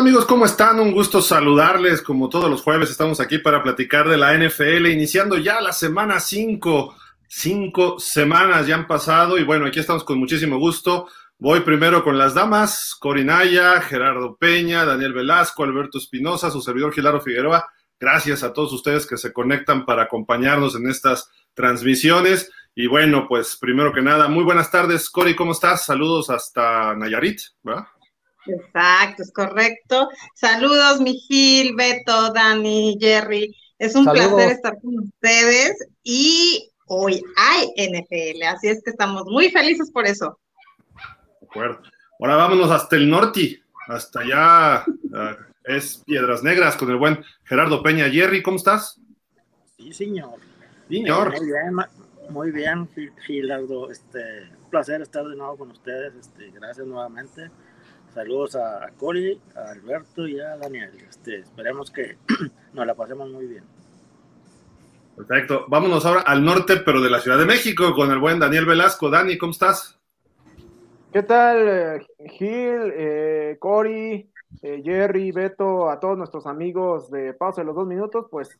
¿Qué tal amigos? ¿Cómo están? Un gusto saludarles. Como todos los jueves estamos aquí para platicar de la NFL, iniciando ya la semana 5. Cinco semanas ya han pasado y bueno, aquí estamos con muchísimo gusto. Voy primero con las damas, Corinaya, Gerardo Peña, Daniel Velasco, Alberto Espinosa, su servidor Gilaro Figueroa. Gracias a todos ustedes que se conectan para acompañarnos en estas transmisiones. Y bueno, pues primero que nada, muy buenas tardes, Cori, ¿cómo estás? Saludos hasta Nayarit, ¿verdad? Exacto, es correcto. Saludos, mi Gil, Beto, Dani, Jerry. Es un placer estar con ustedes y hoy hay NFL, así es que estamos muy felices por eso. De acuerdo. Ahora vámonos hasta el norte, hasta allá uh, es Piedras Negras con el buen Gerardo Peña. Jerry, ¿cómo estás? Sí, señor. Señor. Muy bien, muy bien, Gilardo. Este, un placer estar de nuevo con ustedes. Este, gracias nuevamente. Saludos a Cori, a Alberto y a Daniel. Este, esperemos que nos la pasemos muy bien. Perfecto. Vámonos ahora al norte, pero de la Ciudad de México, con el buen Daniel Velasco. Dani, ¿cómo estás? ¿Qué tal, eh, Gil, eh, Cori, eh, Jerry, Beto, a todos nuestros amigos de Pausa de los Dos Minutos? Pues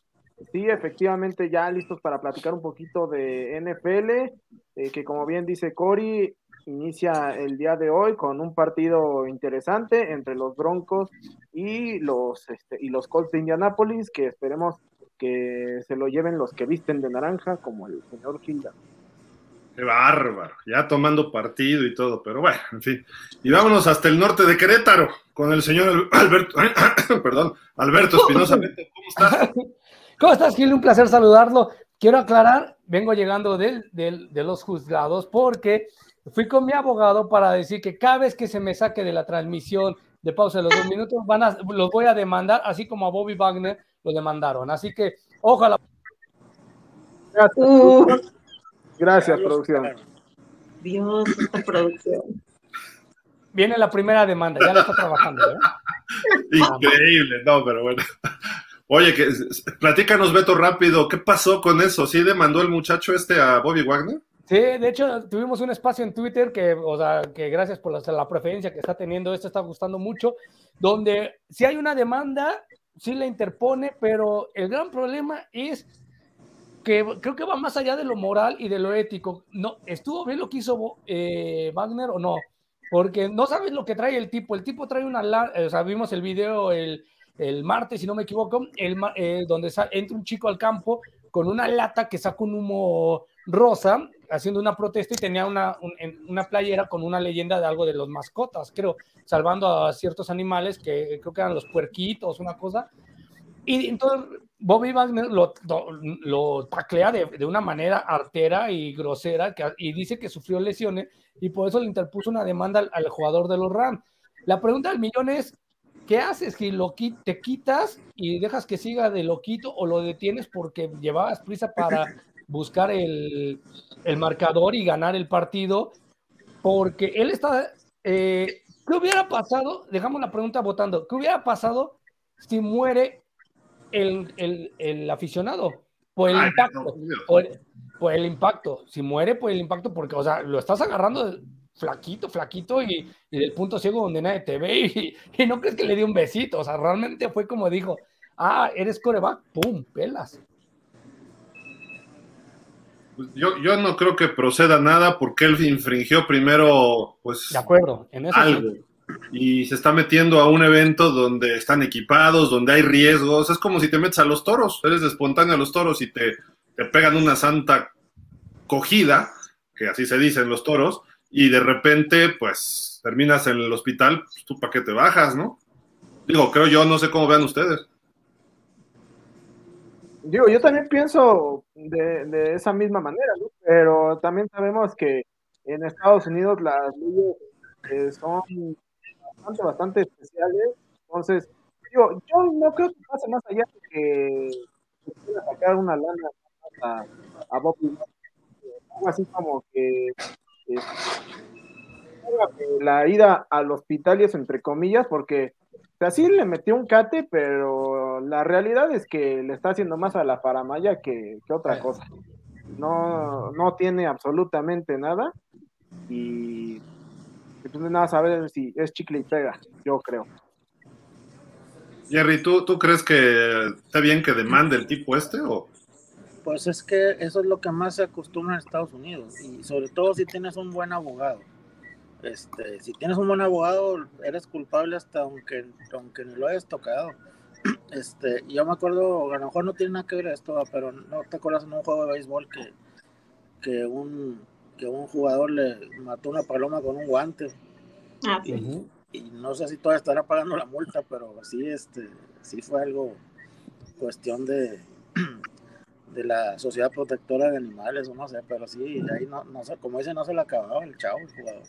sí, efectivamente ya listos para platicar un poquito de NFL, eh, que como bien dice Cori, inicia el día de hoy con un partido interesante entre los Broncos y los, este, y los Colts de Indianápolis, que esperemos que se lo lleven los que visten de naranja, como el señor Hilda. Qué bárbaro, ya tomando partido y todo, pero bueno, en fin. Y vámonos hasta el norte de Querétaro con el señor Alberto, perdón, Alberto Espinosa. ¿Cómo estás? ¿Cómo estás, Gil? Un placer saludarlo. Quiero aclarar, vengo llegando de, de, de los juzgados porque fui con mi abogado para decir que cada vez que se me saque de la transmisión de pausa de los dos minutos, van a, los voy a demandar, así como a Bobby Wagner lo demandaron. Así que, ojalá. Gracias, uh. Gracias producción. Dios, esta producción. Viene la primera demanda, ya la está trabajando. ¿eh? Increíble, no, pero bueno. Oye, que, platícanos, Beto, rápido, ¿qué pasó con eso? ¿Sí demandó el muchacho este a Bobby Wagner? Sí, de hecho, tuvimos un espacio en Twitter que, o sea, que gracias por la, preferencia que está teniendo, esto está gustando mucho, donde si hay una demanda, sí la interpone, pero el gran problema es que creo que va más allá de lo moral y de lo ético. No, ¿Estuvo bien lo que hizo eh, Wagner o no? Porque no sabes lo que trae el tipo. El tipo trae una... O sea, vimos el video el, el martes, si no me equivoco, el, eh, donde entra un chico al campo con una lata que saca un humo rosa haciendo una protesta y tenía una, un, una playera con una leyenda de algo de los mascotas, creo, salvando a ciertos animales que creo que eran los puerquitos, una cosa. Y entonces Bobby Wagner lo, lo, lo taclea de, de, una manera artera y grosera que, y dice que sufrió lesiones y por eso le interpuso una demanda al, al jugador de los Rams. La pregunta del millón es, ¿qué haces? ¿Que lo te quitas y dejas que siga de loquito o lo detienes porque llevabas prisa para buscar el, el marcador y ganar el partido? Porque él está... Eh, ¿Qué hubiera pasado? Dejamos la pregunta votando. ¿Qué hubiera pasado si muere el, el, el aficionado? Por el Ay, impacto. No, por, por, el impacto. Si muere por el impacto, porque, o sea, lo estás agarrando flaquito, flaquito y, y, del punto ciego donde nadie te ve y, y, no crees que le dio un besito, o sea, realmente fue como dijo, ah, eres coreback, pum, pelas. Yo, yo no creo que proceda nada porque él infringió primero, pues, de acuerdo, en eso algo. Sí. Y se está metiendo a un evento donde están equipados, donde hay riesgos. Es como si te metes a los toros, eres espontáneo a los toros y te, te pegan una santa cogida, que así se dice en los toros, y de repente, pues, terminas en el hospital, pues, tú para qué te bajas, ¿no? Digo, creo yo, no sé cómo vean ustedes. Digo, yo también pienso de, de esa misma manera. Pero también sabemos que en Estados Unidos las leyes eh, son bastante, bastante especiales. Entonces, digo, yo no creo que pase más allá de que quiera sacar una lana a, a Bob Algo así como que eh, la ida al hospital y es entre comillas, porque o sea, sí le metió un cate, pero la realidad es que le está haciendo más a la faramaya que, que otra cosa. No, no tiene absolutamente nada y entonces nada saber si es chicle y pega, yo creo. Jerry, ¿tú, ¿tú crees que está bien que demande el tipo este o...? Pues es que eso es lo que más se acostumbra en Estados Unidos y sobre todo si tienes un buen abogado. Este, si tienes un buen abogado, eres culpable hasta aunque, aunque ni lo hayas tocado. Este, yo me acuerdo, a lo mejor no tiene nada que ver esto, pero no te acuerdas en un juego de béisbol que, que un, que un jugador le mató una paloma con un guante. Ah, y, y, no sé si todavía estará pagando la multa, pero sí, este, sí fue algo cuestión de, de la Sociedad Protectora de Animales, o no sé, pero sí, ahí no, no sé, como dice, no se le acababa el chavo, el jugador.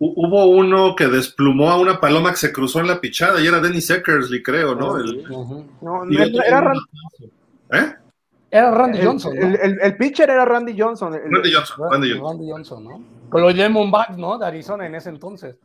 Hubo uno que desplumó a una paloma que se cruzó en la pichada y era Dennis Eckersley, creo, ¿no? El, uh -huh. no, no era, Randy, ¿Eh? Era Randy Johnson. El, ¿no? el, el, pitcher era Randy Johnson. Randy Johnson, Randy Johnson. Randy Johnson, ¿no? Con los Diamondbacks, ¿no? De Arizona en ese entonces.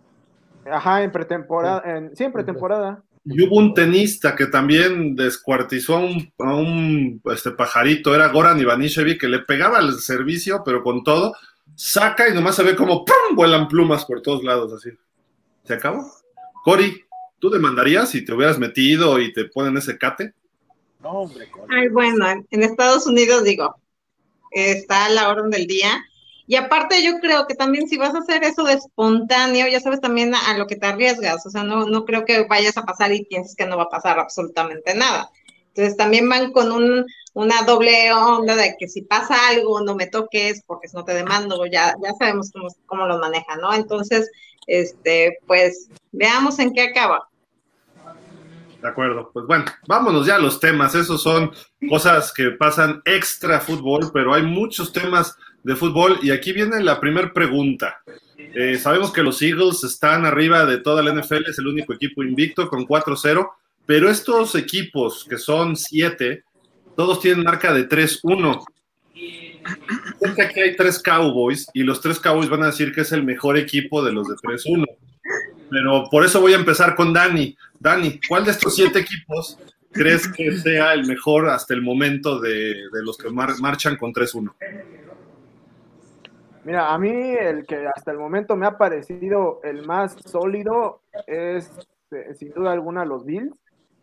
Ajá, en pretemporada, en, sí, en pretemporada. Y hubo un tenista que también descuartizó a un, a un este pajarito, era Goran Ivanisevic, que le pegaba el servicio, pero con todo, saca y nomás se ve como ¡pum! vuelan plumas por todos lados, así. ¿Se acabó? Cory, ¿tú demandarías si te hubieras metido y te ponen ese cate? No, hombre, Cory. Ay, bueno, en Estados Unidos, digo, está a la orden del día. Y aparte yo creo que también si vas a hacer eso de espontáneo, ya sabes también a, a lo que te arriesgas, o sea, no, no creo que vayas a pasar y pienses que no va a pasar absolutamente nada. Entonces también van con un, una doble onda de que si pasa algo no me toques porque no te demando, ya, ya sabemos cómo, cómo lo manejan, ¿no? Entonces, este, pues veamos en qué acaba. De acuerdo, pues bueno, vámonos ya a los temas, esos son cosas que pasan extra fútbol, pero hay muchos temas de fútbol y aquí viene la primera pregunta. Eh, sabemos que los Eagles están arriba de toda la NFL, es el único equipo invicto con 4-0, pero estos equipos que son 7, todos tienen marca de 3-1. que aquí hay tres Cowboys y los tres Cowboys van a decir que es el mejor equipo de los de 3-1. Pero por eso voy a empezar con Dani. Dani, ¿cuál de estos siete equipos crees que sea el mejor hasta el momento de, los que mar marchan con 3-1? Mira, a mí el que hasta el momento me ha parecido el más sólido es, eh, sin duda alguna, los Bills.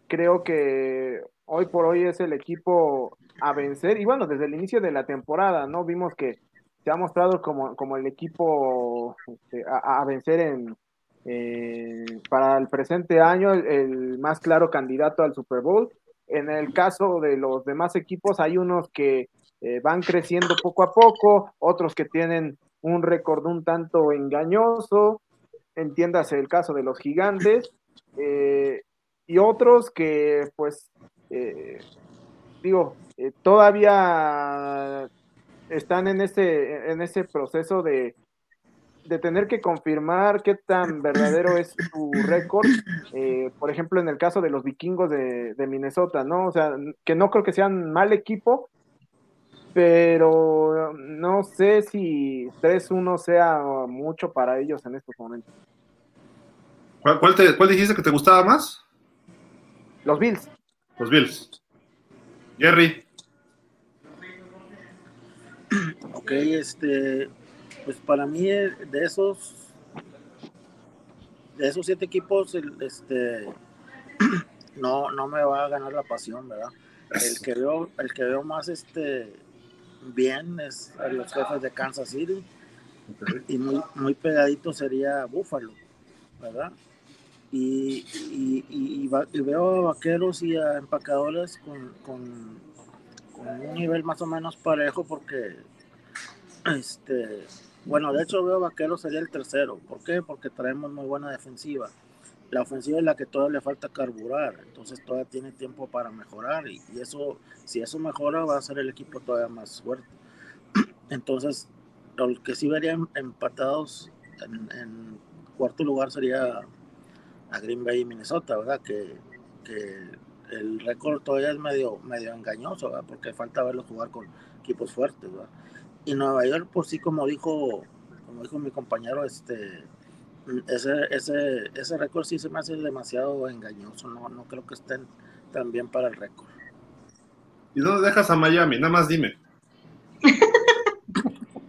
Creo que hoy por hoy es el equipo a vencer. Y bueno, desde el inicio de la temporada, ¿no? Vimos que se ha mostrado como, como el equipo este, a, a, vencer en, eh, para el presente año, el, más claro candidato al Super Bowl. En el caso de los demás equipos, hay unos que eh, van creciendo poco a poco, otros que tienen un récord un tanto engañoso, entiéndase el caso de los gigantes, eh, y otros que pues, eh, digo, todavía están en ese, en ese proceso de, de tener que confirmar qué tan verdadero es su récord, eh, por ejemplo, en el caso de los vikingos de, de, Minnesota, ¿no? O sea, que no creo que sean mal equipo, pero no sé si 3-1 sea mucho para ellos en estos momentos. ¿Cuál, cuál, te, ¿Cuál dijiste que te gustaba más? Los Bills. Los Bills. Jerry. Ok, este, pues para mí de esos de esos siete equipos este no no me va a ganar la pasión verdad el que veo el que veo más este bien es a los jefes de Kansas City y muy muy pegadito sería Buffalo verdad y, y, y, y veo a vaqueros y a empacadores con, un nivel más o menos parejo porque este bueno, de hecho veo Vaqueros sería el tercero. ¿Por qué? Porque traemos muy buena defensiva. La ofensiva es la que todavía le falta carburar, entonces todavía tiene tiempo para mejorar y, eso, si eso mejora, va a ser el equipo todavía más fuerte. Entonces, lo que sí verían empatados en, en cuarto lugar sería a Green Bay y Minnesota, ¿verdad? Que, que el récord todavía es medio, medio engañoso, ¿verdad? Porque falta verlo jugar con equipos fuertes, ¿verdad? y Nueva York por sí como dijo como dijo mi compañero este ese ese ese récord sí se me hace demasiado engañoso no no creo que estén tan bien para el récord y dónde dejas a Miami nada más dime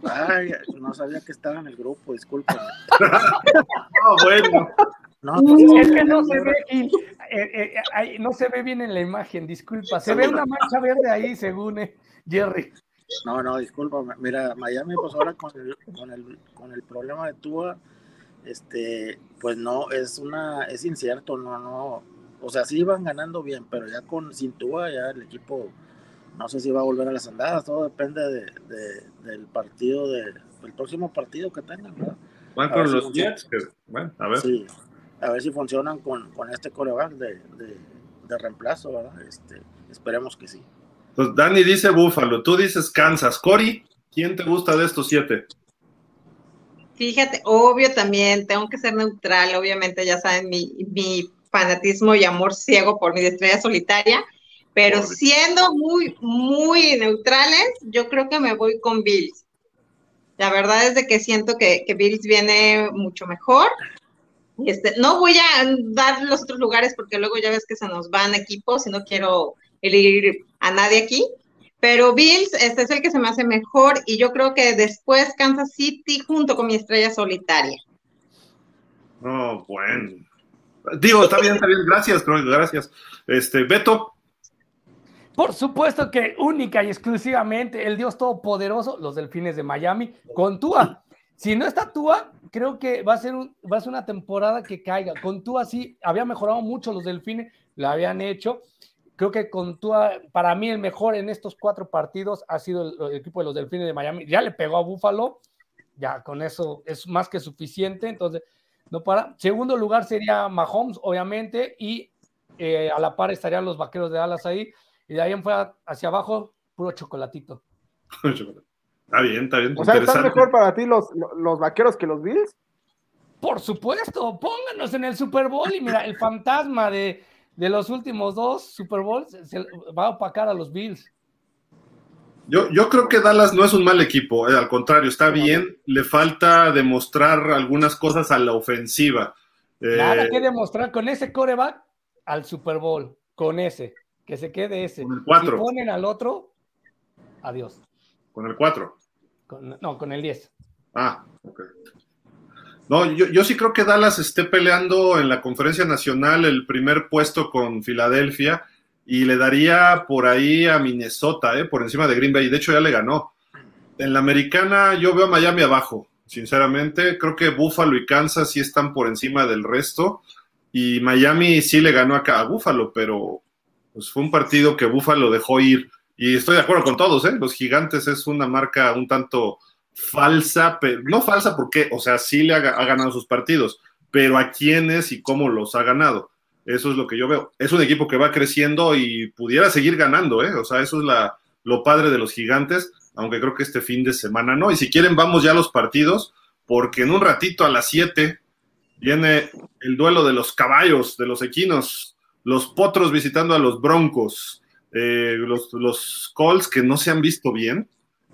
Ay, no sabía que estaba en el grupo disculpa no bueno no, pues, es que no se ve, eh, eh, no se ve bien en la imagen, disculpa. Se ve una mancha verde ahí, según Jerry. No, no, disculpa. Mira, Miami, pues ahora con el, con el, con el problema de Tua, este, pues no, es una, es incierto, no, no. O sea, sí iban ganando bien, pero ya con sin Tua, ya el equipo, no sé si va a volver a las andadas, todo depende de, del partido, de, del próximo partido que tengan, ¿verdad? Van con los Jets, bueno, a ver. Sí, a ver si funcionan con, este coreback de, de, reemplazo, ¿verdad? Este, esperemos que sí. Entonces, Dani dice Búfalo, tú dices Kansas. Cory, ¿quién te gusta de estos siete? Fíjate, obvio también, tengo que ser neutral, obviamente ya saben mi, mi fanatismo y amor ciego por mi estrella solitaria, pero siendo muy, muy neutrales, yo creo que me voy con Bills. La verdad es de que siento que, que Bills viene mucho mejor. Este, no voy a dar los otros lugares porque luego ya ves que se nos van equipos y no quiero elegir a nadie aquí. Pero Bills, este es el que se me hace mejor y yo creo que después Kansas City junto con mi estrella solitaria. No, bueno. Digo, está bien, está bien. Gracias, gracias. Este, Beto. Por supuesto que única y exclusivamente el Dios Todopoderoso, los Delfines de Miami, con Tua. Si no está Tua, creo que va a ser, va a ser una temporada que caiga. Con Tua sí, había mejorado mucho los Delfines, lo habían hecho. Creo que con Tua, para mí el mejor en estos cuatro partidos ha sido el, equipo de los Delfines de Miami. Ya le pegó a Buffalo, ya con eso es más que suficiente. Entonces, no para. Segundo lugar sería Mahomes, obviamente, y eh, a la par estarían los vaqueros de Dallas ahí. Y de ahí en fuera hacia abajo, puro chocolatito. está bien, está bien. O sea, ¿están mejor para ti los, los vaqueros que los Bills? Por supuesto, pónganos en el Super Bowl y mira, el fantasma de, de los últimos dos Super Bowls se va a opacar a los Bills. Yo, yo creo que Dallas no es un mal equipo, eh, al contrario, está bien, le falta demostrar algunas cosas a la ofensiva. Nada eh, que demostrar con ese coreback al Super Bowl, con ese, que se quede ese. Con el 4. Si ponen al otro, adiós. Con el 4. no, con el 10. Ah, ok. No, yo, sí creo que Dallas esté peleando en la conferencia nacional el primer puesto con Filadelfia y le daría por ahí a Minnesota, ¿eh? por encima de Green Bay. De hecho, ya le ganó. En la americana yo veo a Miami abajo, sinceramente. Creo que Buffalo y Kansas sí están por encima del resto. Y Miami sí le ganó acá a Buffalo, pero pues, fue un partido que Buffalo dejó ir. Y estoy de acuerdo con todos, ¿eh? Los gigantes es una marca un tanto falsa, pero no falsa porque, o sea, sí le ha, ganado sus partidos, pero a quiénes y cómo los ha ganado. Eso es lo que yo veo. Es un equipo que va creciendo y pudiera seguir ganando, ¿eh? O sea, eso es la, lo padre de los gigantes, aunque creo que este fin de semana no. Y si quieren, vamos ya a los partidos, porque en un ratito a las 7 viene el duelo de los caballos, de los equinos, los potros visitando a los broncos, eh, los, los Colts que no se han visto bien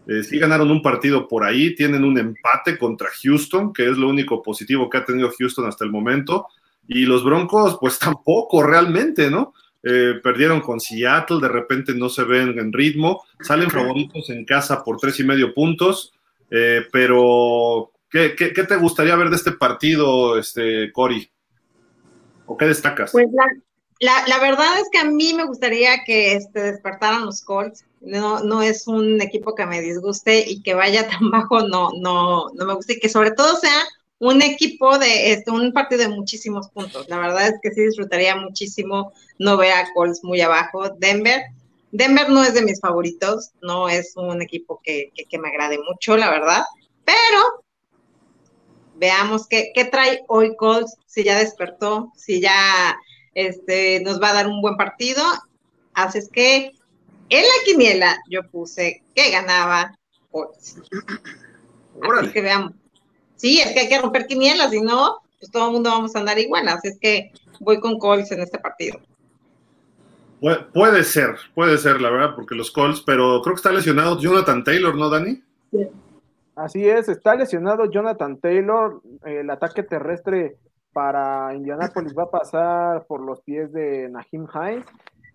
eh, sí ganaron un partido por ahí, tienen un empate contra Houston, que es lo único positivo que ha tenido Houston hasta el momento. Y los Broncos, pues tampoco realmente, ¿no? Eh, perdieron con Seattle, de repente no se ven en ritmo, salen favoritos en casa por tres y medio puntos, eh, pero ¿qué, te gustaría ver de este partido, este, Cory? ¿O qué destacas? Pues la, la, verdad es que a mí me gustaría que este, despertaran los Colts no, no es un equipo que me disguste y que vaya tan bajo, no, no, no me gusta y que sobre todo sea un equipo de este, un partido de muchísimos puntos. La verdad es que sí disfrutaría muchísimo no ver a Colts muy abajo. Denver, Denver no es de mis favoritos, no es un equipo que, me agrade mucho, la verdad, pero veamos qué, qué, trae hoy Colts, si ya despertó, si ya este, nos va a dar un buen partido. Así es que en la quiniela yo puse que ganaba Colts. Así que veamos. Sí, es que hay que romper quinielas, y no, pues todo el mundo vamos a andar igual. Así es que voy con Colts en este partido. puede ser, puede ser, la verdad, porque los Colts, pero creo que está lesionado Jonathan Taylor, ¿no, Dani? Sí. Así es, está lesionado Jonathan Taylor. El ataque terrestre para Indianapolis va a pasar por los pies de Nahim Hines.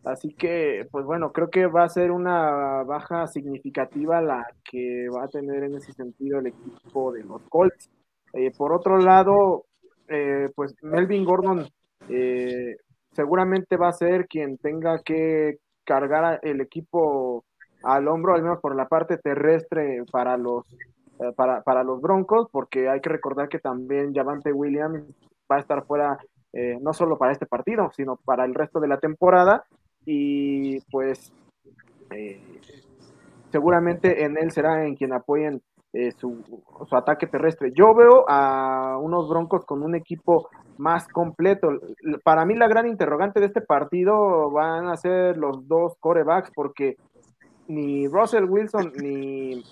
Así que, pues bueno, creo que va a ser una baja significativa la que va a tener en ese sentido el equipo de los Colts. Eh, por otro lado, eh, pues Melvin Gordon, eh, seguramente va a ser quien tenga que cargar el equipo al hombro, al menos por la parte terrestre para los eh, para, para, los Broncos, porque hay que recordar que también Javante Williams va a estar fuera eh, no solo para este partido, sino para el resto de la temporada. Y pues eh, seguramente en él será en quien apoyen su, su, ataque terrestre. Yo veo a unos Broncos con un equipo más completo. Para mí la gran interrogante de este partido van a ser los dos corebacks, porque ni Russell Wilson ni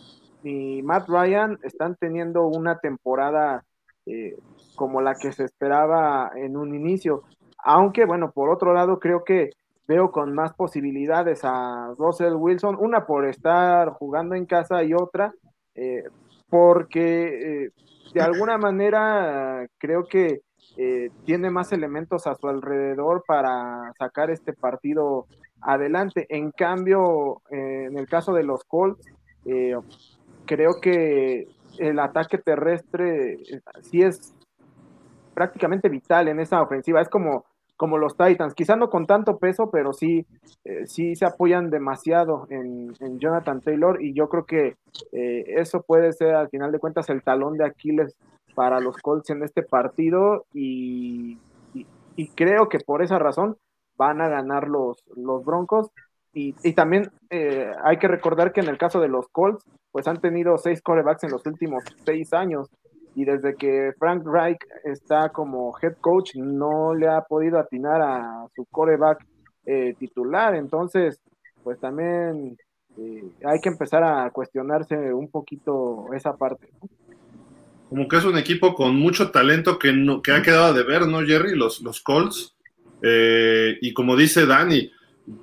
ni Matt Ryan están teniendo una temporada eh, como la que se esperaba en un inicio. Aunque, bueno, por otro lado, creo que veo con más posibilidades a Russell Wilson, una por estar jugando en casa y otra eh, porque eh, de alguna manera creo que tiene más elementos a su alrededor para sacar este partido adelante. En cambio, en el caso de los Colts, creo que el ataque terrestre eh, sí es prácticamente vital en esa ofensiva. Es como, como los Titans, quizá no con tanto peso, pero sí, eh, sí se apoyan demasiado en, Jonathan Taylor y yo creo que eh, eso puede ser al final de cuentas el talón de Aquiles para los Colts en este partido y, y creo que por esa razón van a ganar los, los Broncos y, también eh, hay que recordar que en el caso de los Colts, pues han tenido seis corebacks en los últimos seis años. Y desde que Frank Reich está como head coach, no le ha podido atinar a su coreback eh, titular. Entonces, pues también eh, hay que empezar a cuestionarse un poquito esa parte. Como que es un equipo con mucho talento que, no, que ha quedado de ver, ¿no, Jerry? Los, los Colts. y como dice Dani,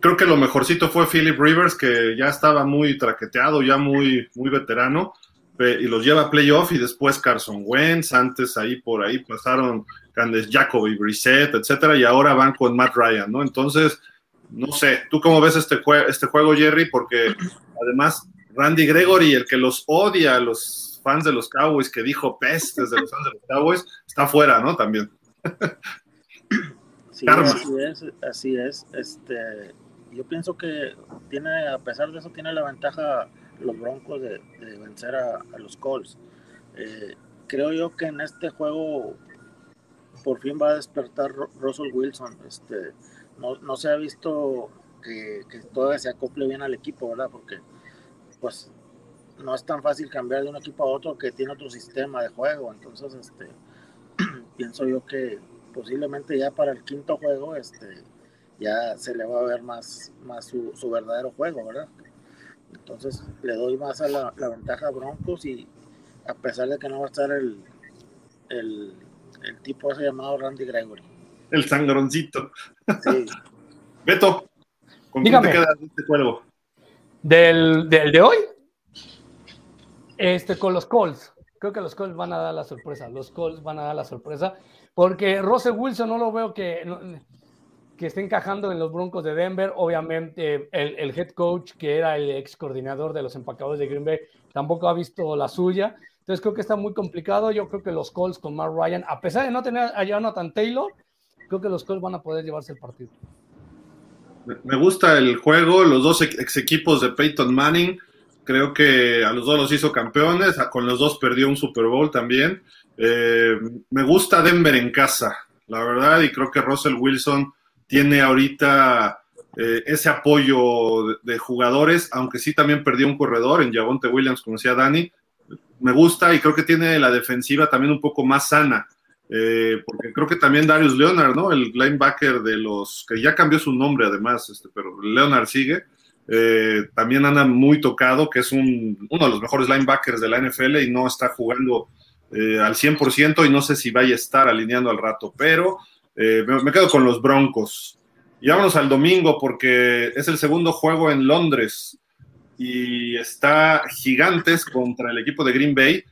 creo que lo mejorcito fue Philip Rivers, que ya estaba muy traqueteado, ya muy, muy veterano, y los lleva a playoff, y después Carson Wentz, antes ahí por ahí pasaron Candes Jacoby, Brissett, etcétera, y ahora van con Matt Ryan, ¿no? Entonces, no sé, ¿tú cómo ves este, este juego, Jerry? Porque además, Randy Gregory, el que los odia a los fans de los Cowboys, que dijo pestes de los fans de los Cowboys, está fuera, ¿no? También. Sí, así es, así es. Este, yo pienso que tiene, a pesar de eso, tiene la ventaja los Broncos de, vencer a, los Colts. Eh, creo yo que en este juego por fin va a despertar Russell Wilson. Este, no, se ha visto que, todavía se acople bien al equipo, ¿verdad? Porque pues no es tan fácil cambiar de un equipo a otro que tiene otro sistema de juego. Entonces, este, pienso yo que posiblemente ya para el quinto juego este, ya se le va a ver más, más su, verdadero juego, ¿verdad? Entonces le doy más a la, ventaja a Broncos y a pesar de que no va a estar el, el, tipo ese llamado Randy Gregory. El sangroncito. Sí. Beto, ¿con quién te quedas este juego? ¿Del, ¿Del de hoy? Este, con los Colts. Creo que los Colts van a dar la sorpresa. Los Colts van a dar la sorpresa. Porque Russell Wilson no lo veo que, que esté encajando en los Broncos de Denver. Obviamente, el, head coach, que era el ex coordinador de los empacadores de Green Bay, tampoco ha visto la suya. Entonces, creo que está muy complicado. Yo creo que los Colts con Mark Ryan, a pesar de no tener a Jonathan Taylor, creo que los Colts van a poder llevarse el partido. Me gusta el juego, los dos ex equipos de Peyton Manning. Creo que a los dos los hizo campeones, con los dos perdió un Super Bowl también. Eh, me gusta Denver en casa, la verdad, y creo que Russell Wilson tiene ahorita eh, ese apoyo de, jugadores, aunque sí también perdió un corredor en Javonte Williams, como decía Dani. Me gusta y creo que tiene la defensiva también un poco más sana. Eh, porque creo que también Darius Leonard, ¿no? El linebacker de los, que ya cambió su nombre además, este, pero Leonard sigue, también anda muy tocado, que es un, uno de los mejores linebackers de la NFL y no está jugando eh, al 100% y no sé si vaya a estar alineando al rato, pero eh, me, quedo con los Broncos. Y al domingo porque es el segundo juego en Londres y está Gigantes contra el equipo de Green Bay.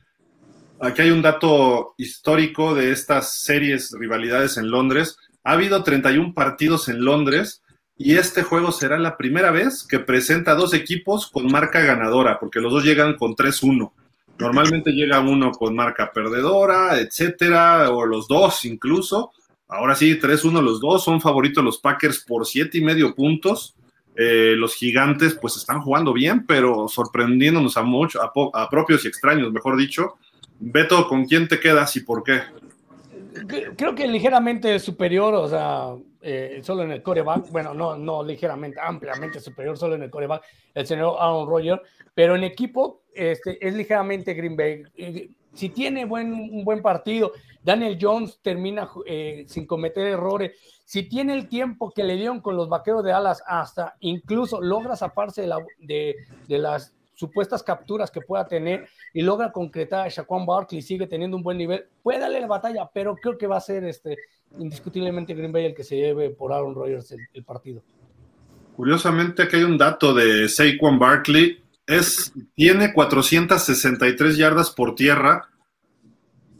Aquí hay un dato histórico de estas series rivalidades en Londres. Ha habido 31 partidos en Londres y este juego será la primera vez que presenta dos equipos con marca ganadora, porque los dos llegan con 3-1. Normalmente llega uno con marca perdedora, etcétera, o los dos incluso, ahora sí, 3-1 los dos, son favoritos los Packers por siete y medio puntos. Eh, los gigantes pues están jugando bien, pero sorprendiéndonos a mucho, a, propios y extraños, mejor dicho. Beto, ¿con quién te quedas y por qué? Creo que ligeramente superior, o sea, eh, solo en el coreback, bueno, no, no ligeramente, ampliamente superior solo en el coreback, el señor Aaron Rodgers, pero en equipo este, es ligeramente Green Bay. Si tiene buen, un buen partido, Daniel Jones termina eh, sin cometer errores. Si tiene el tiempo que le dieron con los vaqueros de alas, hasta incluso logra zafarse de, de, las supuestas capturas que pueda tener y logra concretar a Shaquan Barkley, sigue teniendo un buen nivel, puede darle la batalla, pero creo que va a ser este, indiscutiblemente Green Bay el que se lleve por Aaron Rodgers el, partido. Curiosamente, aquí hay un dato de Saquon Barkley es, tiene 463 yardas por tierra,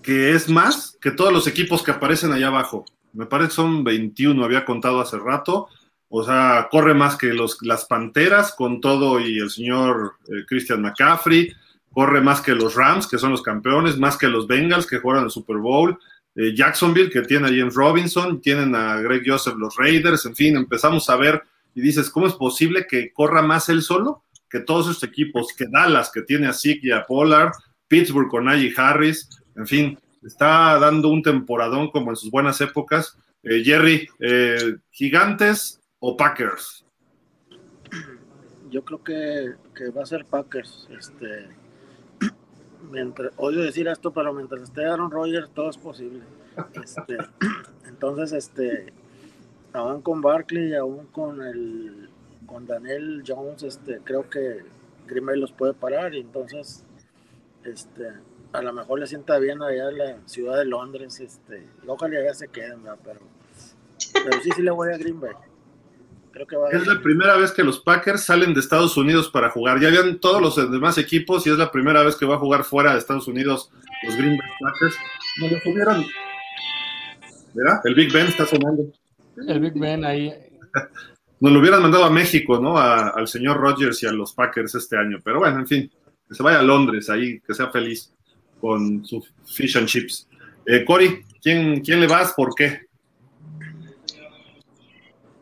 que es más que todos los equipos que aparecen allá abajo. Me parece que son 21, había contado hace rato. O sea, corre más que los, las Panteras con todo y el señor eh, Christian McCaffrey. Corre más que los Rams, que son los campeones, más que los Bengals, que juegan el Super Bowl. Eh, Jacksonville, que tiene a James Robinson, tienen a Greg Joseph, los Raiders, en fin, empezamos a ver y dices, ¿cómo es posible que corra más él solo? Que todos estos equipos, que Dallas, que tiene a Zeke y a Pollard, Pittsburgh con Najee Harris, en fin, está dando un temporadón como en sus buenas épocas. Eh, Jerry, eh, ¿gigantes o Packers? Yo creo que, va a ser Packers. Este, mientras, odio decir esto, pero mientras esté Aaron Rodgers, todo es posible. Este, entonces, este, aún con Barkley, aún con el con Daniel Jones, este, creo que Green Bay los puede parar y entonces, este, a lo mejor le sienta bien allá en la ciudad de Londres, este, y ojalá ya se queden, pero, pero sí, sí le voy a Green Bay. Creo que va es la primera vez que los Packers salen de Estados Unidos para jugar. Ya habían todos los demás equipos y es la primera vez que va a jugar fuera de Estados Unidos los Green Bay Packers. No lo subieron. ¿Verdad? El Big Ben está sonando. El Big Ben ahí. nos lo hubieran mandado a México, ¿no? al señor Rogers y a los Packers este año. Pero bueno, en fin, que se vaya a Londres ahí, que sea feliz con su fish and chips. Eh, Cory, ¿quién, ¿quién le vas? ¿Por qué?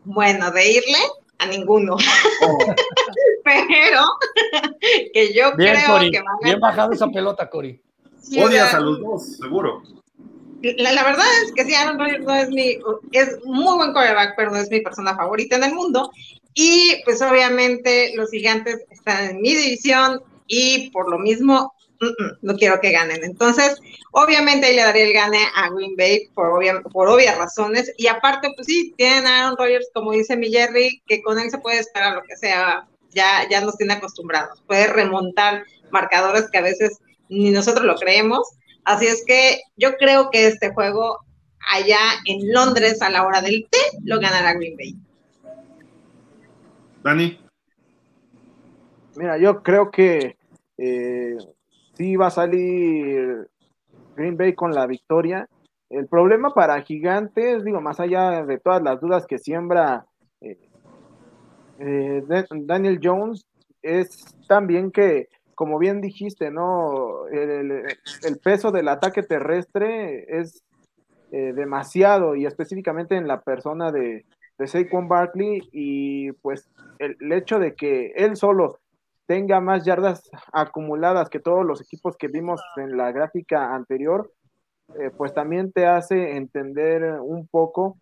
Bueno, de irle a ninguno. Oh. Pero que yo creo que va a Bien bajado esa pelota, Cory. Odias a los dos, seguro la, verdad es que sí, Aaron Rodgers no es mi, es muy buen quarterback, pero no es mi persona favorita en el mundo. Y pues obviamente los gigantes están en mi división y por lo mismo no quiero que ganen. Entonces, obviamente le daría el gane a Green Bay por, por obvias razones. Y aparte, pues sí, tienen a Aaron Rodgers, como dice mi Jerry, que con él se puede esperar lo que sea. Ya, ya nos tiene acostumbrados. Puede remontar marcadores que a veces ni nosotros lo creemos. Así es que yo creo que este juego allá en Londres a la hora del té lo ganará Green Bay. Dani. Mira, yo creo que eh, sí va a salir Green Bay con la victoria. El problema para Gigantes, digo, más allá de todas las dudas que siembra eh, eh, Daniel Jones, es también que como bien dijiste, ¿no? El, peso del ataque terrestre es eh, demasiado y específicamente en la persona de, de Saquon Barkley y pues el, hecho de que él solo tenga más yardas acumuladas que todos los equipos que vimos en la gráfica anterior, eh, pues también te hace entender un poco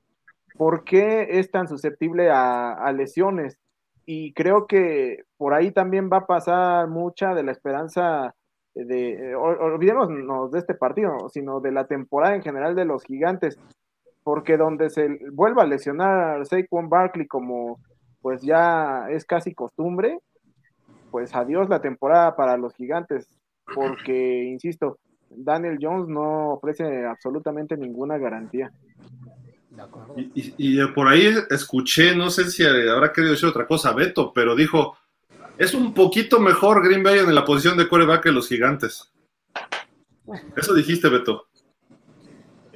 por qué es tan susceptible a lesiones y creo que por ahí también va a pasar mucha de la esperanza de, eh, olvidémonos de este partido, sino de la temporada en general de los gigantes, porque donde se vuelva a lesionar Saquon Barkley como pues ya es casi costumbre, pues adiós la temporada para los gigantes, porque, insisto, Daniel Jones no ofrece absolutamente ninguna garantía. Y, por ahí escuché, no sé si habrá querido decir otra cosa, Beto, pero dijo, es un poquito mejor Green Bay en la posición de coreback que los gigantes. Eso dijiste, Beto.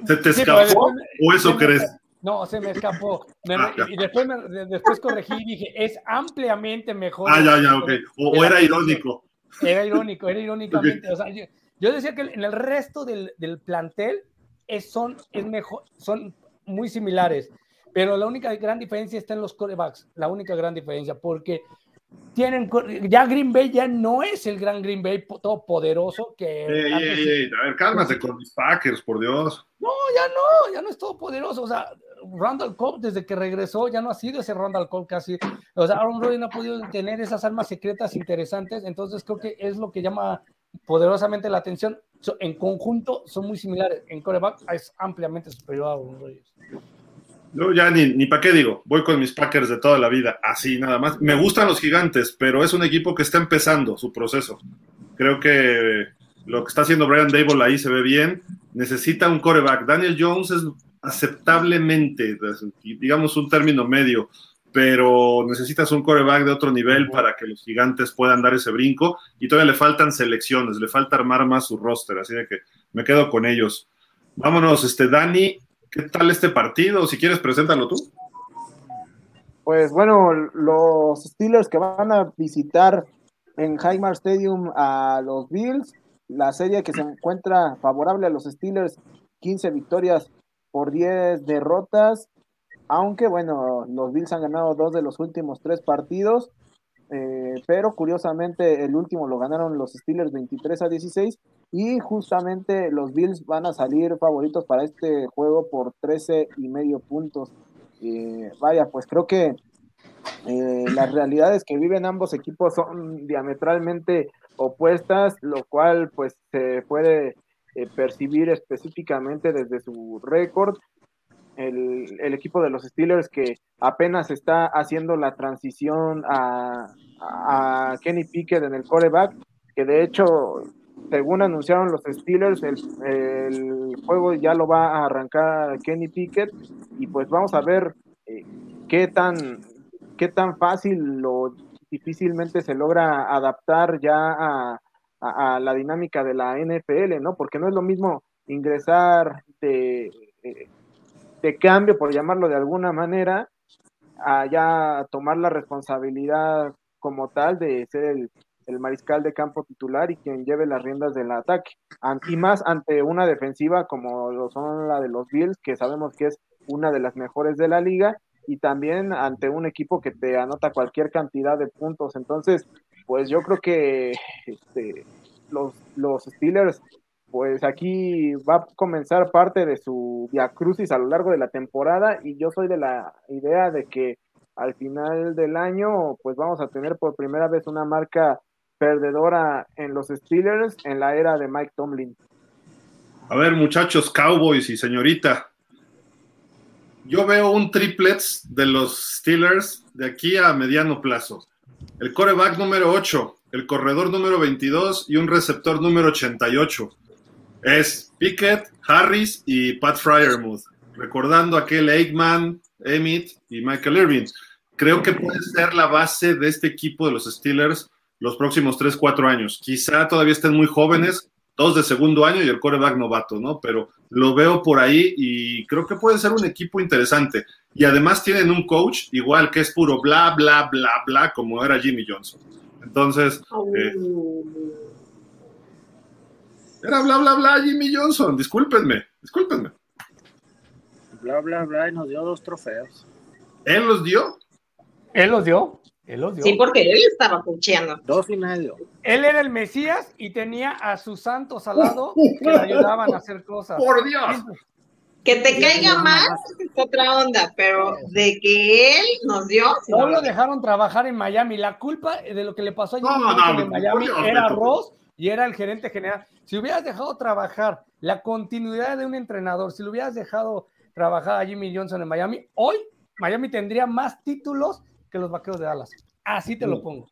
¿Se te escapó o eso crees? No, se me escapó. Ah, y después, después corregí y dije, es ampliamente mejor. Ah, ya, ya, ok. O, era irónico. Era irónico, era irónicamente. O sea, yo, decía que en el resto del, del plantel es, son, es mejor, son muy similares, pero la única gran diferencia está en los corebacks, la única gran diferencia, porque tienen ya Green Bay ya no es el gran Green Bay todo poderoso que a ver cálmate con mis Packers por Dios. No ya no ya no es todo poderoso o sea Randall Cobb desde que regresó ya no ha sido ese Randall Cobb casi o sea Aaron Rodgers no ha podido tener esas armas secretas interesantes entonces creo que es lo que llama poderosamente la atención en conjunto son muy similares en coreback es ampliamente superior a Aaron Rodgers no, ya ni, ni para qué digo, voy con mis Packers de toda la vida, así nada más. Me gustan los gigantes, pero es un equipo que está empezando su proceso. Creo que lo que está haciendo Brian Dable ahí se ve bien. Necesita un coreback. Daniel Jones es aceptablemente, digamos un término medio, pero necesitas un coreback de otro nivel para que los gigantes puedan dar ese brinco y todavía le faltan selecciones, le falta armar más su roster, así de que me quedo con ellos. Vámonos, este Dani, ¿Qué tal este partido? Si quieres, preséntalo tú. Pues bueno, los Steelers que van a visitar en Highmark Stadium a los Bills, la serie que se encuentra favorable a los Steelers, 15 victorias por 10 derrotas, aunque bueno, los Bills han ganado dos de los últimos tres partidos, eh, pero curiosamente el último lo ganaron los Steelers 23 a 16 y justamente los Bills van a salir favoritos para este juego por 13 y medio puntos. Eh, vaya, pues creo que eh, las realidades que viven ambos equipos son diametralmente opuestas, lo cual pues se puede percibir específicamente desde su récord. El, el, equipo de los Steelers que apenas está haciendo la transición a, Kenny Pickett en el coreback, que de hecho, según anunciaron los Steelers, el, el juego ya lo va a arrancar Kenny Pickett y pues vamos a ver eh, qué tan qué tan fácil o difícilmente se logra adaptar ya a, a, la dinámica de la NFL, ¿no? Porque no es lo mismo ingresar de, eh, de cambio, por llamarlo de alguna manera, a ya tomar la responsabilidad como tal de ser el, mariscal de campo titular y quien lleve las riendas del ataque. Y más ante una defensiva como lo son la de los Bills, que sabemos que es una de las mejores de la liga, y también ante un equipo que te anota cualquier cantidad de puntos. Entonces, pues yo creo que este, los, los Steelers, pues aquí va a comenzar parte de su via crucis a lo largo de la temporada, y yo soy de la idea de que al final del año, pues vamos a tener por primera vez una marca perdedora en los Steelers en la era de Mike Tomlin. A ver, muchachos, Cowboys y señorita, yo veo un triplets de los Steelers de aquí a mediano plazo. El coreback número 8, el corredor número 22 y un receptor número 88. Es Pickett, Harris y Pat Fryermuth. Recordando aquel Aikman, Emmett y Michael Irving creo que puede ser la base de este equipo de los Steelers los próximos 3, 4 años. Quizá todavía estén muy jóvenes, dos de segundo año y el coreback novato, ¿no? Pero lo veo por ahí y creo que puede ser un equipo interesante. Y además tienen un coach igual que es puro bla, bla, bla, bla, como era Jimmy Johnson. Entonces, eh, era bla, bla, bla Jimmy Johnson, discúlpenme, discúlpenme. Bla, bla, bla, y nos dio dos trofeos. ¿Él los dio? Él los dio. Él los dio. Sí, porque él estaba cucheando. Dos y medio. Él era el Mesías y tenía a sus santos al lado que le ayudaban a hacer cosas. Por Dios. Que te caiga más es otra onda, pero de que él nos dio. No lo dejaron trabajar en Miami. La culpa de lo que le pasó a en Miami era Ross y era el gerente general. Si hubieras dejado trabajar la continuidad de un entrenador, si lo hubieras dejado trabajar a Jimmy Johnson en Miami, hoy Miami tendría más títulos que los vaqueros de Dallas. Así te lo pongo.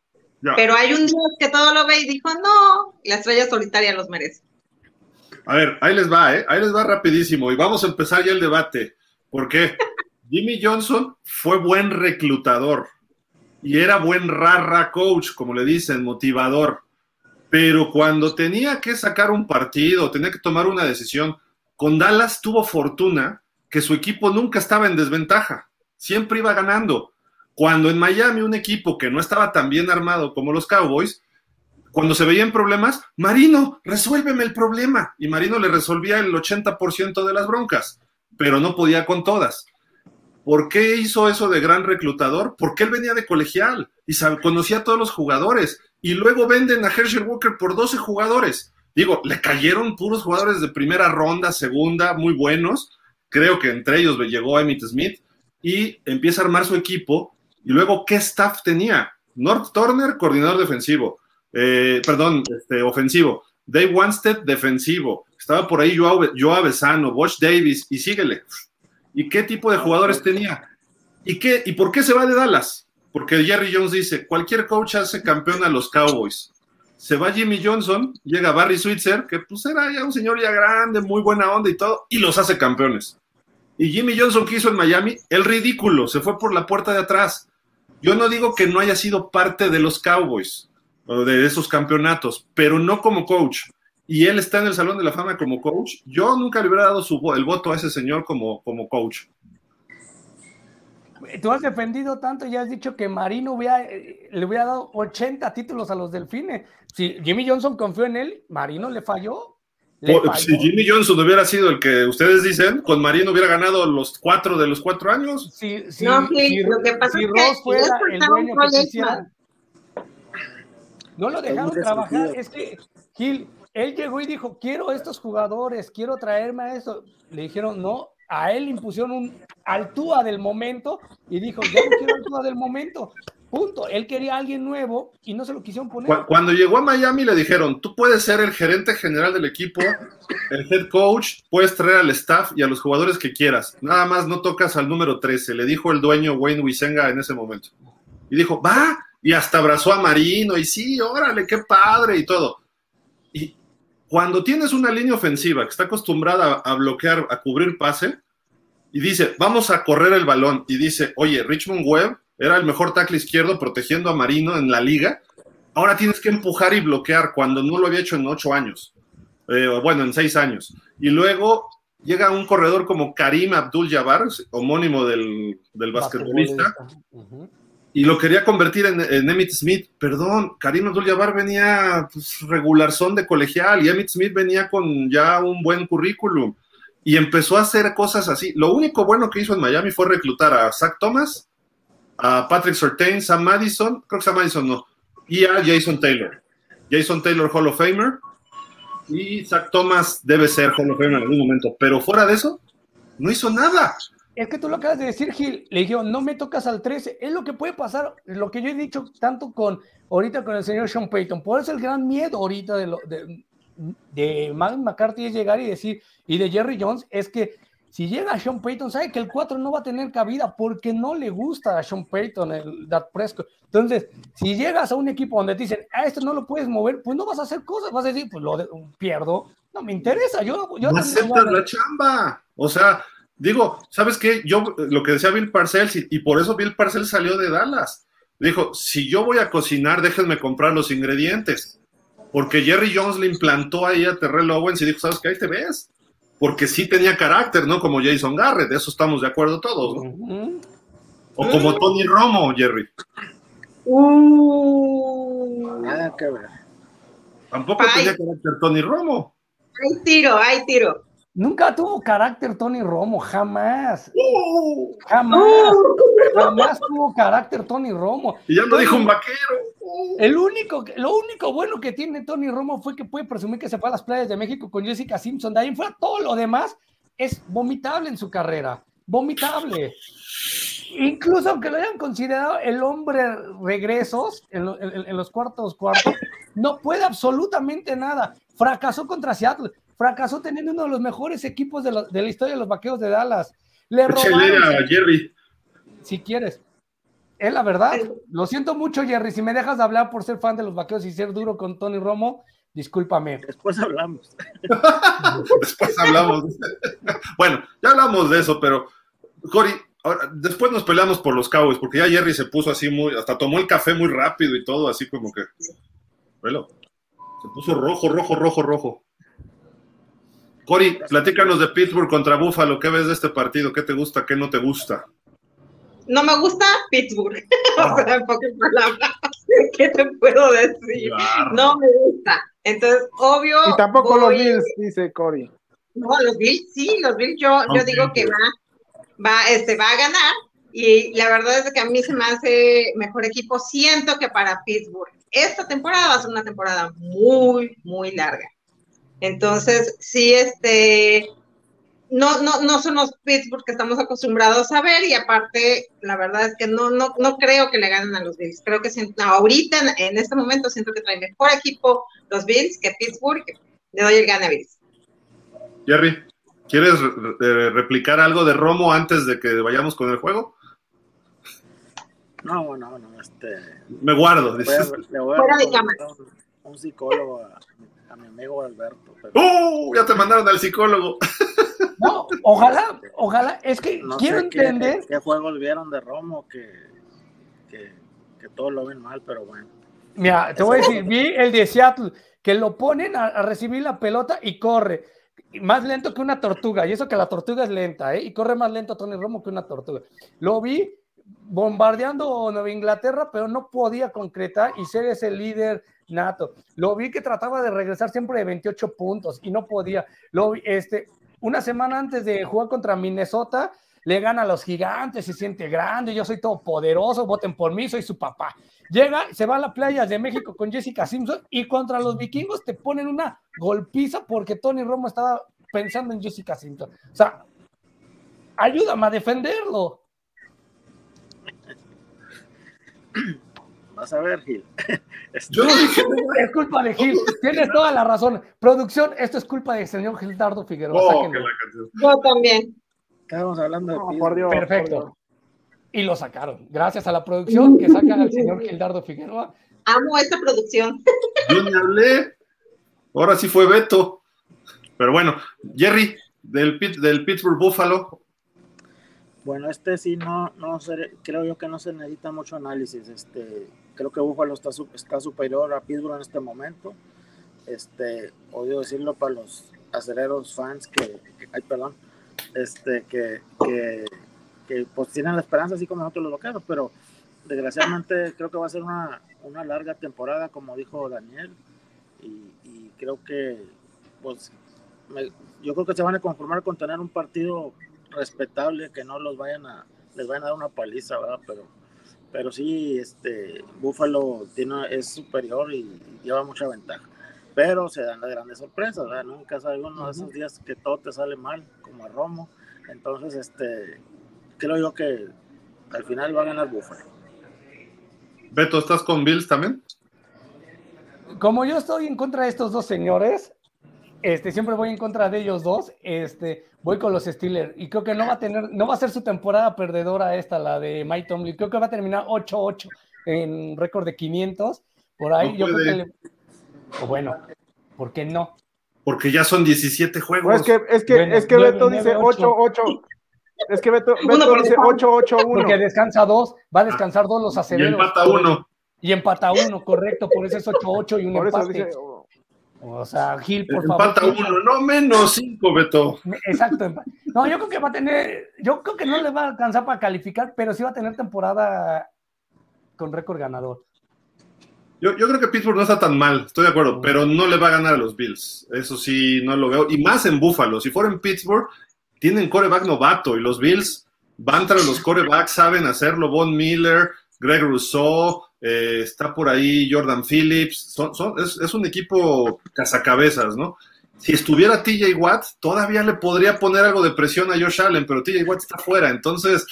Pero hay un Dios que todo lo ve y dijo, no, la estrella solitaria los merece. A ver, ahí les va, ¿eh? Ahí les va rapidísimo y vamos a empezar ya el debate. Porque Jimmy Johnson fue buen reclutador y era buen rara coach, como le dicen, motivador. Pero cuando tenía que sacar un partido, tenía que tomar una decisión, con Dallas tuvo fortuna que su equipo nunca estaba en desventaja, siempre iba ganando. Cuando en Miami un equipo que no estaba tan bien armado como los Cowboys, cuando se veían problemas, Marino, resuélveme el problema. Y Marino le resolvía el 80% de las broncas. pero no podía con todas. ¿Por qué hizo eso de gran reclutador? Porque él venía de colegial y conocía a todos los jugadores. Y luego venden a Herschel Walker por 12 jugadores. Digo, le cayeron puros jugadores de primera ronda, segunda, muy buenos. Creo que entre ellos llegó Emmett Smith y empieza a armar su equipo. Y luego, ¿qué staff tenía? North Turner, coordinador defensivo. Eh, perdón, este, ofensivo. Dave Wanstead, defensivo. Estaba por ahí Joao, Joao Besano, Bosch Davis, y síguele. ¿Y qué tipo de jugadores tenía? ¿Y, qué, ¿Y por qué se va de Dallas? Porque Jerry Jones dice, cualquier coach hace campeón a los Cowboys. Se va Jimmy Johnson, llega Barry Switzer, que pues era ya un señor ya grande, muy buena onda y todo, y los hace campeones. Y Jimmy Johnson que hizo en Miami, el ridículo, se fue por la puerta de atrás. Yo no digo que no haya sido parte de los Cowboys, o de esos campeonatos, pero no como coach y él está en el Salón de la Fama como coach, yo nunca le hubiera dado su, el voto a ese señor como, como coach. Tú has defendido tanto y has dicho que Marino hubiera, le hubiera dado 80 títulos a los delfines. Si Jimmy Johnson confió en él, Marino le falló. Si Jimmy Johnson hubiera sido el que ustedes dicen, con Marino hubiera ganado los cuatro de los cuatro años. Sí, sí, no, sí, lo que pasa es que fuera el dueño que No lo dejaron trabajar. Es que, Gil, él llegó y dijo, quiero estos jugadores, quiero traerme a eso. Le dijeron, no, a él le impusieron un Altúa del momento y dijo, yo no quiero Altúa del momento. Punto. Él quería a alguien nuevo y no se lo quisieron poner. Cuando llegó a Miami le dijeron, tú puedes ser el gerente general del equipo, el head coach, puedes traer al staff y a los jugadores que quieras. Nada más no tocas al número 13, le dijo el dueño Wayne Wisenga en ese momento. Y dijo, va, y hasta abrazó a Marino y sí, órale, qué padre y todo. Cuando tienes una línea ofensiva que está acostumbrada a bloquear, a cubrir pase, y dice, vamos a correr el balón, y dice, oye, Richmond Webb era el mejor tackle izquierdo protegiendo a Marino en la liga, ahora tienes que empujar y bloquear cuando no lo había hecho en ocho años, eh, bueno, en seis años. Y luego llega un corredor como Karim Abdul-Jabbar, homónimo del, del basquetbolista, y lo quería convertir en, Emmett Smith. Perdón, Karim Abdul-Jabbar venía pues, son de colegial y Emmett Smith venía con ya un buen currículum y empezó a hacer cosas así. Lo único bueno que hizo en Miami fue reclutar a Zach Thomas, a Patrick Surtain, Sam Madison, creo que Sam Madison no, y a Jason Taylor. Jason Taylor Hall of Famer y Zach Thomas debe ser Hall of Famer en algún momento, pero fuera de eso, no hizo nada. Es que tú lo acabas de decir, Gil. Le dije, no me tocas al 13. Es lo que puede pasar, lo que yo he dicho tanto con ahorita con el señor Sean Payton. Por eso el gran miedo ahorita de, lo, de, de McCarthy es llegar y decir, y de Jerry Jones, es que si llega Sean Payton, sabe que el 4 no va a tener cabida porque no le gusta a Sean Payton el That Prescott. Entonces, si llegas a un equipo donde te dicen, a esto no lo puedes mover, pues no vas a hacer cosas, vas a decir, pues lo pierdo, no me interesa, yo... yo no aceptas la chamba, o sea, Digo, ¿sabes qué? Yo, lo que decía Bill Parcells, y, por eso Bill Parcells salió de Dallas. Dijo, si yo voy a cocinar, déjenme comprar los ingredientes. Porque Jerry Jones le implantó ahí a Terrell Owens y dijo, ¿sabes qué? Ahí te ves. Porque sí tenía carácter, ¿no? Como Jason Garrett, de eso estamos de acuerdo todos, ¿no? O como Tony Romo, Jerry. Uh, nada que ver. Tampoco tenía carácter Tony Romo. Hay tiro, hay tiro. Nunca tuvo carácter Tony Romo, jamás. jamás. jamás tuvo carácter Tony Romo. Y ya lo dijo un vaquero. El único, lo único bueno que tiene Tony Romo fue que puede presumir que se fue a las playas de México con Jessica Simpson. De ahí fuera todo lo demás es vomitable en su carrera. Vomitable. Incluso aunque lo hayan considerado el hombre regresos en, en los cuartos cuartos, no puede absolutamente nada. Fracasó contra Seattle fracasó teniendo uno de los mejores equipos de, la historia de los vaqueros de Dallas. Le robaron. Jerry. Si quieres. Es la verdad. Lo siento mucho, Jerry. Si me dejas de hablar por ser fan de los vaqueros y ser duro con Tony Romo, discúlpame. Después hablamos. Después hablamos. bueno, ya hablamos de eso, pero Cory, después nos peleamos por los Cowboys, porque ya Jerry se puso así muy, hasta tomó el café muy rápido y todo, así como que, bueno, se puso rojo, rojo, rojo, rojo. Cori, platícanos de Pittsburgh contra Buffalo. ¿Qué ves de este partido? ¿Qué te gusta? ¿Qué no te gusta? No me gusta Pittsburgh. o sea, en pocas palabras. ¿Qué te puedo decir? No me gusta. Entonces, obvio. Y tampoco los Bills, dice Cory. No, los Bills, sí, los Bills, yo, yo digo que va, va, este, va a ganar. Y la verdad es que a mí se me hace mejor equipo. Siento que para Pittsburgh esta temporada va a ser una temporada muy, muy larga. Entonces, sí, este, no, no, no son los Pittsburgh que estamos acostumbrados a ver y aparte, la verdad es que no, no, no creo que le ganen a los Bills. Creo que ahorita, en, este momento, siento que trae mejor equipo los Bills que Pittsburgh. Le doy el gane a Bills. Jerry, ¿quieres replicar algo de Romo antes de que vayamos con el juego? No, no, no, este... Me guardo. Le voy a, un, un, psicólogo a, mi amigo Alberto. ¡Uh! Ya te mandaron al psicólogo. No, ojalá, ojalá, es que quiero entender. Qué, juegos vieron de Romo que, que, que todos lo ven mal, pero bueno. Mira, te voy a decir, vi el de Seattle, que lo ponen a, recibir la pelota y corre. Más lento que una tortuga, y eso que la tortuga es lenta, ¿eh? Y corre más lento Tony Romo que una tortuga. Lo vi bombardeando Nueva Inglaterra, pero no podía concretar y ser ese líder nato. Lo vi que trataba de regresar siempre de 28 puntos y no podía. Lo vi, este, una semana antes de jugar contra Minnesota, le gana a los gigantes, se siente grande, yo soy todo poderoso, voten por mí, soy su papá. Llega, se va a las playas de México con Jessica Simpson y contra los vikingos te ponen una golpiza porque Tony Romo estaba pensando en Jessica Simpson. O sea, ayúdame a defenderlo. Vas a ver, Gil. Yo dije, es culpa de Gil. Tienes toda la razón. Producción, esto es culpa del señor Gildardo Figueroa. Oh, Yo también. Estábamos hablando de Perfecto. Y lo sacaron. Gracias a la producción que sacan al señor Gildardo Figueroa. Amo esta producción. Yo me hablé. Ahora sí fue Beto. Pero bueno, Jerry, del, del Pittsburgh Buffalo, bueno, este sí no, no creo yo que no se necesita mucho análisis. Este, creo que Buffalo está, está superior a Pittsburgh en este momento. Este, odio decirlo para los aceleros fans que, ay, perdón, este, que, que, pues tienen la esperanza así como nosotros los locales, pero desgraciadamente creo que va a ser una, una larga temporada, como dijo Daniel, y, creo que, pues, yo creo que se van a conformar con tener un partido respetable que no los vayan a, les vayan a dar una paliza, ¿verdad? Pero, pero sí, este, Buffalo tiene, es superior y, lleva mucha ventaja. Pero se dan las grandes sorpresas, ¿verdad? Nunca sabes uno de esos días que todo te sale mal, como a Romo. Entonces, este, creo yo que al final va a ganar Buffalo. Beto, ¿estás con Bills también? Como yo estoy en contra de estos dos señores, este, siempre voy en contra de ellos dos. Este, voy con los Steelers y creo que no va a tener, no va a ser su temporada perdedora esta, la de Mike Tomlin. Creo que va a terminar 8-8 en récord de 500. Por ahí yo creo que le... o bueno, ¿por qué no? Porque ya son 17 juegos. es que, es que, es que Beto dice 8-8. Es que Beto, Beto dice 8-8-1. Porque descansa dos, va a descansar dos los aceleros. Y empata uno. Y empata uno, correcto, por eso es 8-8 y un empate. O sea, Gil, por Empata favor. uno, no menos cinco, Beto. Exacto. No, yo creo que va a tener, yo creo que no le va a alcanzar para calificar, pero sí va a tener temporada con récord ganador. Yo, yo, creo que Pittsburgh no está tan mal, estoy de acuerdo, pero no le va a ganar a los Bills. Eso sí, no lo veo. Y más en Buffalo. Si fuera en Pittsburgh, tienen coreback novato y los Bills van tras los corebacks, saben hacerlo. Von Miller, Greg Rousseau, eh, está por ahí Jordan Phillips, es, un equipo cazacabezas, ¿no? Si estuviera TJ Watt, todavía le podría poner algo de presión a Josh Allen, pero TJ Watt está fuera, entonces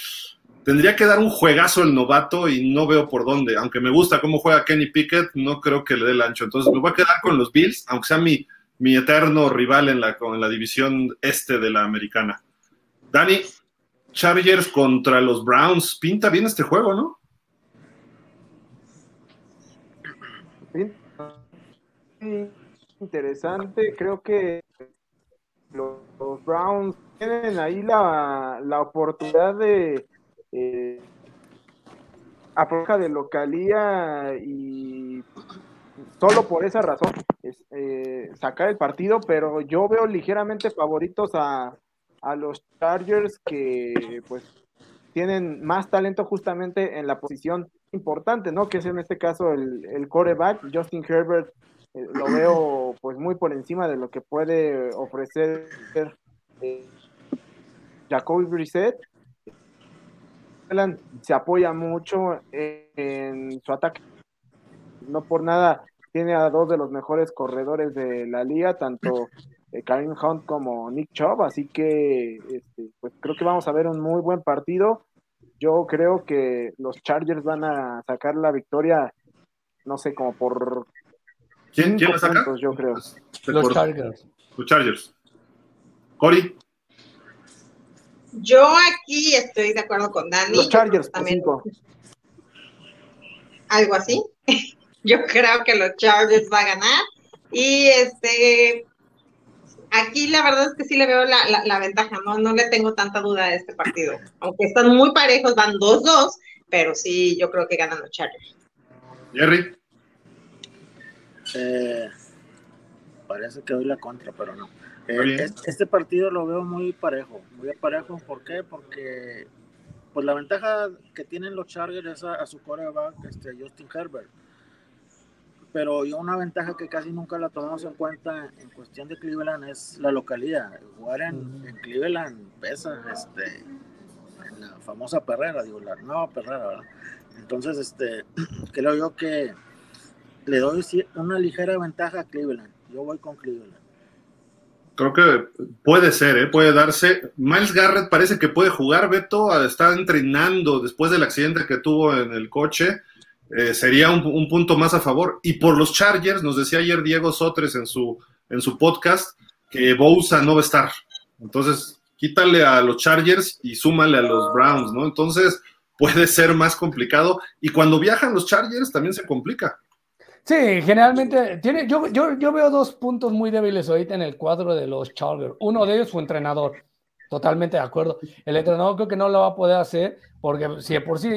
tendría que dar un juegazo el novato y no veo por dónde. Aunque me gusta cómo juega Kenny Pickett, no creo que le dé el ancho. Entonces me voy a quedar con los Bills, aunque sea mi, mi eterno rival en la, en la división este de la americana. Dani, Chargers contra los Browns. Pinta bien este juego, ¿no? interesante. Creo que los, Browns tienen ahí la, la oportunidad de eh, de localía y solo por esa razón es, eh, sacar el partido, pero yo veo ligeramente favoritos a, a los Chargers que pues tienen más talento justamente en la posición importante, ¿no? Que es en este caso el, el coreback, Justin Herbert eh, lo veo pues muy por encima de lo que puede ofrecer eh, Jacoby Brissett. Se apoya mucho en su ataque. No por nada tiene a dos de los mejores corredores de la liga, tanto eh, Karim Hunt como Nick Chubb, así que este, pues creo que vamos a ver un muy buen partido. Yo creo que los Chargers van a sacar la victoria, no sé, como por ¿Quién, ¿quién la saca? yo creo. Los Chargers. Los Chargers. Cory. Yo aquí estoy de acuerdo con Dani. Los Chargers, también. Algo así. Yo creo que los Chargers va a ganar. Y este, aquí la verdad es que sí le veo la, ventaja, ¿no? No le tengo tanta duda a este partido. Aunque están muy parejos, van 2-2, pero sí, yo creo que ganan los Chargers. Jerry. Eh, parece que doy la contra, pero no. Eh, este, partido lo veo muy parejo, muy parejo. ¿Por qué? Porque pues la ventaja que tienen los Chargers es a, su coreback, este, Justin Herbert pero yo una ventaja que casi nunca la tomamos en cuenta en cuestión de Cleveland es la localidad. Jugar en, Cleveland pesa, este, en la famosa perrera, digo, la nueva perrera, ¿verdad? Entonces, este, creo yo que le doy una ligera ventaja a Cleveland. Yo voy con Cleveland. Creo que puede ser, ¿eh? puede darse. Miles Garrett parece que puede jugar, Beto, está entrenando después del accidente que tuvo en el coche eh, sería un, punto más a favor. Y por los Chargers, nos decía ayer Diego Sotres en su, en su podcast que Bousa no va a estar. Entonces, quítale a los Chargers y súmale a los Browns, ¿no? Entonces, puede ser más complicado. Y cuando viajan los Chargers también se complica. Sí, generalmente tiene, yo, yo, yo veo dos puntos muy débiles ahorita en el cuadro de los Chargers. Uno de ellos, su entrenador. Totalmente de acuerdo. El entrenador creo que no lo va a poder hacer porque si de por sí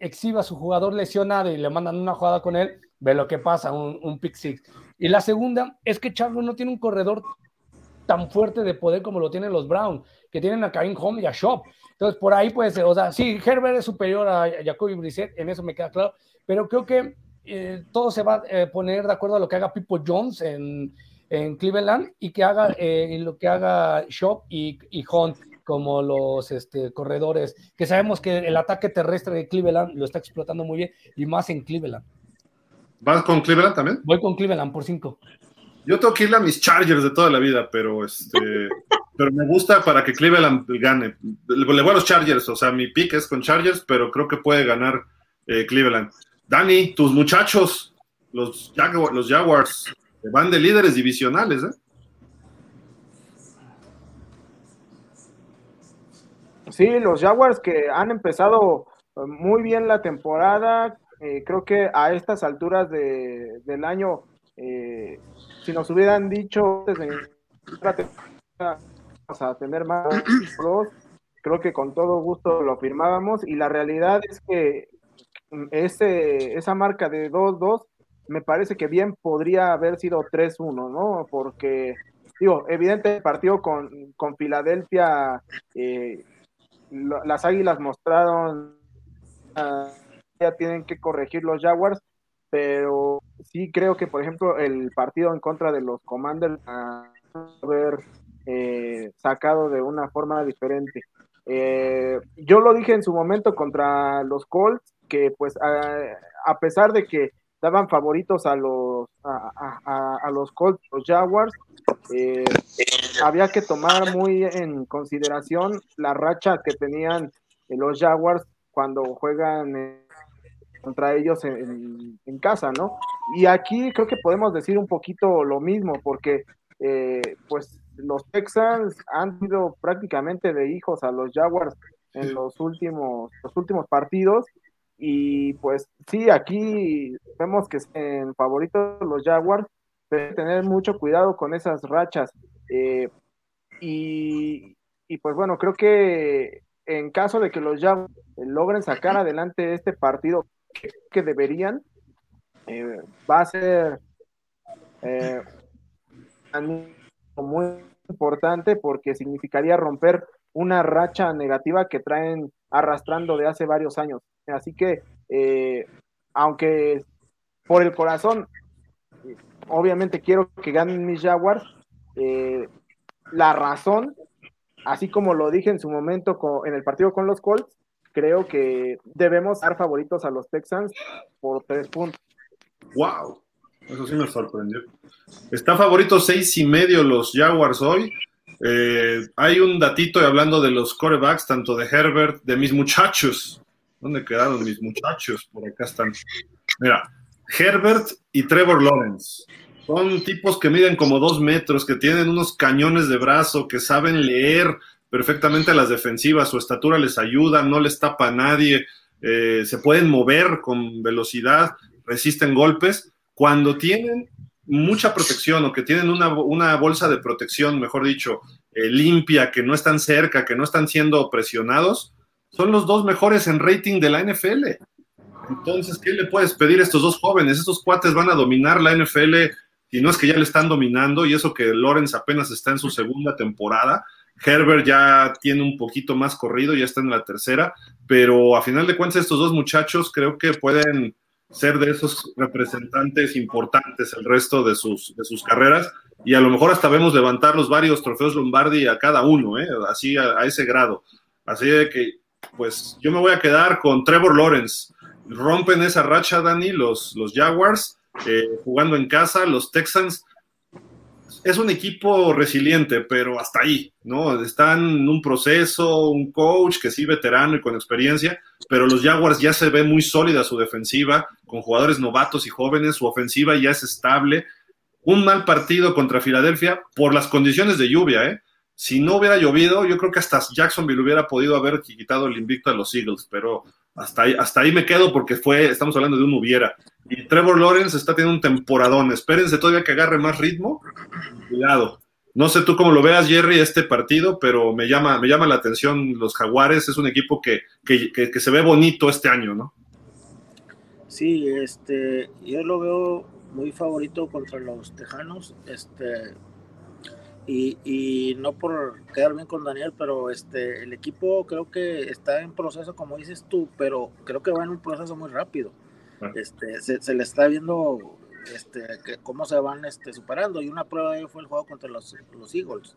exhiba a su jugador lesionado y le mandan una jugada con él, ve lo que pasa, un, pick six. Y la segunda es que Charles no tiene un corredor tan fuerte de poder como lo tienen los Browns, que tienen a Karim Home y a Shop. Entonces, por ahí puede ser, o sea, sí, Herbert es superior a Jacoby Brissett, en eso me queda claro, pero creo que eh, todo se va a eh, poner de acuerdo a lo que haga Pipo Jones en, en Cleveland y que haga eh, lo que haga Shop y, y, Hunt como los este, corredores, que sabemos que el ataque terrestre de Cleveland lo está explotando muy bien y más en Cleveland. ¿Vas con Cleveland también? Voy con Cleveland por cinco. Yo tengo que ir a mis Chargers de toda la vida, pero este, pero me gusta para que Cleveland gane. Le voy a los Chargers, o sea, mi pick es con Chargers, pero creo que puede ganar eh, Cleveland. Dani, tus muchachos, los, los Jaguars, van de líderes divisionales, ¿eh? Sí, los Jaguars que han empezado eh, muy bien la temporada, eh, creo que a estas alturas de, del año, eh, si nos hubieran dicho vamos a tener más dos, creo que con todo gusto lo firmábamos y la realidad es que ese, esa marca de 2-2 me parece que bien podría haber sido 3-1, ¿no? Porque, digo, evidente el partido con, con Filadelfia, eh, las Águilas mostraron, uh, ya tienen que corregir los Jaguars, pero sí creo que, por ejemplo, el partido en contra de los Commanders a haber eh, sacado de una forma diferente. Eh, yo lo dije en su momento contra los Colts, que pues a pesar de que daban favoritos a los a, los Colts, los Jaguars. Eh, había que tomar muy en consideración la racha que tenían los Jaguars cuando juegan eh, contra ellos en, casa, ¿no? Y aquí creo que podemos decir un poquito lo mismo, porque eh, pues los Texans han sido prácticamente de hijos a los Jaguars en los últimos, los últimos partidos y pues sí, aquí vemos que en favoritos los Jaguars, pero tener mucho cuidado con esas rachas. Eh, y, pues bueno, creo que en caso de que los Jaguars logren sacar adelante este partido que, deberían, eh, va a ser eh, muy importante porque significaría romper una racha negativa que traen arrastrando de hace varios años. Así que, eh, aunque por el corazón obviamente quiero que ganen mis Jaguars. Eh, la razón, así como lo dije en su momento en el partido con los Colts, creo que debemos dar favoritos a los Texans por tres puntos. ¡Wow! Eso sí me sorprendió. Está favorito seis y medio los Jaguars hoy. Eh, hay un datito hablando de los corebacks, tanto de Herbert, de mis muchachos. ¿Dónde quedaron mis muchachos? Por acá están. Mira, Herbert y Trevor Lawrence. Son tipos que miden como dos metros, que tienen unos cañones de brazo, que saben leer perfectamente las defensivas, su estatura les ayuda, no les tapa a nadie, eh, se pueden mover con velocidad, resisten golpes. Cuando tienen mucha protección o que tienen una, bolsa de protección, mejor dicho, eh, limpia, que no están cerca, que no están siendo presionados, son los dos mejores en rating de la NFL. Entonces, ¿qué le puedes pedir a estos dos jóvenes? Estos cuates van a dominar la NFL y no es que ya le están dominando y eso que Lawrence apenas está en su segunda temporada. Herbert ya tiene un poquito más corrido, ya está en la tercera, pero a final de cuentas estos dos muchachos creo que pueden ser de esos representantes importantes el resto de sus, de sus carreras y a lo mejor hasta vemos levantar los varios trofeos Lombardi a cada uno, ¿eh? así a, ese grado. Así de que, pues yo me voy a quedar con Trevor Lawrence. Rompen esa racha, Dani, los, los Jaguars, eh, jugando en casa, los Texans es un equipo resiliente, pero hasta ahí, ¿no? Están en un proceso, un coach que sí veterano y con experiencia, pero los Jaguars ya se ve muy sólida su defensiva, con jugadores novatos y jóvenes, su ofensiva ya es estable. Un mal partido contra Filadelfia por las condiciones de lluvia, ¿eh? Si no hubiera llovido, yo creo que hasta Jacksonville hubiera podido haber quitado el invicto a los Eagles, pero hasta ahí, hasta ahí me quedo porque fue, estamos hablando de un hubiera. Y Trevor Lawrence está teniendo un temporadón. Espérense todavía que agarre más ritmo. Cuidado. No sé tú cómo lo veas, Jerry, este partido, pero me llama, me llama la atención los Jaguares. Es un equipo que, que, se ve bonito este año, ¿no? Sí, este, yo lo veo muy favorito contra los Tejanos. Este, y, y, no por quedar bien con Daniel, pero este el equipo creo que está en proceso, como dices tú, pero creo que va en un proceso muy rápido. Este, se, le está viendo este, que, cómo se van este, superando. Y una prueba de ello fue el juego contra los, los Eagles.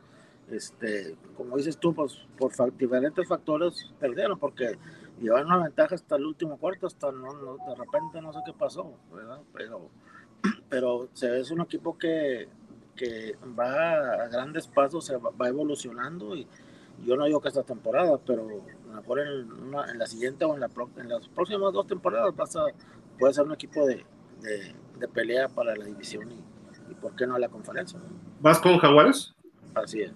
Este, como dices tú, pues por diferentes factores perdieron, porque llevaron una ventaja hasta el último cuarto, hasta no, de repente no sé qué pasó, ¿verdad? Pero, pero se es un equipo que que va a grandes pasos, se va, evolucionando y yo no digo que esta temporada, pero a lo mejor en, la siguiente o en, la, en las próximas dos temporadas vas puede ser un equipo de, de, pelea para la división y, y, por qué no la conferencia. ¿Vas con Jaguares? Así es.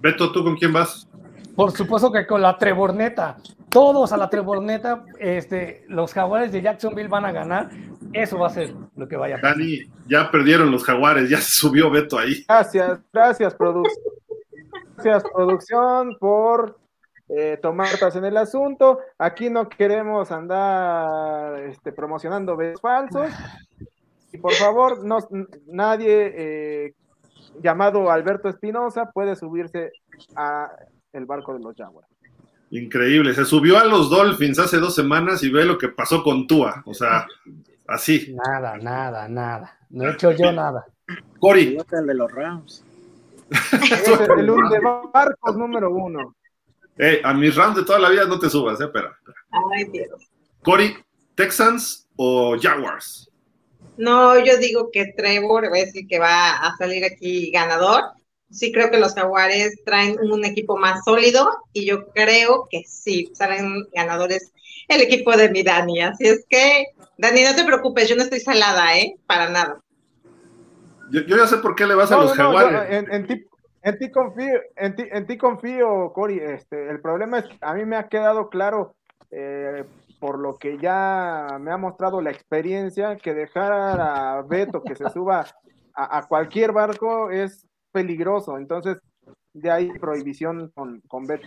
Beto, ¿tú con quién vas? Por supuesto que con la Treborneta. Todos a la Treborneta. Este, los Jaguares de Jacksonville van a ganar. Eso va a ser lo que vaya a pasar. Dani, ya perdieron los Jaguares, ya se subió Beto ahí. Gracias, gracias, producción. Gracias, producción, por eh, tomar cartas en el asunto. Aquí no queremos andar este, promocionando besos falsos. Y por favor, no, nadie eh, llamado Alberto Espinosa puede subirse a el barco de los Jaguars. Increíble, se subió a los Dolphins hace dos semanas y ve lo que pasó con Tua, o sea, así. Nada, nada, nada, no he hecho yo nada. Cori. El de los Rams. es el de barcos número uno. Eh, a mis Rams de toda la vida no te subas, eh, espera. Ay, Dios. Cori, ¿Texans o Jaguars? No, yo digo que Trevor es el que va a salir aquí ganador sí creo que los jaguares traen un equipo más sólido y yo creo que sí, salen ganadores el equipo de mi Dani. Así es que, Dani, no te preocupes, yo no estoy salada, ¿eh? Para nada. Yo, ya sé por qué le vas a los jaguares. en, ti, en, ti, confío, en ti, en ti confío, Cori. Este, el problema es que a mí me ha quedado claro, eh, por lo que ya me ha mostrado la experiencia, que dejar a Beto que se suba a cualquier barco es peligroso. Entonces, de ahí prohibición con, con Beto.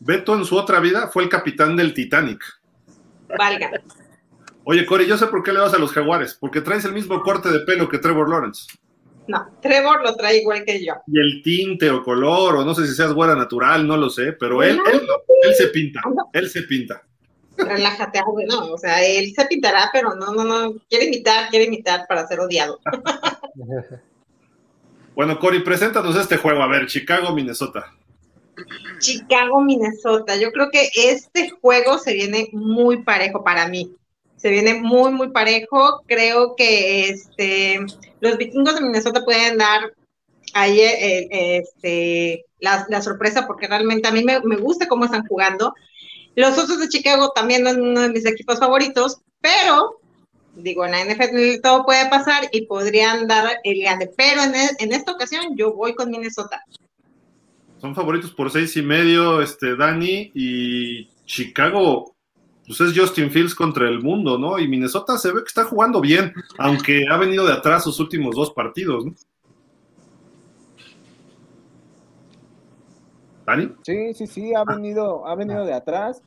Beto en su otra vida fue el capitán del Titanic. Valga. Oye, Corey, yo sé por qué le vas a los jaguares, porque traes el mismo corte de pelo que Trevor Lawrence. No, Trevor lo trae igual que yo. Y el tinte o color, o no sé si seas güera natural, no lo sé, pero él, él, él se pinta, él se pinta. relájate, ah, bueno, o sea, él se pintará, pero no, no, no, quiere imitar, quiere imitar para ser odiado. bueno, Cory, preséntanos este juego, a ver, Chicago, Minnesota. Chicago, Minnesota. Yo creo que este juego se viene muy parejo para mí. Se viene muy, muy parejo. Creo que este, los vikingos de Minnesota pueden dar ahí eh, este, la, sorpresa porque realmente a mí me, gusta cómo están jugando. Los Osos de Chicago también no es uno de mis equipos favoritos, pero digo, en la NFL todo puede pasar y podrían dar el gane. Pero en, en esta ocasión yo voy con Minnesota. Son favoritos por seis y medio, este, Dani, y Chicago, pues es Justin Fields contra el mundo, ¿no? Y Minnesota se ve que está jugando bien, aunque ha venido de atrás sus últimos dos partidos, ¿no? ¿Dani? Sí, sí, sí, ha venido, ha venido de atrás.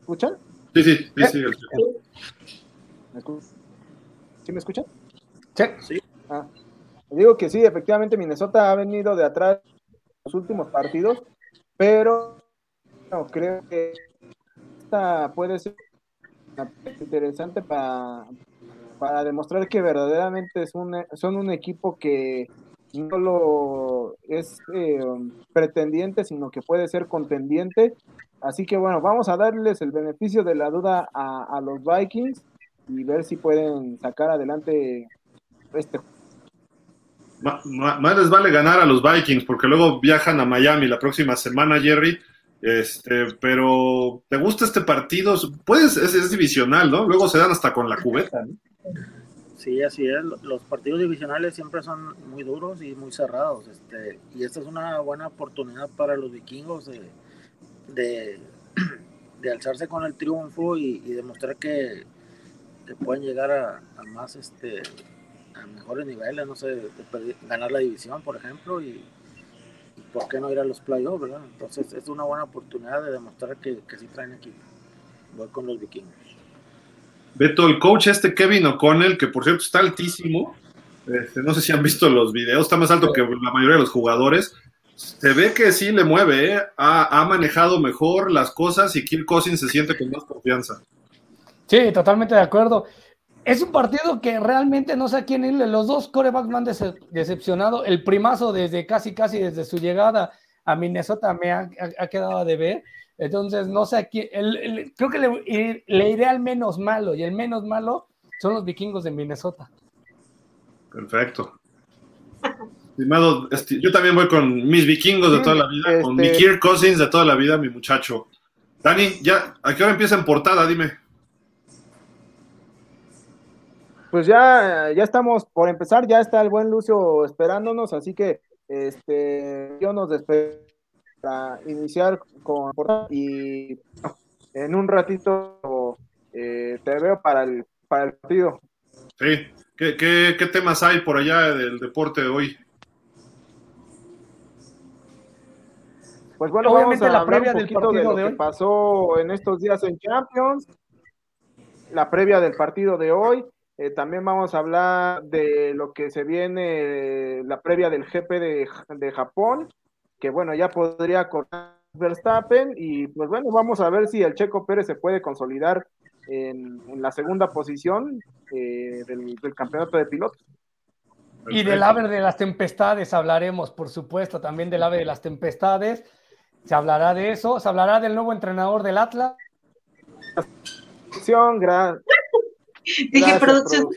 ¿Escuchan? Sí, sí, sí, sí. ¿Sí me escuchan? Sí. sí. Ah. Digo que sí, efectivamente Minnesota ha venido de atrás en los últimos partidos, pero creo que esta puede ser interesante para, para demostrar que verdaderamente es un, son un equipo que no solo es eh, pretendiente, sino que puede ser contendiente. Así que bueno, vamos a darles el beneficio de la duda a, a los Vikings y ver si pueden sacar adelante este más les vale ganar a los Vikings porque luego viajan a Miami la próxima semana, Jerry. Este, pero ¿te gusta este partido? Puedes, es, divisional, ¿no? Luego se dan hasta con la cubeta, ¿no? Sí, así es. Los partidos divisionales siempre son muy duros y muy cerrados. Este, y esta es una buena oportunidad para los vikingos de, de, alzarse con el triunfo y, demostrar que, pueden llegar a, a más este, a mejores niveles, no sé, ganar la división, por ejemplo, y, por qué no ir a los playoffs, ¿verdad? Entonces es una buena oportunidad de demostrar que, que sí traen equipo. Voy con los vikingos. Beto, el coach este Kevin O'Connell, que por cierto está altísimo, este, no sé si han visto los videos, está más alto que la mayoría de los jugadores. Se ve que sí le mueve, ¿eh? ha, ha, manejado mejor las cosas y Kirk Cousins se siente con más confianza. Sí, totalmente de acuerdo. Es un partido que realmente no sé a quién irle. Los dos corebacks me han decepcionado. El primazo desde casi, casi desde su llegada a Minnesota me ha, quedado de ver. Entonces, no sé a quién. creo que le, iré al menos malo y el menos malo son los vikingos de Minnesota. Perfecto. Estimado, este, yo también voy con mis vikingos de toda la vida, con mi este Kirk Cousins de toda la vida, mi muchacho. Dani, ya, ¿a qué hora empieza en portada? Dime. Pues ya, ya estamos por empezar, ya está el buen Lucio esperándonos, así que este, yo nos despedo para iniciar con y en un ratito eh, te veo para el, para el partido. Sí, ¿Qué, qué, qué temas hay por allá del deporte de hoy? Pues bueno, Obviamente vamos a la previa del partido de lo que pasó en estos días en Champions, la previa del partido de hoy, eh, también vamos a hablar de lo que se viene, la previa del GP de, Japón, que bueno, ya podría correr Verstappen y pues bueno, vamos a ver si el Checo Pérez se puede consolidar en, la segunda posición eh, del, campeonato de pilotos. Y del ave de las tempestades hablaremos, por supuesto, también del ave de las tempestades. Se hablará de eso, se hablará del nuevo entrenador del Atlas. Gracias. Dije producción.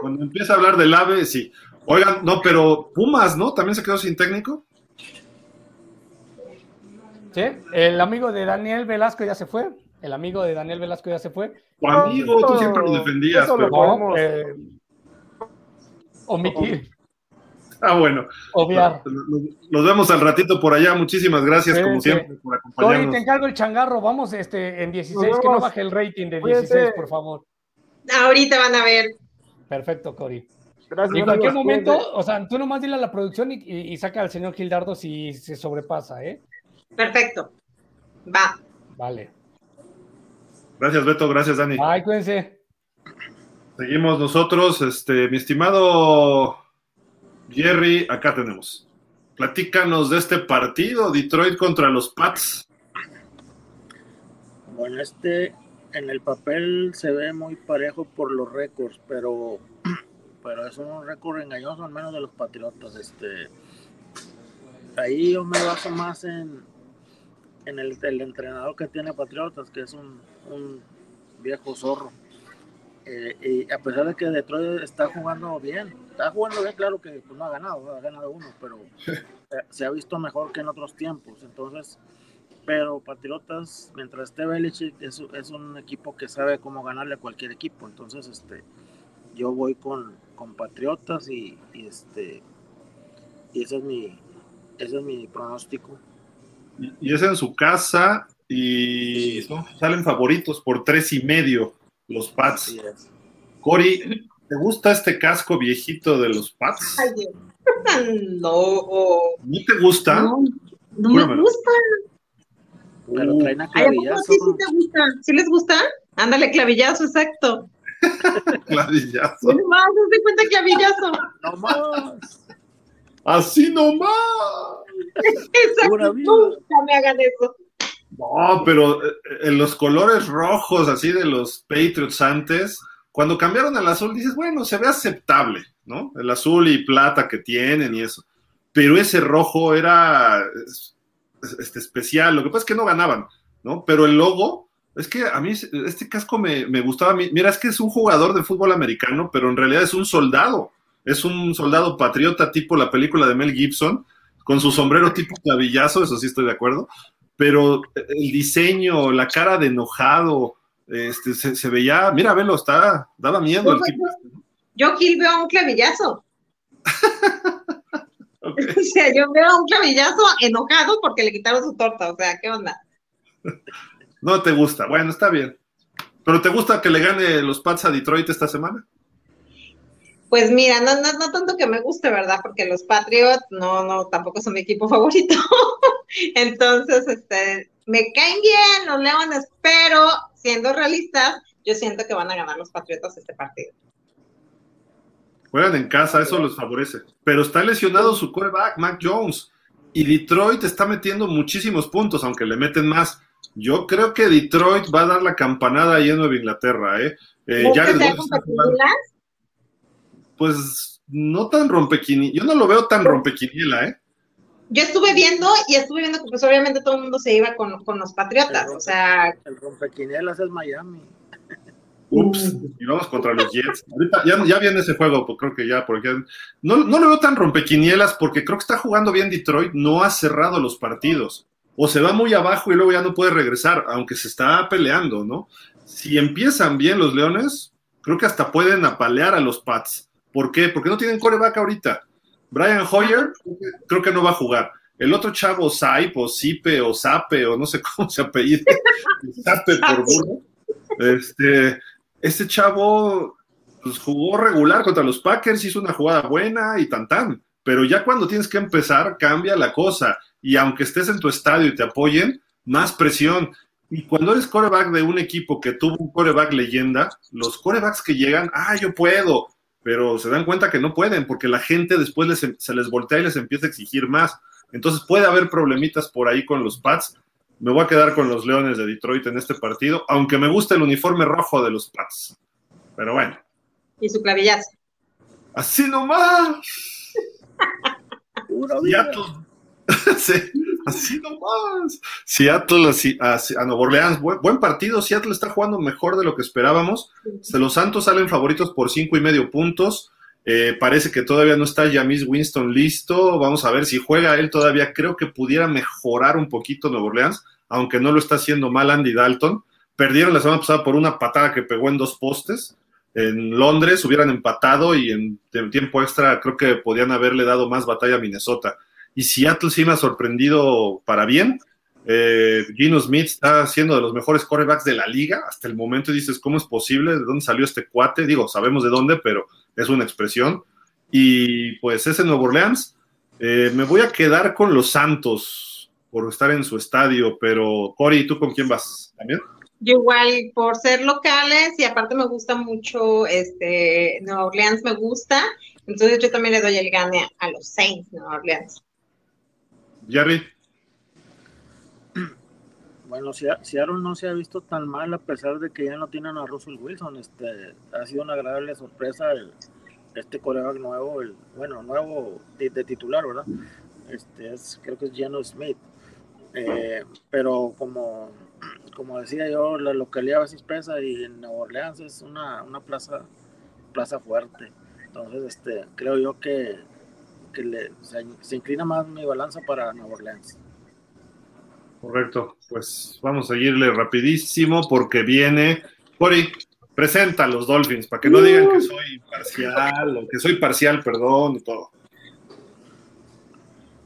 Cuando empieza a hablar del AVE, sí. Oigan, no, pero Pumas, ¿no? ¿También se quedó sin técnico? Sí, el amigo de Daniel Velasco ya se fue. El amigo de Daniel Velasco ya se fue. Tu amigo, tú siempre lo defendías. Pero... Eh, omitir. Ah, bueno. Obviar. Nos vemos al ratito por allá. Muchísimas gracias, como siempre, por acompañarnos. te encargo el changarro. Vamos este, en 16, que no baje el rating de 16, por favor. Ahorita van a ver. Perfecto, Cori. Gracias, y en cualquier momento, o sea, tú nomás dile a la producción y, saca al señor Gildardo si se sobrepasa, ¿eh? Perfecto. Va. Vale. Gracias, Beto. Gracias, Dani. Ay, cuídense. Seguimos nosotros, este, mi estimado Jerry, acá tenemos. Platícanos de este partido, Detroit contra los Pats. Bueno, este en el papel se ve muy parejo por los récords, pero, pero es un récord engañoso al menos de los Patriotas. Este, ahí yo me baso más en, en el, entrenador que tiene Patriotas, que es un, viejo zorro. Eh, y a pesar de que Detroit está jugando bien, está jugando bien, claro que pues, no ha ganado, ha ganado uno, pero se ha visto mejor que en otros tiempos. Entonces, pero Patriotas, mientras esté Belichick, es, es, un equipo que sabe cómo ganarle a cualquier equipo. Entonces, este, yo voy con, con Patriotas y, este, y ese es mi, ese es mi pronóstico. Y es en su casa y salen favoritos por tres y medio los Pats. Cory, ¿te gusta este casco viejito de los Pats? no. ¿No te gusta? No, no me gusta. Pero traen a clavillazo. sí, sí, te gusta. ¿Sí les gusta? Ándale, clavillazo, exacto. clavillazo. No más, de cuenta clavillazo. No más. Así nomás. Exacto, nunca me hagan eso. No, pero eh, en los colores rojos, así de los Patriots antes, cuando cambiaron al azul, dices, bueno, se ve aceptable, ¿no? El azul y plata que tienen y eso. Pero ese rojo era este, especial. Lo que pasa es que no ganaban, ¿no? Pero el logo, es que a mí este casco me, me gustaba. Mira, es que es un jugador de fútbol americano, pero en realidad es un soldado. Es un soldado patriota tipo la película de Mel Gibson, con su sombrero tipo clavillazo, eso sí estoy de acuerdo. Pero el diseño, la cara de enojado, este, se, veía, mira, velo, está, daba miedo. el tipo. Yo aquí veo un clavillazo. O sea, yo veo un clavillazo enojado porque le quitaron su torta. O sea, ¿qué onda? No te gusta. Bueno, está bien. ¿Pero te gusta que le gane los Pats a Detroit esta semana? Pues mira, no, no, no tanto que me guste, ¿verdad? Porque los Patriots no, no, tampoco son mi equipo favorito. Entonces, este, me caen bien los Leones, pero siendo realistas, yo siento que van a ganar los Patriotas este partido. Juegan en casa, eso los favorece. Pero está lesionado su quarterback, Mac Jones. Y Detroit está metiendo muchísimos puntos, aunque le meten más. Yo creo que Detroit va a dar la campanada ahí en Nueva Inglaterra, ¿eh? eh ya pues no tan rompequiniela. Yo no lo veo tan rompequiniela, ¿eh? Yo estuve viendo y estuve viendo que pues obviamente todo el mundo se iba con, con los Patriotas, o sea... El rompequinielas es Miami. Ups, y vamos contra los Jets. Ahorita ya, viene ese juego, pues creo que ya, porque no, no lo veo tan rompequinielas porque creo que está jugando bien Detroit, no ha cerrado los partidos. O se va muy abajo y luego ya no puede regresar, aunque se está peleando, ¿no? Si empiezan bien los Leones, creo que hasta pueden apalear a los Pats. ¿Por qué? Porque no tienen coreback ahorita. Brian Hoyer, creo que no va a jugar. El otro chavo, Saip o Sipe o Sape o no sé cómo se apellida, Sape por burro. Este, este chavo pues, jugó regular contra los Packers, hizo una jugada buena y tan tan, pero ya cuando tienes que empezar cambia la cosa y aunque estés en tu estadio y te apoyen, más presión. Y cuando eres coreback de un equipo que tuvo un coreback leyenda, los corebacks que llegan, ah, yo puedo, pero se dan cuenta que no pueden porque la gente después se les voltea y les empieza a exigir más. Entonces puede haber problemitas por ahí con los Pats me voy a quedar con los Leones de Detroit en este partido, aunque me gusta el uniforme rojo de los Pats. Pero bueno. Y su clavillazo. Así nomás. Seattle. sí, así nomás. Seattle, a Nuevo Orleans, buen, partido. Seattle está jugando mejor de lo que esperábamos. Los Santos salen favoritos por cinco y medio puntos. Eh, parece que todavía no está Jamis Winston listo. Vamos a ver si juega él todavía. Creo que pudiera mejorar un poquito Nuevo Orleans aunque no lo está haciendo mal Andy Dalton. Perdieron la semana pasada por una patada que pegó en dos postes. En Londres hubieran empatado y en, tiempo extra creo que podían haberle dado más batalla a Minnesota. Y Seattle sí me ha sorprendido para bien. Eh, Gino Smith está siendo de los mejores quarterbacks de la liga hasta el momento dices, ¿cómo es posible? ¿De dónde salió este cuate? Digo, sabemos de dónde, pero es una expresión. Y pues ese Nuevo Orleans, eh, me voy a quedar con los Santos por estar en su estadio, pero Cory, ¿tú con quién vas? ¿También? Yo igual, por ser locales y aparte me gusta mucho, este, Nueva Orleans me gusta, entonces yo también le doy el gane a los Saints Nueva Orleans. Jerry. Bueno, Seattle no se ha visto tan mal a pesar de que ya no tienen a Russell Wilson. Este, ha sido una agradable sorpresa el, este coreback nuevo, el, bueno, nuevo de, titular, ¿verdad? Este es, creo que es Geno Smith. Eh, pero como, como decía yo, la localidad a veces pesa y en Nueva Orleans es una, una plaza, plaza fuerte. Entonces, este, creo yo que, que le, se, inclina más mi balanza para Nueva Orleans. Correcto, pues vamos a seguirle rapidísimo porque viene Cory, presenta a los Dolphins para que no digan que soy parcial o que soy parcial, perdón y todo.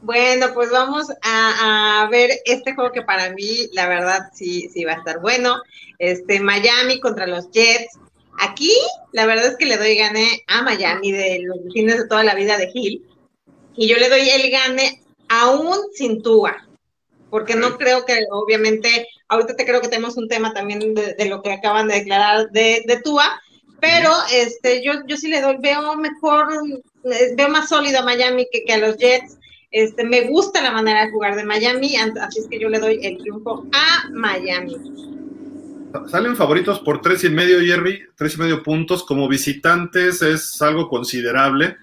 Bueno, pues vamos a, ver este juego que para mí, la verdad, sí, sí va a estar bueno. Este, Miami contra los Jets. Aquí, la verdad es que le doy gane a Miami de los fines de toda la vida de Hill. Y yo le doy el gane aún sin Tua porque no creo que, obviamente, ahorita te creo que tenemos un tema también de, lo que acaban de declarar de, de Tua, pero este, yo, yo sí le doy, veo mejor, veo más sólido a Miami que, que a los Jets. Este, me gusta la manera de jugar de Miami, así es que yo le doy el triunfo a Miami. Salen favoritos por tres y medio, Jerry, tres y medio puntos. Como visitantes es algo considerable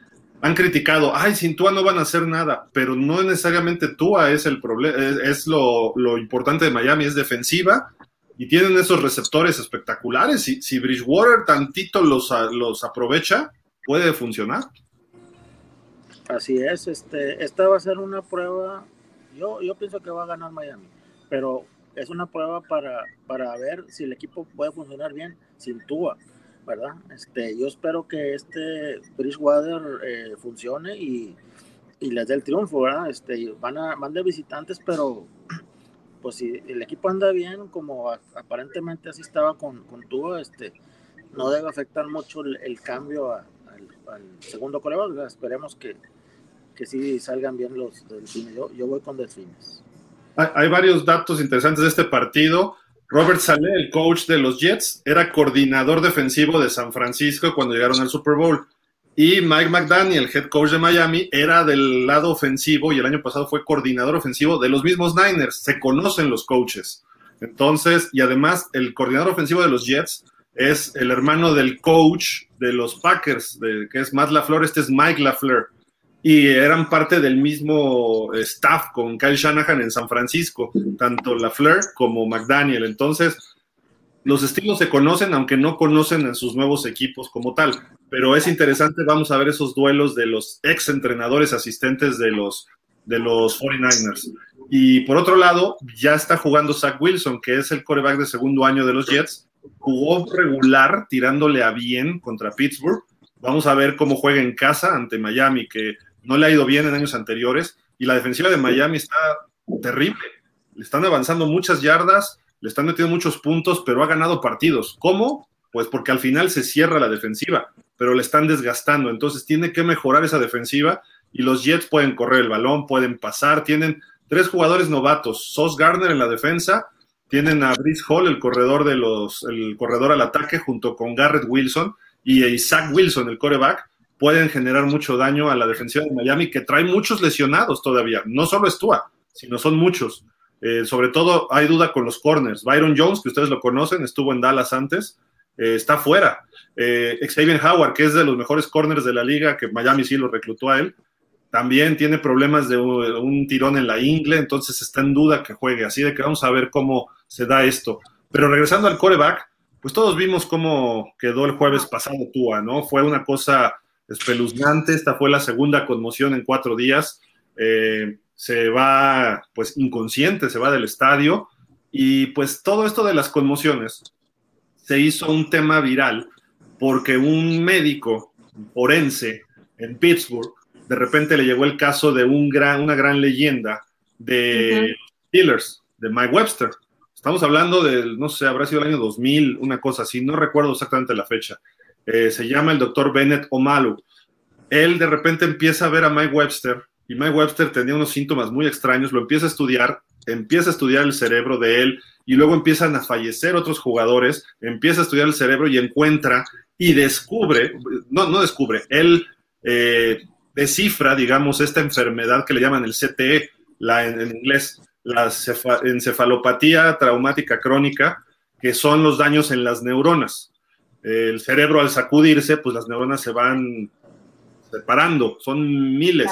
han criticado, ay, sin Tua no van a hacer nada, pero no necesariamente Tua es el problema, es, lo, importante de Miami, es defensiva y tienen esos receptores espectaculares. Si, si Bridgewater tantito los, los aprovecha, puede funcionar. Así es, este, esta va a ser una prueba, yo, yo pienso que va a ganar Miami, pero es una prueba para, para ver si el equipo puede funcionar bien sin Tua ¿verdad? Este, yo espero que este Bridgewater eh, funcione y, y, les dé el triunfo, ¿verdad? Este, van, a, van de visitantes, pero pues si el equipo anda bien, como aparentemente así estaba con, con Tua, este, no debe afectar mucho el, cambio al, segundo coreback. Esperemos que, que sí salgan bien los delfines. Yo, yo voy con delfines. Hay, hay varios datos interesantes de este partido. Robert Saleh, el coach de los Jets, era coordinador defensivo de San Francisco cuando llegaron al Super Bowl. Y Mike McDaniel, head coach de Miami, era del lado ofensivo y el año pasado fue coordinador ofensivo de los mismos Niners. Se conocen los coaches. Entonces, y además, el coordinador ofensivo de los Jets es el hermano del coach de los Packers, de, que es Matt LaFleur. Este es Mike LaFleur y eran parte del mismo staff con Kyle Shanahan en San Francisco, tanto LaFleur como McDaniel. Entonces, los estilos se conocen, aunque no conocen en sus nuevos equipos como tal. Pero es interesante, vamos a ver esos duelos de los ex entrenadores asistentes de los, de los 49ers. Y por otro lado, ya está jugando Zach Wilson, que es el coreback de segundo año de los Jets. Jugó regular, tirándole a bien contra Pittsburgh. Vamos a ver cómo juega en casa ante Miami, que no le ha ido bien en años anteriores y la defensiva de Miami está terrible. Le están avanzando muchas yardas, le están metiendo muchos puntos, pero ha ganado partidos. ¿Cómo? Pues porque al final se cierra la defensiva, pero le están desgastando. Entonces tiene que mejorar esa defensiva y los Jets pueden correr el balón, pueden pasar. Tienen tres jugadores novatos: Sos Gardner en la defensa, tienen a Brice Hall, el corredor de los, el corredor al ataque, junto con Garrett Wilson y Isaac Wilson, el coreback pueden generar mucho daño a la defensiva de Miami, que trae muchos lesionados todavía. No solo es Tua, sino son muchos. Eh, sobre todo hay duda con los corners. Byron Jones, que ustedes lo conocen, estuvo en Dallas antes, eh, está fuera. Eh, Xavier Howard, que es de los mejores corners de la liga, que Miami sí lo reclutó a él, también tiene problemas de un, tirón en la ingle, entonces está en duda que juegue. Así de que vamos a ver cómo se da esto. Pero regresando al coreback, pues todos vimos cómo quedó el jueves pasado Tua, ¿no? Fue una cosa espeluznante. Esta fue la segunda conmoción en cuatro días. Eh, se va, pues, inconsciente, se va del estadio. Y pues todo esto de las conmociones se hizo un tema viral porque un médico forense en Pittsburgh, de repente le llegó el caso de un gran, una gran leyenda de Steelers, de Mike Webster. Estamos hablando del, no sé, habrá sido el año 2000, una cosa así, no recuerdo exactamente la fecha. Eh, se llama el doctor Bennett Omalu. Él de repente empieza a ver a Mike Webster y Mike Webster tenía unos síntomas muy extraños, lo empieza a estudiar, empieza a estudiar el cerebro de él y luego empiezan a fallecer otros jugadores, empieza a estudiar el cerebro y encuentra y descubre, no, no descubre, él eh, descifra, digamos, esta enfermedad que le llaman el CTE, la, en, inglés, la encefalopatía traumática crónica, que son los daños en las neuronas. El cerebro al sacudirse, pues las neuronas se van separando, son miles,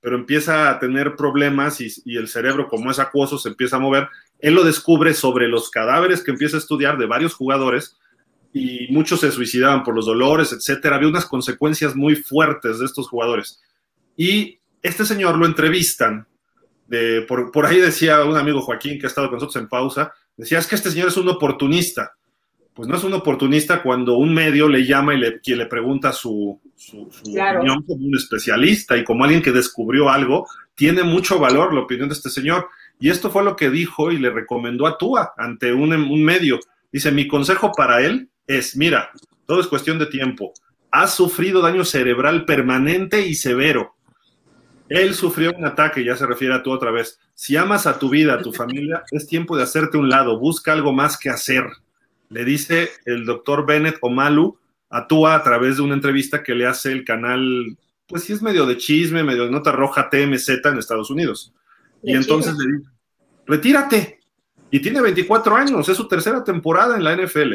pero, empieza a tener problemas y, y, el cerebro, como es acuoso, se empieza a mover. Él lo descubre sobre los cadáveres que empieza a estudiar de varios jugadores y muchos se suicidaban por los dolores, etcétera. Había unas consecuencias muy fuertes de estos jugadores. Y este señor lo entrevistan, de, por, ahí decía un amigo Joaquín que ha estado con nosotros en pausa, decía, es que este señor es un oportunista. Pues no es un oportunista cuando un medio le llama y le, le pregunta su, opinión como un especialista y como alguien que descubrió algo, tiene mucho valor la opinión de este señor. Y esto fue lo que dijo y le recomendó a Tua ante un, un medio. Dice, mi consejo para él es, mira, todo es cuestión de tiempo. Has sufrido daño cerebral permanente y severo. Él sufrió un ataque, ya se refiere a tú otra vez. Si amas a tu vida, a tu familia, es tiempo de hacerte un lado, busca algo más que hacer. Le dice el doctor Bennett Omalu a Tua a través de una entrevista que le hace el canal, pues sí es medio de chisme, medio de nota roja TMZ en Estados Unidos. y entonces le dice, retírate. Y tiene 24 años, es su tercera temporada en la NFL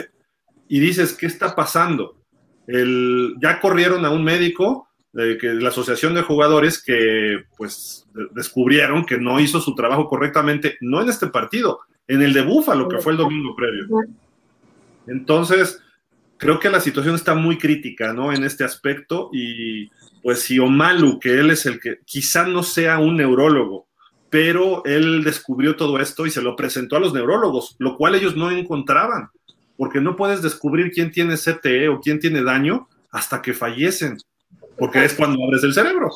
y dices, ¿qué está pasando? El, ya corrieron a un médico de que la asociación de jugadores que pues descubrieron que no hizo su trabajo correctamente, no en este partido, en el de Búfalo, que fue el domingo previo. Entonces, creo que la situación está muy crítica, ¿no? En este aspecto y pues si Omalu, que él es el que quizá no sea un neurólogo, pero él descubrió todo esto y se lo presentó a los neurólogos, lo cual ellos no encontraban porque no puedes descubrir quién tiene CTE o quién tiene daño hasta que fallecen, porque es cuando abres el cerebro.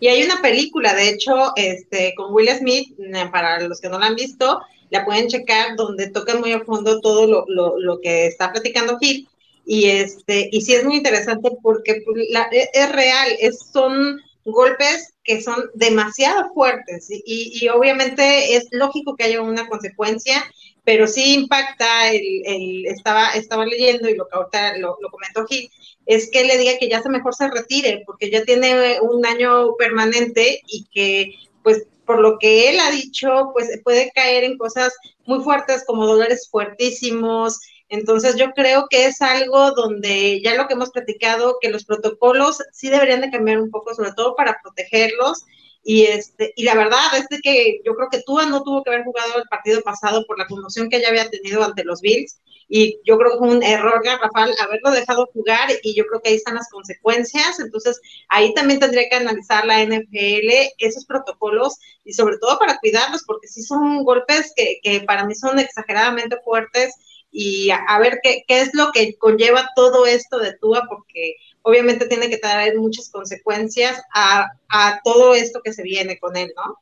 Y hay una película, de hecho, este, con Will Smith, para los que no la han visto, la pueden checar, donde toca muy a fondo todo lo, que está platicando Gil. Y, este, y sí es muy interesante porque pues, e, es, real, es, son golpes que son demasiado fuertes y, y, obviamente es lógico que haya una consecuencia pero sí impacta, el, estaba, estaba leyendo y lo que ahorita lo, comentó Gil, es que le diga que ya se mejor se retire, porque ya tiene un daño permanente y que, pues, por lo que él ha dicho, pues puede caer en cosas muy fuertes como dolores fuertísimos. Entonces yo creo que es algo donde ya lo que hemos platicado, que los protocolos sí deberían de cambiar un poco, sobre todo para protegerlos y, este, y la verdad es que yo creo que Tua no tuvo que haber jugado el partido pasado por la conmoción que ya había tenido ante los Bills. Y yo creo que fue un error, Rafael, haberlo dejado jugar y yo creo que ahí están las consecuencias. Entonces, ahí también tendría que analizar la NFL esos protocolos y sobre todo para cuidarlos, porque sí son golpes que, que para mí son exageradamente fuertes y a, ver qué, qué, es lo que conlleva todo esto de Tua, porque obviamente tiene que traer muchas consecuencias a, todo esto que se viene con él, ¿no?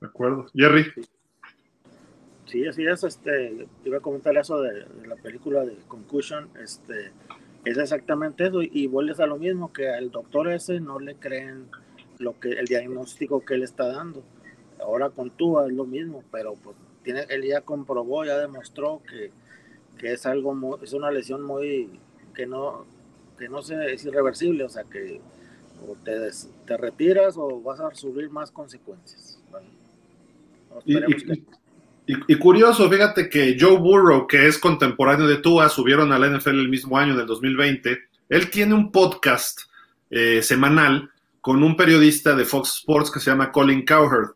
De acuerdo. Jerry. Sí, así es. Este, iba a comentar eso de, la película de Concussion. Este, es exactamente eso. Y, vuelves a lo mismo, que al doctor ese no le creen lo que el diagnóstico que él está dando. Ahora con Tua es lo mismo, pero pues, tiene, él ya comprobó, ya demostró que, que es algo, es una lesión muy, que no, que no sé, es irreversible, o sea que o te, te retiras o vas a subir más consecuencias. y, curioso, fíjate que Joe Burrow, que es contemporáneo de Tua, subieron a la NFL el mismo año, en el 2020. Él tiene un podcast eh, semanal con un periodista de Fox Sports que se llama Colin Cowherd.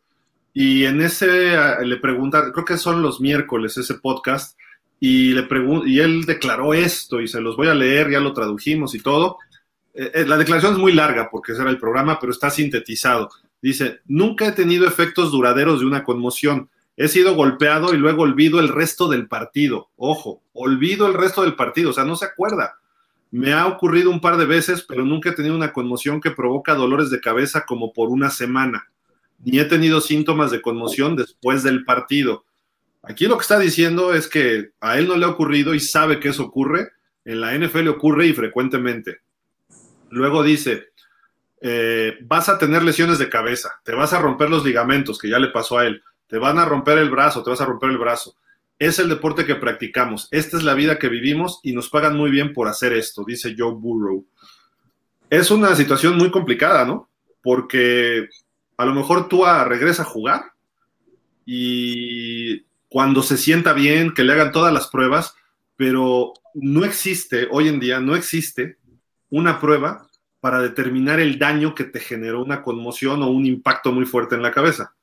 Y en ese le preguntan, creo que son los miércoles ese podcast, y, le y él declaró esto y se los voy a leer, ya lo tradujimos y todo. Eh, eh, la declaración es muy larga porque ese era el programa, pero está sintetizado. Dice, nunca he tenido efectos duraderos de una conmoción. He sido golpeado y luego olvido el resto del partido. Ojo, olvido el resto del partido, o sea, no se acuerda. Me ha ocurrido un par de veces, pero nunca he tenido una conmoción que provoca dolores de cabeza como por una semana. Ni he tenido síntomas de conmoción después del partido. Aquí lo que está diciendo es que a él no le ha ocurrido y sabe que eso ocurre. En la NFL ocurre y frecuentemente. Luego dice, eh, vas a tener lesiones de cabeza, te vas a romper los ligamentos, que ya le pasó a él, te van a romper el brazo, te vas a romper el brazo. Es el deporte que practicamos, esta es la vida que vivimos y nos pagan muy bien por hacer esto, dice Joe Burrow. Es una situación muy complicada, ¿no? Porque a lo mejor Tua regresa a jugar y cuando se sienta bien, que le hagan todas las pruebas, pero no existe, hoy en día no existe una prueba para determinar el daño que te generó una conmoción o un impacto muy fuerte en la cabeza.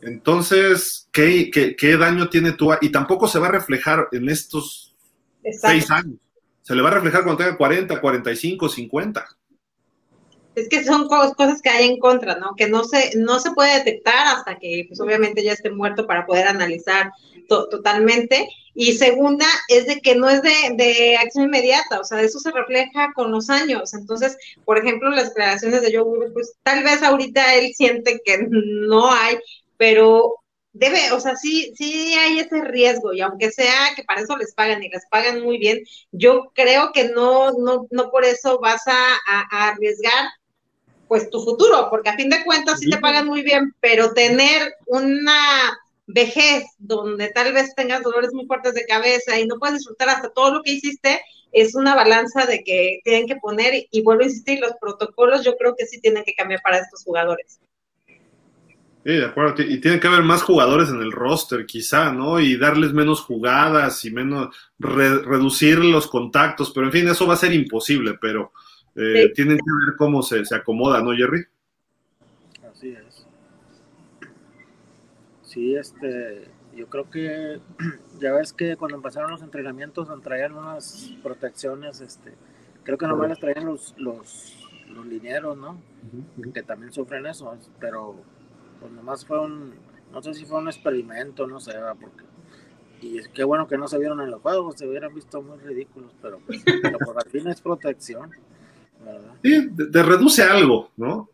Entonces, ¿qué, qué, daño tiene Tua? Y tampoco se va a reflejar en estos seis años. Se le va a reflejar cuando tenga 40, 45, 50 es que son cosas que hay en contra, ¿no? Que no se, no se puede detectar hasta que, pues obviamente ya esté muerto para poder analizar totalmente. Y segunda, es de que no es de, acción inmediata, o sea, eso se refleja con los años. Entonces, por ejemplo, las declaraciones de Joe pues tal vez ahorita él siente que no hay, pero debe, o sea, sí, sí hay ese riesgo y aunque sea que para eso les pagan y les pagan muy bien, yo creo que no, no, no por eso vas a arriesgar pues tu futuro, porque a fin de cuentas sí te pagan muy bien, pero tener una vejez donde tal vez tengas dolores muy fuertes de cabeza y no puedes disfrutar hasta todo lo que hiciste, es una balanza de que tienen que poner, y vuelvo a insistir, los protocolos yo creo que sí tienen que cambiar para estos jugadores. Sí, de acuerdo. Y tiene que haber más jugadores en el roster, quizá, ¿no? Y darles menos jugadas y menos reducir los contactos, pero en fin, eso va a ser imposible, pero eh, tienen que ver cómo se, se acomoda, ¿no, Jerry? Así es. Sí, este, yo creo que ya ves que cuando empezaron los entrenamientos traían unas protecciones, este, creo que nomás las traían los, los, los linieros, ¿no? Que también sufren eso, pero pues nomás fue un, no sé si fue un experimento, no sé, porque y es que bueno que no se vieron en los juegos, se hubieran visto muy ridículos, pero, pero por al fin es protección. Sí, te, reduce algo, ¿no?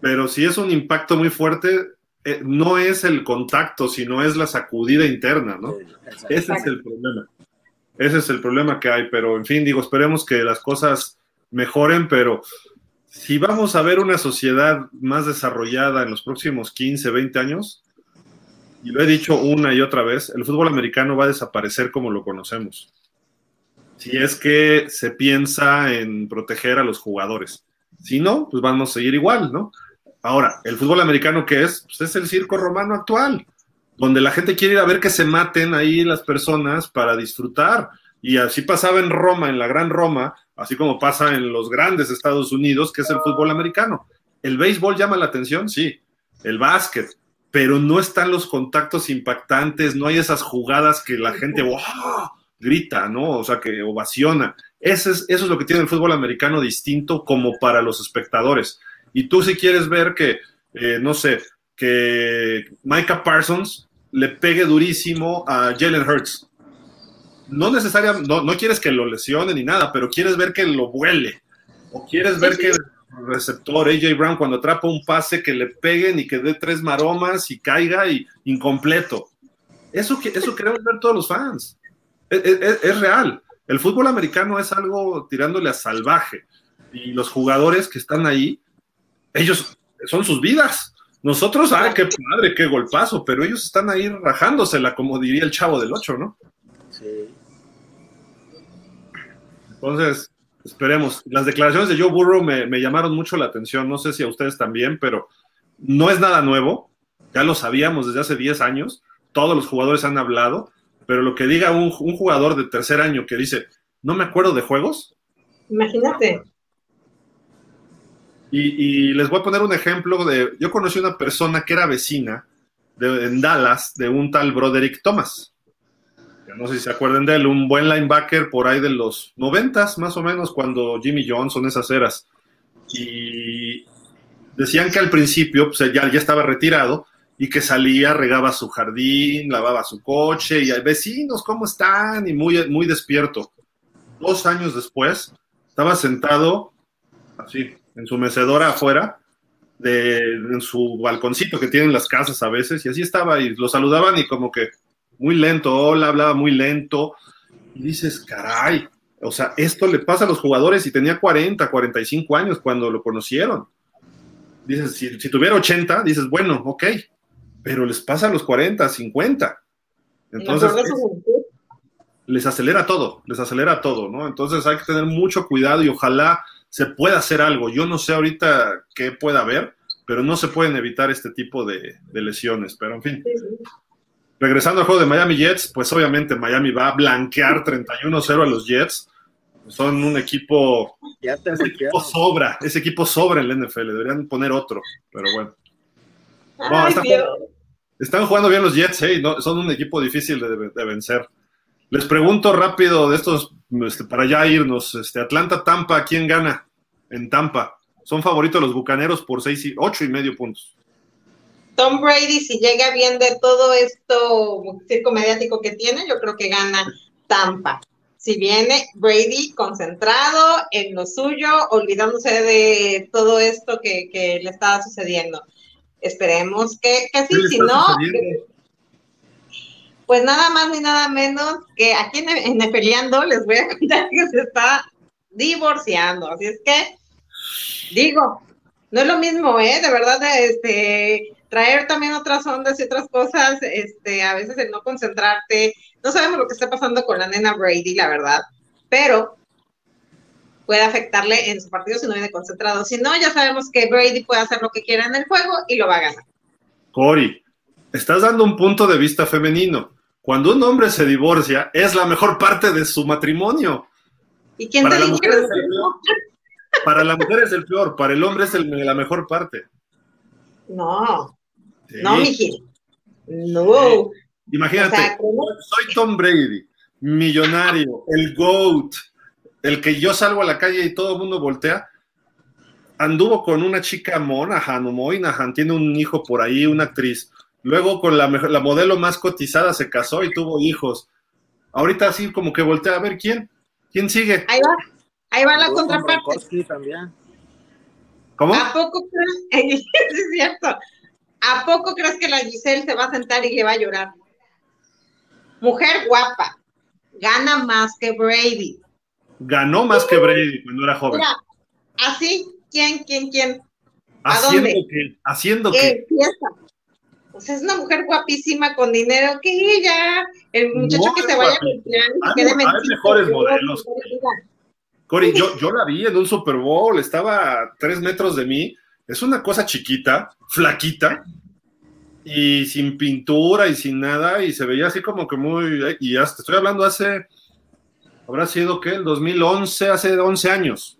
Pero si es un impacto muy fuerte, eh, no es el contacto, sino es la sacudida interna, ¿no? Ese es el problema. Ese es el problema que hay, pero en fin, digo, esperemos que las cosas mejoren, pero si vamos a ver una sociedad más desarrollada en los próximos 15, 20 años, y lo he dicho una y otra vez, el fútbol americano va a desaparecer como lo conocemos si es que se piensa en proteger a los jugadores. Si no, pues vamos a seguir igual, ¿no? Ahora, el fútbol americano, ¿qué es? Pues es el circo romano actual, donde la gente quiere ir a ver que se maten ahí las personas para disfrutar. Y así pasaba en Roma, en la Gran Roma, así como pasa en los grandes Estados Unidos, que es el fútbol americano. ¿El béisbol llama la atención? Sí. El básquet. Pero no están los contactos impactantes, no hay esas jugadas que la gente, grita, ¿no? O sea, que ovaciona. Eso es, eso es lo que tiene el fútbol americano distinto como para los espectadores. Y tú si quieres ver que, eh, no sé, que Micah Parsons le pegue durísimo a Jalen Hurts. No necesariamente, no, no, quieres que lo lesione ni nada, pero quieres ver que lo vuele. O quieres ver que el receptor AJ Brown cuando atrapa un pase que le peguen y que dé tres maromas y caiga y incompleto. Eso, eso queremos ver todos los fans es, real. El fútbol americano es algo tirándole a salvaje. Y los jugadores que están ahí, ellos son sus vidas. Nosotros, ay, qué padre, qué golpazo, pero ellos están ahí rajándosela, como diría el chavo del 8, ¿no? Sí. Entonces, esperemos. Las declaraciones de Joe Burrow me, me, llamaron mucho la atención. No sé si a ustedes también, pero no es nada nuevo. Ya lo sabíamos desde hace 10 años. Todos los jugadores han hablado pero lo que diga un, jugador de tercer año que dice, no me acuerdo de juegos. Imagínate. Y, les voy a poner un ejemplo de, yo conocí una persona que era vecina de, en Dallas de un tal Broderick Thomas. No sé si se acuerdan de él, un buen linebacker por ahí de los noventas, más o menos, cuando Jimmy Johnson, esas eras. Y decían que al principio pues, ya, ya estaba retirado, y que salía, regaba su jardín, lavaba su coche y vecinos, ¿cómo están? Y muy, muy despierto. Dos años después, estaba sentado así, en su mecedora afuera, de, en su balconcito que tienen las casas a veces, y así estaba, y lo saludaban y como que muy lento, hola, hablaba muy lento, y dices, caray, o sea, esto le pasa a los jugadores y tenía 40, 45 años cuando lo conocieron. Dices, si, si tuviera 80, dices, bueno, ok, pero les pasa a los 40, 50. Entonces, les acelera todo, les acelera todo, ¿no? Entonces hay que tener mucho cuidado y ojalá se pueda hacer algo. Yo no sé ahorita qué pueda haber, pero no se pueden evitar este tipo de, lesiones. Pero en fin. Regresando al juego de Miami Jets, pues obviamente Miami va a blanquear 31-0 a los Jets. Son un equipo. Ya te ese equipo sobra, ese equipo sobra en la NFL. Deberían poner otro, pero bueno. están, jugando bien los Jets, ¿eh? son un equipo difícil de, vencer. Les pregunto rápido de estos, este, para ya irnos. Este, Atlanta-Tampa, ¿quién gana en Tampa? Son favoritos los bucaneros por seis y, ocho y medio puntos. Tom Brady, si llega bien de todo esto circo mediático que tiene, yo creo que gana Tampa. Si viene Brady concentrado en lo suyo, olvidándose de todo esto que, le estaba sucediendo. Esperemos que, que sí, si no, pues nada más ni nada menos que aquí en, en les voy a contar que se está divorciando. Así es que Digo, no es lo mismo, ¿eh? De verdad, este, traer también otras ondas y otras cosas, este, a veces el no concentrarte, no sabemos lo que está pasando con la nena Brady, la verdad, pero puede afectarle en su partido si no viene concentrado. Si no, ya sabemos que Brady puede hacer lo que quiera en el juego y lo va a ganar. Cory, estás dando un punto de vista femenino. Cuando un hombre se divorcia, es la mejor parte de su matrimonio. ¿Y quién te dice para la mujer es el peor, para el hombre es la mejor parte. No, no, Miguel. No. Imagínate, soy Tom Brady, millonario, el GOAT, el que yo salgo a la calle y todo el mundo voltea. Anduvo con una chica Monahan o Moynahan, tiene un hijo por ahí, una actriz. Luego con la, la modelo más cotizada se casó y tuvo hijos. Ahorita así como que voltea a ver quién, quién sigue. Ahí va. Ahí va la contraparte. También. ¿Cómo? ¿A poco es cierto. ¿A poco crees que la Giselle se va a sentar y le va a llorar? Mujer guapa, gana más que Brady. Ganó más que Brady cuando era joven. Mira, así, ¿quién, quién, quién? ¿A haciendo dónde? que, haciendo que. Pues es una mujer guapísima con dinero que ella, el muchacho que se vaya a cumpleaños, hay, mejores modelos. Cory, yo, yo la vi en un Super Bowl, estaba a tres metros de mí. Es una cosa chiquita, flaquita, y sin pintura y sin nada, y se veía así como que muy. Y hasta estoy hablando hace. Habrá sido que el 2011, hace 11 años.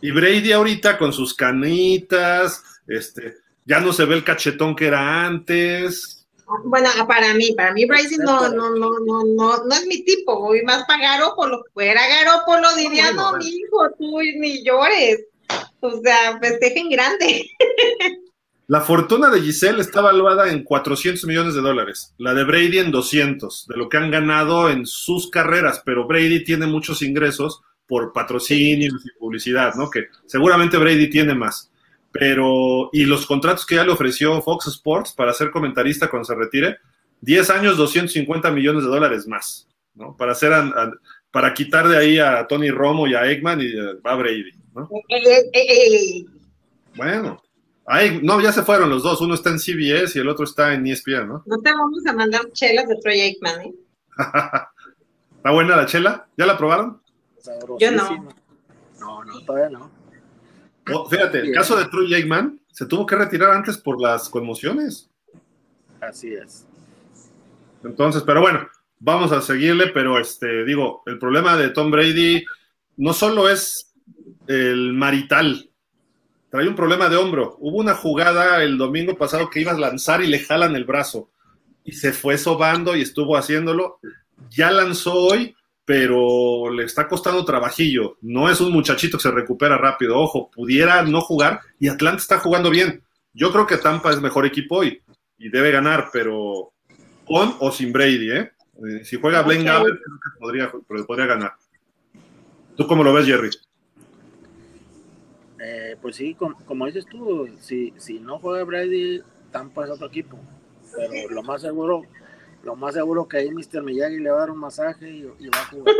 Y Brady ahorita con sus canitas, este, ya no se ve el cachetón que era antes. Bueno, para mí, para mí Bryce no, no, no, no, no, no es mi tipo, voy más para Garópolo. Fuera Garópolo, diría, no, mi hijo, tú ni llores. O sea, festejen grande. La fortuna de Giselle está evaluada en 400 millones de dólares, la de Brady en 200, de lo que han ganado en sus carreras, pero Brady tiene muchos ingresos por patrocinios y publicidad, ¿no? Que seguramente Brady tiene más pero y los contratos que ya le ofreció Fox Sports para ser comentarista cuando se retire, 10 años, 250 millones de dólares más, ¿no? Para hacer para quitar de ahí a Tony Romo y a Eggman y a Brady, ¿no? Bueno, no, ya se fueron los dos, uno está en CBS y el otro está en ESPN, ¿no? No te vamos a mandar chelas de Troy Aikman, ¿eh? ¿Está buena la chela? ¿Ya la probaron? Yo no. No, no, todavía no. Oh, fíjate, el caso de Troy Aikman se tuvo que retirar antes por las conmociones. Así es. Entonces, pero bueno, vamos a seguirle, pero este, digo, el problema de Tom Brady no solo es el marital, trae un problema de hombro. Hubo una jugada el domingo pasado que iba a lanzar y le jalan el brazo y se fue sobando y estuvo haciéndolo. Ya lanzó hoy, pero le está costando trabajillo. No es un muchachito que se recupera rápido. Ojo, pudiera no jugar y Atlanta está jugando bien. Yo creo que Tampa es mejor equipo hoy y debe ganar, pero con o sin Brady, ¿eh? eh si juega Blaine Gabbert, creo que podría, podría ganar. ¿Tú cómo lo ves, Jerry? Eh, pues sí, como, dices tú, si, si no juega Brady, Tampa es otro equipo. Pero lo más seguro, lo más seguro que ahí Mr. Miyagi le va a dar un masaje y, va a jugar.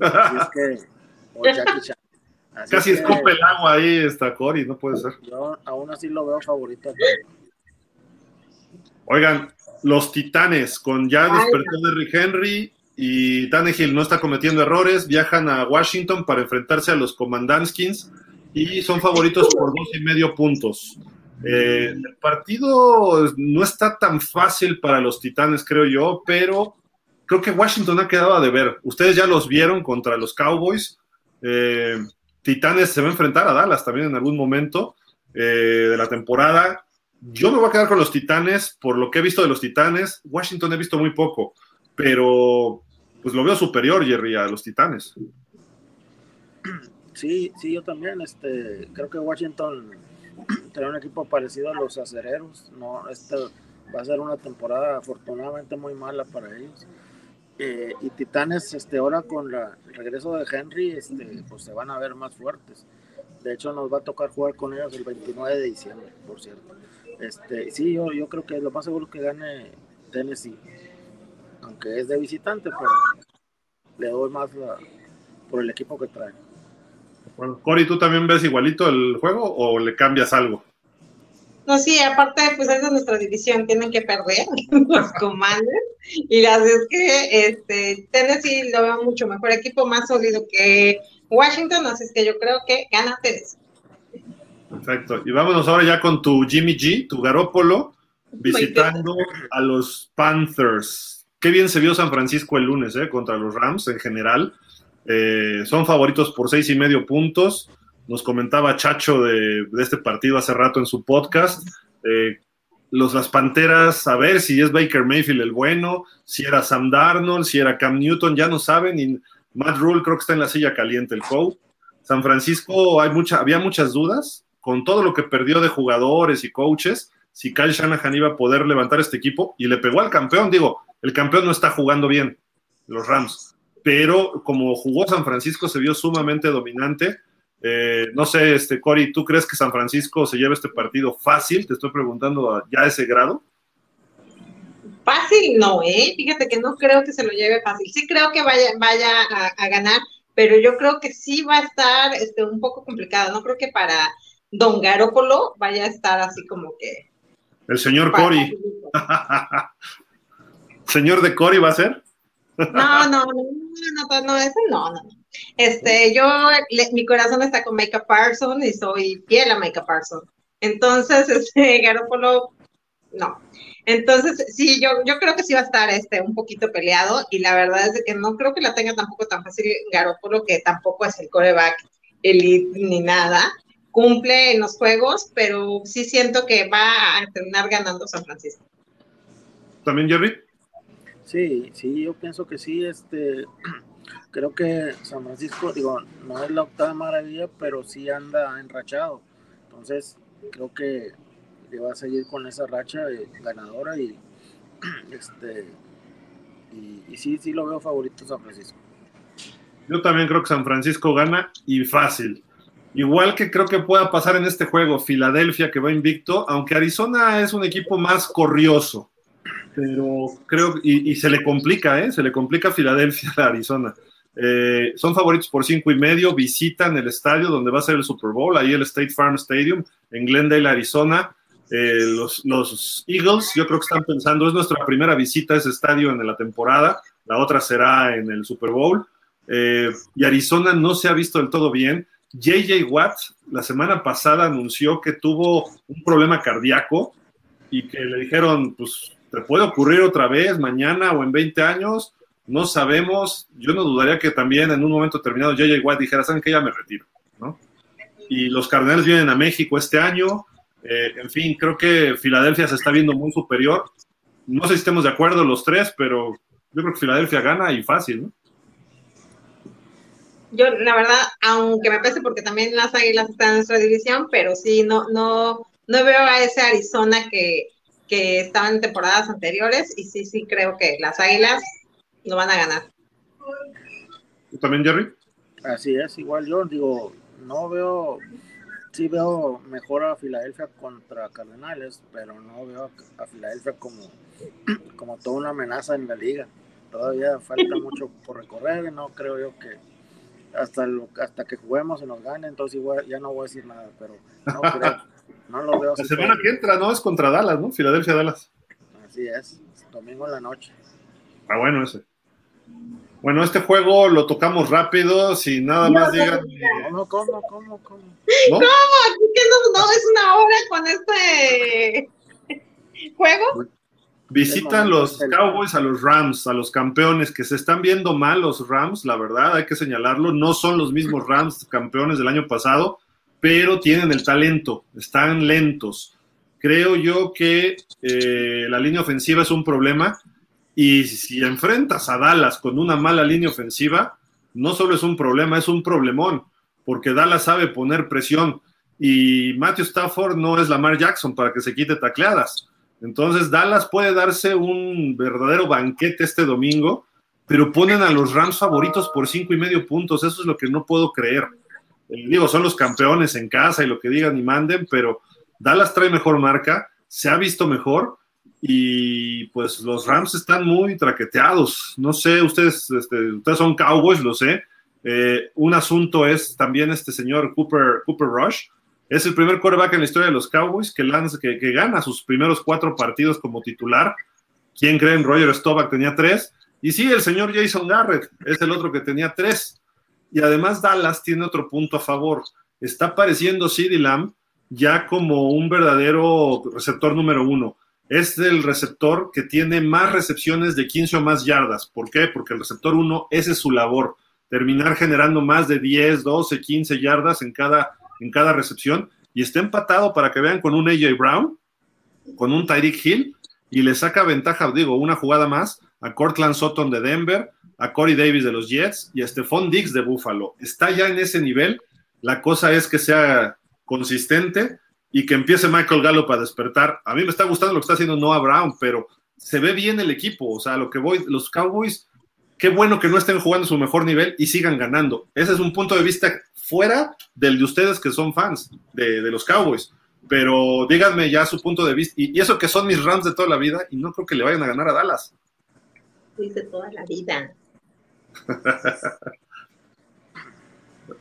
Así es que, o Jackie Chan. Casi escupe el agua ahí está Cory, no puede ser. Yo aún así lo veo favorito. Oigan, los Titanes, con ya despertó Derrick Henry y Tannehill no está cometiendo errores, viajan a Washington para enfrentarse a los Commandanskins y son favoritos por dos y medio puntos. Eh, el partido no está tan fácil para los Titanes, creo yo, pero creo que Washington ha quedado a deber. Ustedes ya los vieron contra los Cowboys. Eh, Titanes se va a enfrentar a Dallas también en algún momento eh, de la temporada. Yo me voy a quedar con los Titanes por lo que he visto de los Titanes. Washington he visto muy poco, pero pues lo veo superior, Jerry, a los Titanes. Sí, sí, yo también. Este, creo que Washington tiene un equipo parecido a los acereros. No, este va a ser una temporada afortunadamente muy mala para ellos. Eh, y Titanes, este, ahora con el regreso de Henry, este, pues se van a ver más fuertes. De hecho, nos va a tocar jugar con ellos el 29 de diciembre, por cierto. Este, sí, yo, yo creo que lo más seguro que gane Tennessee, aunque es de visitante, pero le doy más por el equipo que trae. Bueno, Cory, ¿tú también ves igualito el juego o le cambias algo? No, sí, aparte, pues esa es nuestra división, tienen que perder los comandos. Y las es que este, Tennessee lo veo mucho mejor equipo, más sólido que Washington, así es que yo creo que gana Tennessee. Perfecto. Y vámonos ahora ya con tu Jimmy G, tu Garópolo, visitando a los Panthers. Qué bien se vio San Francisco el lunes, ¿eh? Contra los Rams en general. Eh, son favoritos por seis y medio puntos. Nos comentaba Chacho de, este partido hace rato en su podcast. Eh, los, las Panteras, a ver si es Baker Mayfield el bueno, si era Sam Darnold, si era Cam Newton, ya no saben. Y Matt Rule creo que está en la silla caliente el coach. San Francisco hay había muchas dudas con todo lo que perdió de jugadores y coaches, si Kyle Shanahan iba a poder levantar este equipo y le pegó al campeón. Digo, el campeón no está jugando bien, los Rams pero como jugó San Francisco se vio sumamente dominante. Eh, no sé, este, Cory, ¿tú crees que San Francisco se lleva este partido fácil? Te estoy preguntando ya a ese grado. Fácil no, ¿eh? Fíjate que no creo que se lo lleve fácil. Sí creo que vaya, vaya a, ganar, pero yo creo que sí va a estar este, un poco complicado. No creo que para Don Garópolo vaya a estar así como que... El señor Cory. ¿Señor de Cory va a ser? No, no, no, no, no, eso no, no. Este, yo, mi corazón está con Micah Parsons y soy fiel a Micah Parsons. Entonces, este, Garoppolo, no. Entonces, sí, yo, yo creo que sí va a estar este, un poquito peleado y la verdad es que no creo que la tenga tampoco tan fácil Garoppolo, que tampoco es el coreback elite ni nada. Cumple en los juegos, pero sí siento que va a terminar ganando San Francisco. ¿También, Jerry? Sí, sí, yo pienso que sí, este, creo que San Francisco, digo, no es la octava maravilla, pero sí anda enrachado. Entonces, creo que va a seguir con esa racha ganadora y este y, sí, sí lo veo favorito San Francisco. Yo también creo que San Francisco gana y fácil. Igual que creo que pueda pasar en este juego, Filadelfia que va invicto, aunque Arizona es un equipo más corrioso pero creo, y, se le complica, ¿eh? Se le complica Filadelfia, a Arizona. Eh, son favoritos por cinco y medio, visitan el estadio donde va a ser el Super Bowl, ahí el State Farm Stadium, en Glendale, Arizona. Eh, los, los, Eagles, yo creo que están pensando, es nuestra primera visita a ese estadio en la temporada, la otra será en el Super Bowl. Eh, y Arizona no se ha visto del todo bien. JJ Watt la semana pasada anunció que tuvo un problema cardíaco y que le dijeron, pues puede ocurrir otra vez mañana o en 20 años, no sabemos. Yo no dudaría que también en un momento determinado JJ White dijera, ¿saben que Ya me retiro, ¿no? Y los Cardenales vienen a México este año. Eh, en fin, creo que Filadelfia se está viendo muy superior. No sé si estemos de acuerdo los tres, pero yo creo que Filadelfia gana y fácil, ¿no? Yo, la verdad, aunque me pese porque también las Águilas están en nuestra división, pero sí, no, no, no veo a ese Arizona que, que estaban en temporadas anteriores y sí, sí creo que las Águilas no van a ganar. ¿Tú también, Jerry? Así es, igual yo digo, no veo, sí veo mejor a Filadelfia contra Cardenales, pero no veo a Filadelfia como, como toda una amenaza en la liga. Todavía falta mucho por recorrer, no creo yo que hasta, hasta que juguemos y nos gane, entonces igual ya no voy a decir nada, pero no creo. No lo veo. La semana que entra, ¿no? Es contra Dallas, ¿no? Filadelfia, Dallas. Así es, domingo en la noche. Ah, bueno, ese. Bueno, este juego lo tocamos rápido, si nada más digan. ¿Cómo, cómo, cómo, cómo? ¿No? ¿Cómo? ¿Qué no, no es una hora con este juego? Visitan los Cowboys a los Rams, a los campeones, que se están viendo mal los Rams, la verdad, hay que señalarlo. No son los mismos Rams campeones del año pasado, pero tienen el talento, están lentos. Creo yo que eh, la línea ofensiva es un problema y si enfrentas a Dallas con una mala línea ofensiva, no solo es un problema, es un problemón, porque Dallas sabe poner presión y Matthew Stafford no es Lamar Jackson para que se quite tacleadas. Entonces Dallas puede darse un verdadero banquete este domingo, pero ponen a los Rams favoritos por cinco y medio puntos. Eso es lo que no puedo creer. Eh, digo, son los campeones en casa y lo que digan y manden, pero Dallas trae mejor marca, se ha visto mejor y pues los Rams están muy traqueteados. No sé, ustedes, este, ustedes son Cowboys, lo sé. Eh, un asunto es también este señor Cooper, Cooper Rush. Es el primer quarterback en la historia de los Cowboys que, lanza, que, gana sus primeros cuatro partidos como titular. ¿Quién creen? Roger Staubach tenía tres. Y sí, el señor Jason Garrett es el otro que tenía tres. Y además Dallas tiene otro punto a favor. Está apareciendo CeeDee Lamb ya como un verdadero receptor número uno es el receptor que tiene más recepciones de 15 o más yardas. ¿Por qué? Porque el receptor 1, ese es su labor, terminar generando más de 10, 12, 15 yardas en cada, en cada recepción. Y está empatado para que vean con un AJ Brown, con un Tyreek Hill, y le saca ventaja, digo, una jugada más a Cortland Sutton de Denver, a Corey Davis de los Jets y a Stephon Diggs de Buffalo. Está ya en ese nivel. La cosa es que sea consistente y que empiece Michael Gallup a despertar. A mí me está gustando lo que está haciendo Noah Brown, pero se ve bien el equipo. O sea, lo que voy, los Cowboys, qué bueno que no estén jugando su mejor nivel y sigan ganando. Ese es un punto de vista fuera del de ustedes que son fans de, los Cowboys. Pero díganme ya su punto de vista. Y, eso que son mis Rams de toda la vida, y no creo que le vayan a ganar a Dallas. Dice toda la vida.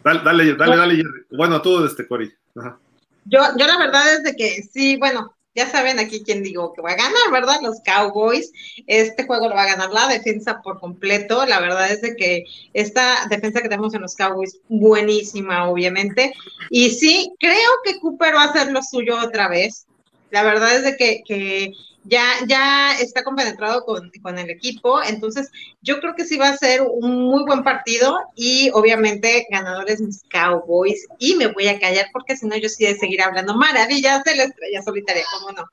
Dale, dale, dale, dale, Bueno, tú, este. Ajá. Yo, yo la verdad es de que sí, bueno, ya saben aquí quién digo que va a ganar, ¿verdad? Los Cowboys. Este juego lo va a ganar la defensa por completo. La verdad es de que esta defensa que tenemos en los Cowboys, buenísima, obviamente. Y sí, creo que Cooper va a hacer lo suyo otra vez. La verdad es de que, que ya, ya está compenetrado con, con, el equipo, entonces yo creo que sí va a ser un muy buen partido y obviamente ganadores mis Cowboys y me voy a callar porque si no yo sí de seguir hablando maravillas de la estrella solitaria, ¿cómo no?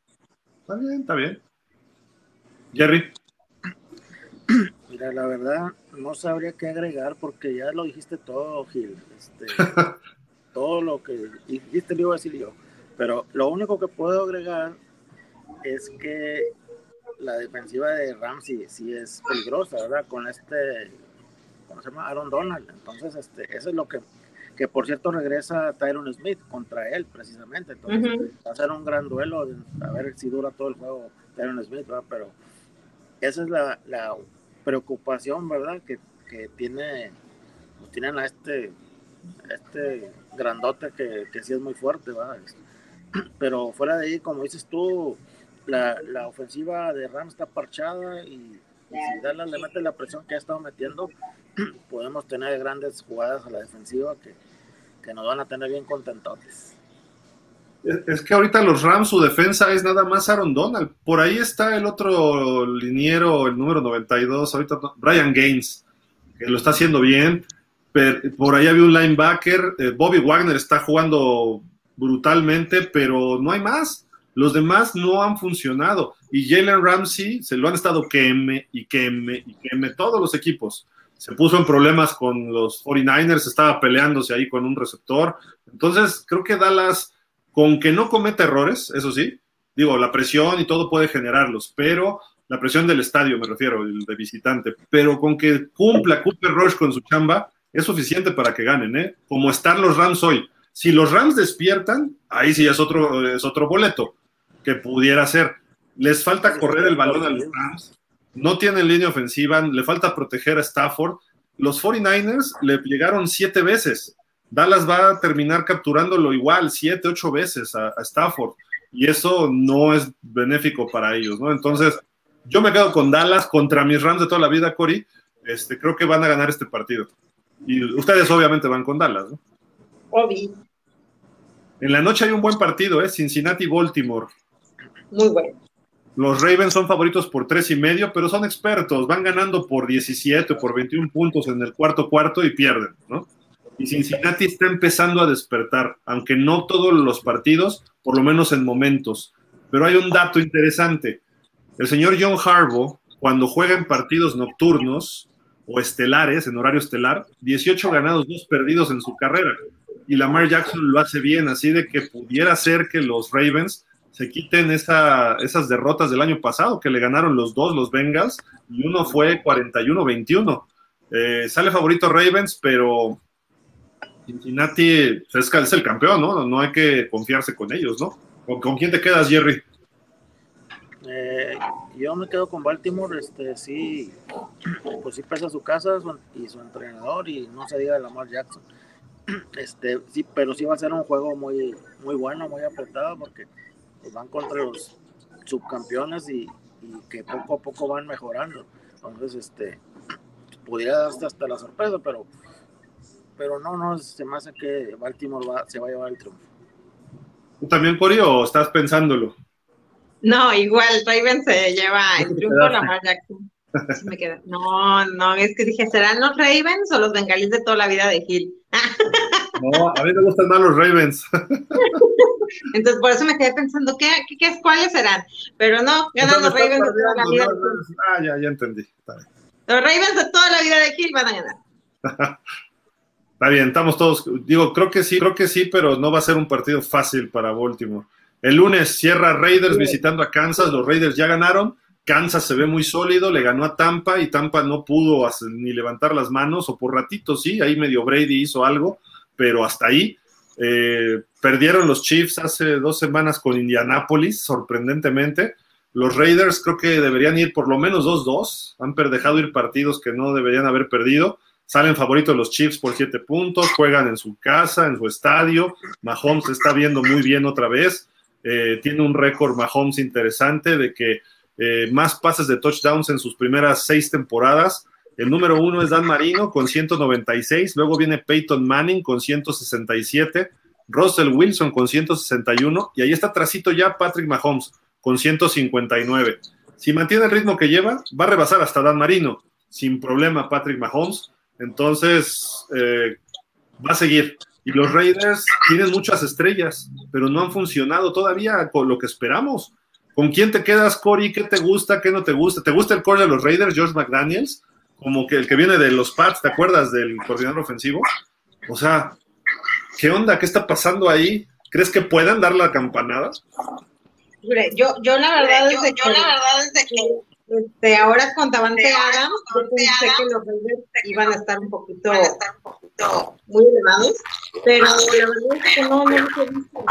Está bien, está bien. Jerry. Mira, la verdad no sabría qué agregar porque ya lo dijiste todo, Gil. Este, todo lo que dijiste lo iba a decir yo. Pero lo único que puedo agregar es que la defensiva de Ramsey sí es peligrosa, ¿verdad? Con este, ¿cómo se llama? Aaron Donald. Entonces, este, eso es lo que, que por cierto regresa Tyron Smith contra él, precisamente. Entonces, va a ser un gran duelo, a ver si dura todo el juego Tyron Smith, ¿verdad? Pero esa es la, la preocupación, ¿verdad? Que, que tiene, pues, tienen a este, este grandote que, que sí es muy fuerte, ¿verdad? Pero fuera de ahí, como dices tú, la, la ofensiva de Rams está parchada y, si Dallas le mete la presión que ha estado metiendo, podemos tener grandes jugadas a la defensiva que, que nos van a tener bien contentotes. Es que ahorita los Rams, su defensa es nada más Aaron Donald. Por ahí está el otro liniero, el número 92, ahorita Brian Gaines, que lo está haciendo bien. Pero por ahí había un linebacker, eh, Bobby Wagner está jugando brutalmente, pero no hay más. Los demás no han funcionado. Y Jalen Ramsey se lo han estado queme y queme y queme todos los equipos. Se puso en problemas con los 49ers, estaba peleándose ahí con un receptor. Entonces, creo que Dallas, con que no cometa errores, eso sí, digo, la presión y todo puede generarlos, pero la presión del estadio, me refiero, el de visitante, pero con que cumpla Cooper Rush con su chamba, es suficiente para que ganen, ¿eh? Como están los Rams hoy. Si los Rams despiertan, ahí sí es otro, es otro boleto que pudiera ser. Les falta correr el balón a los Rams, no tienen línea ofensiva, le falta proteger a Stafford. Los 49ers le llegaron siete veces. Dallas va a terminar capturándolo igual, siete, ocho veces a, Stafford. Y eso no es benéfico para ellos, ¿no? Entonces, yo me quedo con Dallas contra mis Rams de toda la vida, Cory. este, creo que van a ganar este partido. Y ustedes obviamente van con Dallas, ¿no? Obvio. En la noche hay un buen partido, ¿eh? Cincinnati-Baltimore. Muy bueno. Los Ravens son favoritos por tres y medio, pero son expertos, van ganando por 17 o por 21 puntos en el cuarto cuarto y pierden, ¿no? Y Cincinnati está empezando a despertar, aunque no todos los partidos, por lo menos en momentos. Pero hay un dato interesante. El señor John Harbaugh, cuando juega en partidos nocturnos o estelares, en horario estelar, 18 ganados, 2 perdidos en su carrera. Y Lamar Jackson lo hace bien, así de que pudiera ser que los Ravens se quiten esa, esas derrotas del año pasado, que le ganaron los dos, los Bengals, y uno fue 41-21. Eh, sale favorito Ravens, pero Cincinnati es, es, el campeón, ¿no? No hay que confiarse con ellos, ¿no? ¿Con, quién te quedas, Jerry? Eh, yo me quedo con Baltimore, este sí, pues sí pesa su casa y su entrenador y no se diga de Lamar Jackson. Este, sí, pero sí va a ser un juego muy, muy bueno, muy apretado porque pues, van contra los subcampeones y, que poco a poco van mejorando. Entonces, este, pudiera darse hasta la sorpresa, pero, pero no, no, se me hace que Baltimore va, se va a llevar el triunfo. ¿Tú también, Cori, o estás pensándolo? No, igual, Raven se lleva el triunfo la Jackson. Me queda. No, no, es que dije, ¿serán los Ravens o los bengalíes de toda la vida de Gil? No, a mí me gustan más los Ravens. Entonces, por eso me quedé pensando, ¿qué, qué, cuáles serán? Pero no, ganan los Ravens de toda la vida. Ah, ya, ya entendí. Los Ravens de toda la vida de Gil van a ganar. Está bien, estamos todos. Digo, creo que sí, creo que sí, pero no va a ser un partido fácil para Baltimore. El lunes cierra Raiders visitando a Kansas. Los Raiders ya ganaron. Kansas se ve muy sólido, le ganó a Tampa y Tampa no pudo ni levantar las manos, o por ratito sí, ahí medio Brady hizo algo, pero hasta ahí. Eh, perdieron los Chiefs hace dos semanas con Indianapolis, sorprendentemente. Los Raiders creo que deberían ir por lo menos 2-2. Han dejado ir partidos que no deberían haber perdido. Salen favoritos los Chiefs por siete puntos, juegan en su casa, en su estadio. Mahomes está viendo muy bien otra vez. Eh, tiene un récord Mahomes interesante de que eh, más pases de touchdowns en sus primeras seis temporadas. El número uno es Dan Marino con 196, luego viene Peyton Manning con 167, Russell Wilson con 161 y ahí está trasito ya Patrick Mahomes con 159. Si mantiene el ritmo que lleva, va a rebasar hasta Dan Marino, sin problema Patrick Mahomes. Entonces, eh, va a seguir. Y los Raiders tienen muchas estrellas, pero no han funcionado todavía con lo que esperamos. ¿Con quién te quedas, Cory? ¿Qué te gusta? ¿Qué no te gusta? ¿Te gusta el core de los Raiders, George McDaniels? Como que el que viene de los Pats, ¿te acuerdas del coordinador ofensivo? O sea, ¿qué onda? ¿Qué está pasando ahí? ¿Crees que puedan dar la campanada? Yo, yo la verdad es de que, la verdad es de que este, ahora con Davante Adams, yo pensé que los Raiders iban a estar un poquito, muy elevados, pero la verdad es que no, no lo he visto.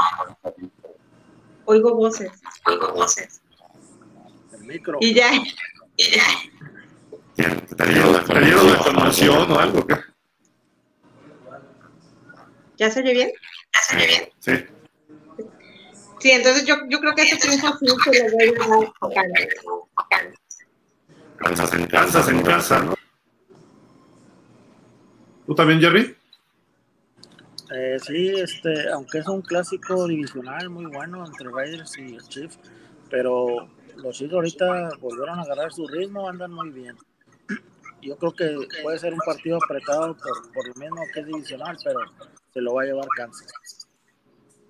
Oigo voces. Oigo voces. El micro. Y ya. Y ya. ¿Te dieron la información o algo? ¿Ya se oye bien? ¿Ya se oye bien? Sí. Sí, entonces yo, yo creo que este triunfo sí se lo voy a dar Kansas en casa, en casa, ¿no? ¿Tú también, Jerry? Eh, sí, este, aunque es un clásico divisional muy bueno entre Raiders y Chiefs, pero los Chiefs ahorita volvieron a agarrar su ritmo, andan muy bien. Yo creo que puede ser un partido apretado por, por lo mismo que es divisional, pero se lo va a llevar Kansas.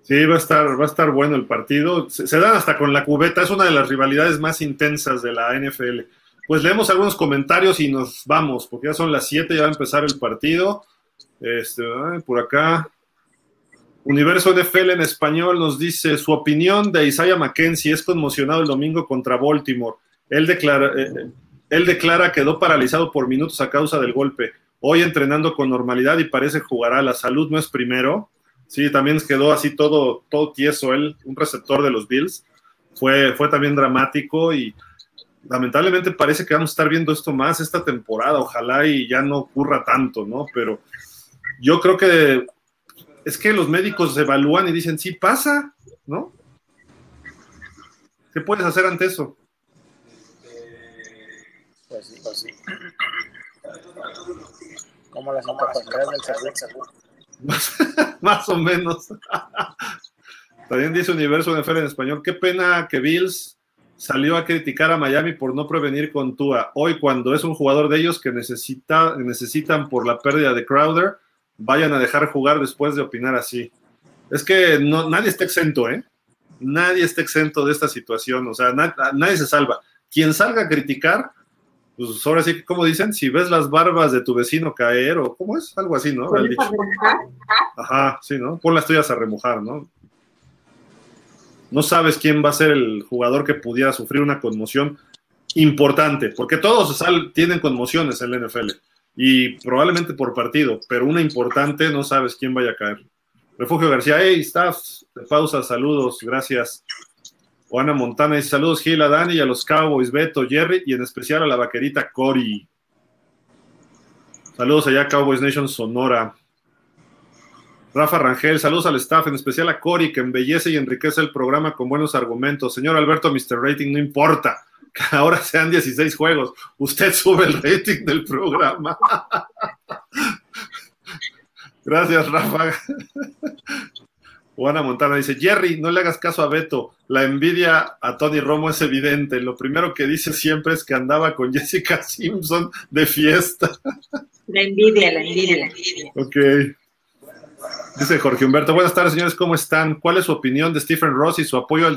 Sí, va a estar, va a estar bueno el partido. Se, se, dan hasta con la cubeta, es una de las rivalidades más intensas de la NFL. Pues leemos algunos comentarios y nos vamos, porque ya son las 7, ya va a empezar el partido. Este, por acá. Universo NFL en español nos dice su opinión de Isaiah McKenzie es conmocionado el domingo contra Baltimore. Él declara, eh, él declara quedó paralizado por minutos a causa del golpe. Hoy entrenando con normalidad y parece jugará. La salud no es primero. Sí, también quedó así todo, todo tieso él, un receptor de los Bills. Fue, fue también dramático y lamentablemente parece que vamos a estar viendo esto más esta temporada. Ojalá y ya no ocurra tanto, ¿no? Pero yo creo que es que los médicos evalúan y dicen, sí pasa, ¿no? ¿Qué puedes hacer ante eso? Pues sí, pues sí. Como las del salud. Más o menos. También dice Universo NFL en español, qué pena que Bills salió a criticar a Miami por no prevenir con Tua. Hoy, cuando es un jugador de ellos que necesita, necesitan por la pérdida de Crowder, vayan a dejar jugar después de opinar así. Es que no, nadie está exento, ¿eh? Nadie está exento de esta situación, o sea, nadie se salva. Quien salga a criticar, pues ahora sí, como dicen, si ves las barbas de tu vecino caer, o cómo es, algo así, ¿no? Ajá, sí, ¿no? Pon las tuyas a remojar, ¿no? No sabes quién va a ser el jugador que pudiera sufrir una conmoción importante, porque todos tienen conmociones en la NFL y probablemente por partido, pero una importante no sabes quién vaya a caer. Refugio García, hey, staff, de pausa, saludos, gracias. Juana Montana dice saludos Gil, a Dani y a los Cowboys, Beto, Jerry y en especial a la vaquerita Cory. Saludos allá Cowboys Nation Sonora. Rafa Rangel, saludos al staff, en especial a Cory, que embellece y enriquece el programa con buenos argumentos. Señor Alberto, Mr. Rating, no importa que ahora sean 16 juegos. Usted sube el rating del programa. Gracias, Rafa. Juana Montana dice, Jerry, no le hagas caso a Beto. La envidia a Tony Romo es evidente. Lo primero que dice siempre es que andaba con Jessica Simpson de fiesta. La envidia, la envidia, la envidia. Ok. Dice Jorge Humberto, buenas tardes señores, ¿cómo están? ¿Cuál es su opinión de Stephen Ross y su apoyo al,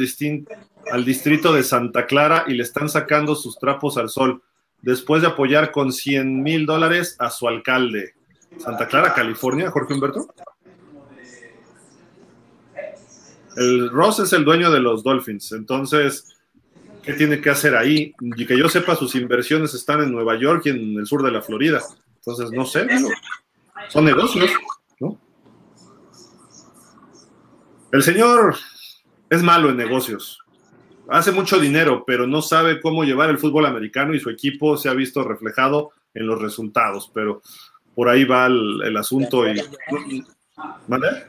al distrito de Santa Clara y le están sacando sus trapos al sol después de apoyar con 100 mil dólares a su alcalde? Santa Clara, California, Jorge Humberto. El Ross es el dueño de los Dolphins, entonces, ¿qué tiene que hacer ahí? Y que yo sepa, sus inversiones están en Nueva York y en el sur de la Florida. Entonces, no sé, son negocios, ¿no? El señor es malo en negocios. Hace mucho dinero, pero no sabe cómo llevar el fútbol americano y su equipo se ha visto reflejado en los resultados. Pero por ahí va el, asunto. Y, ¿Vale?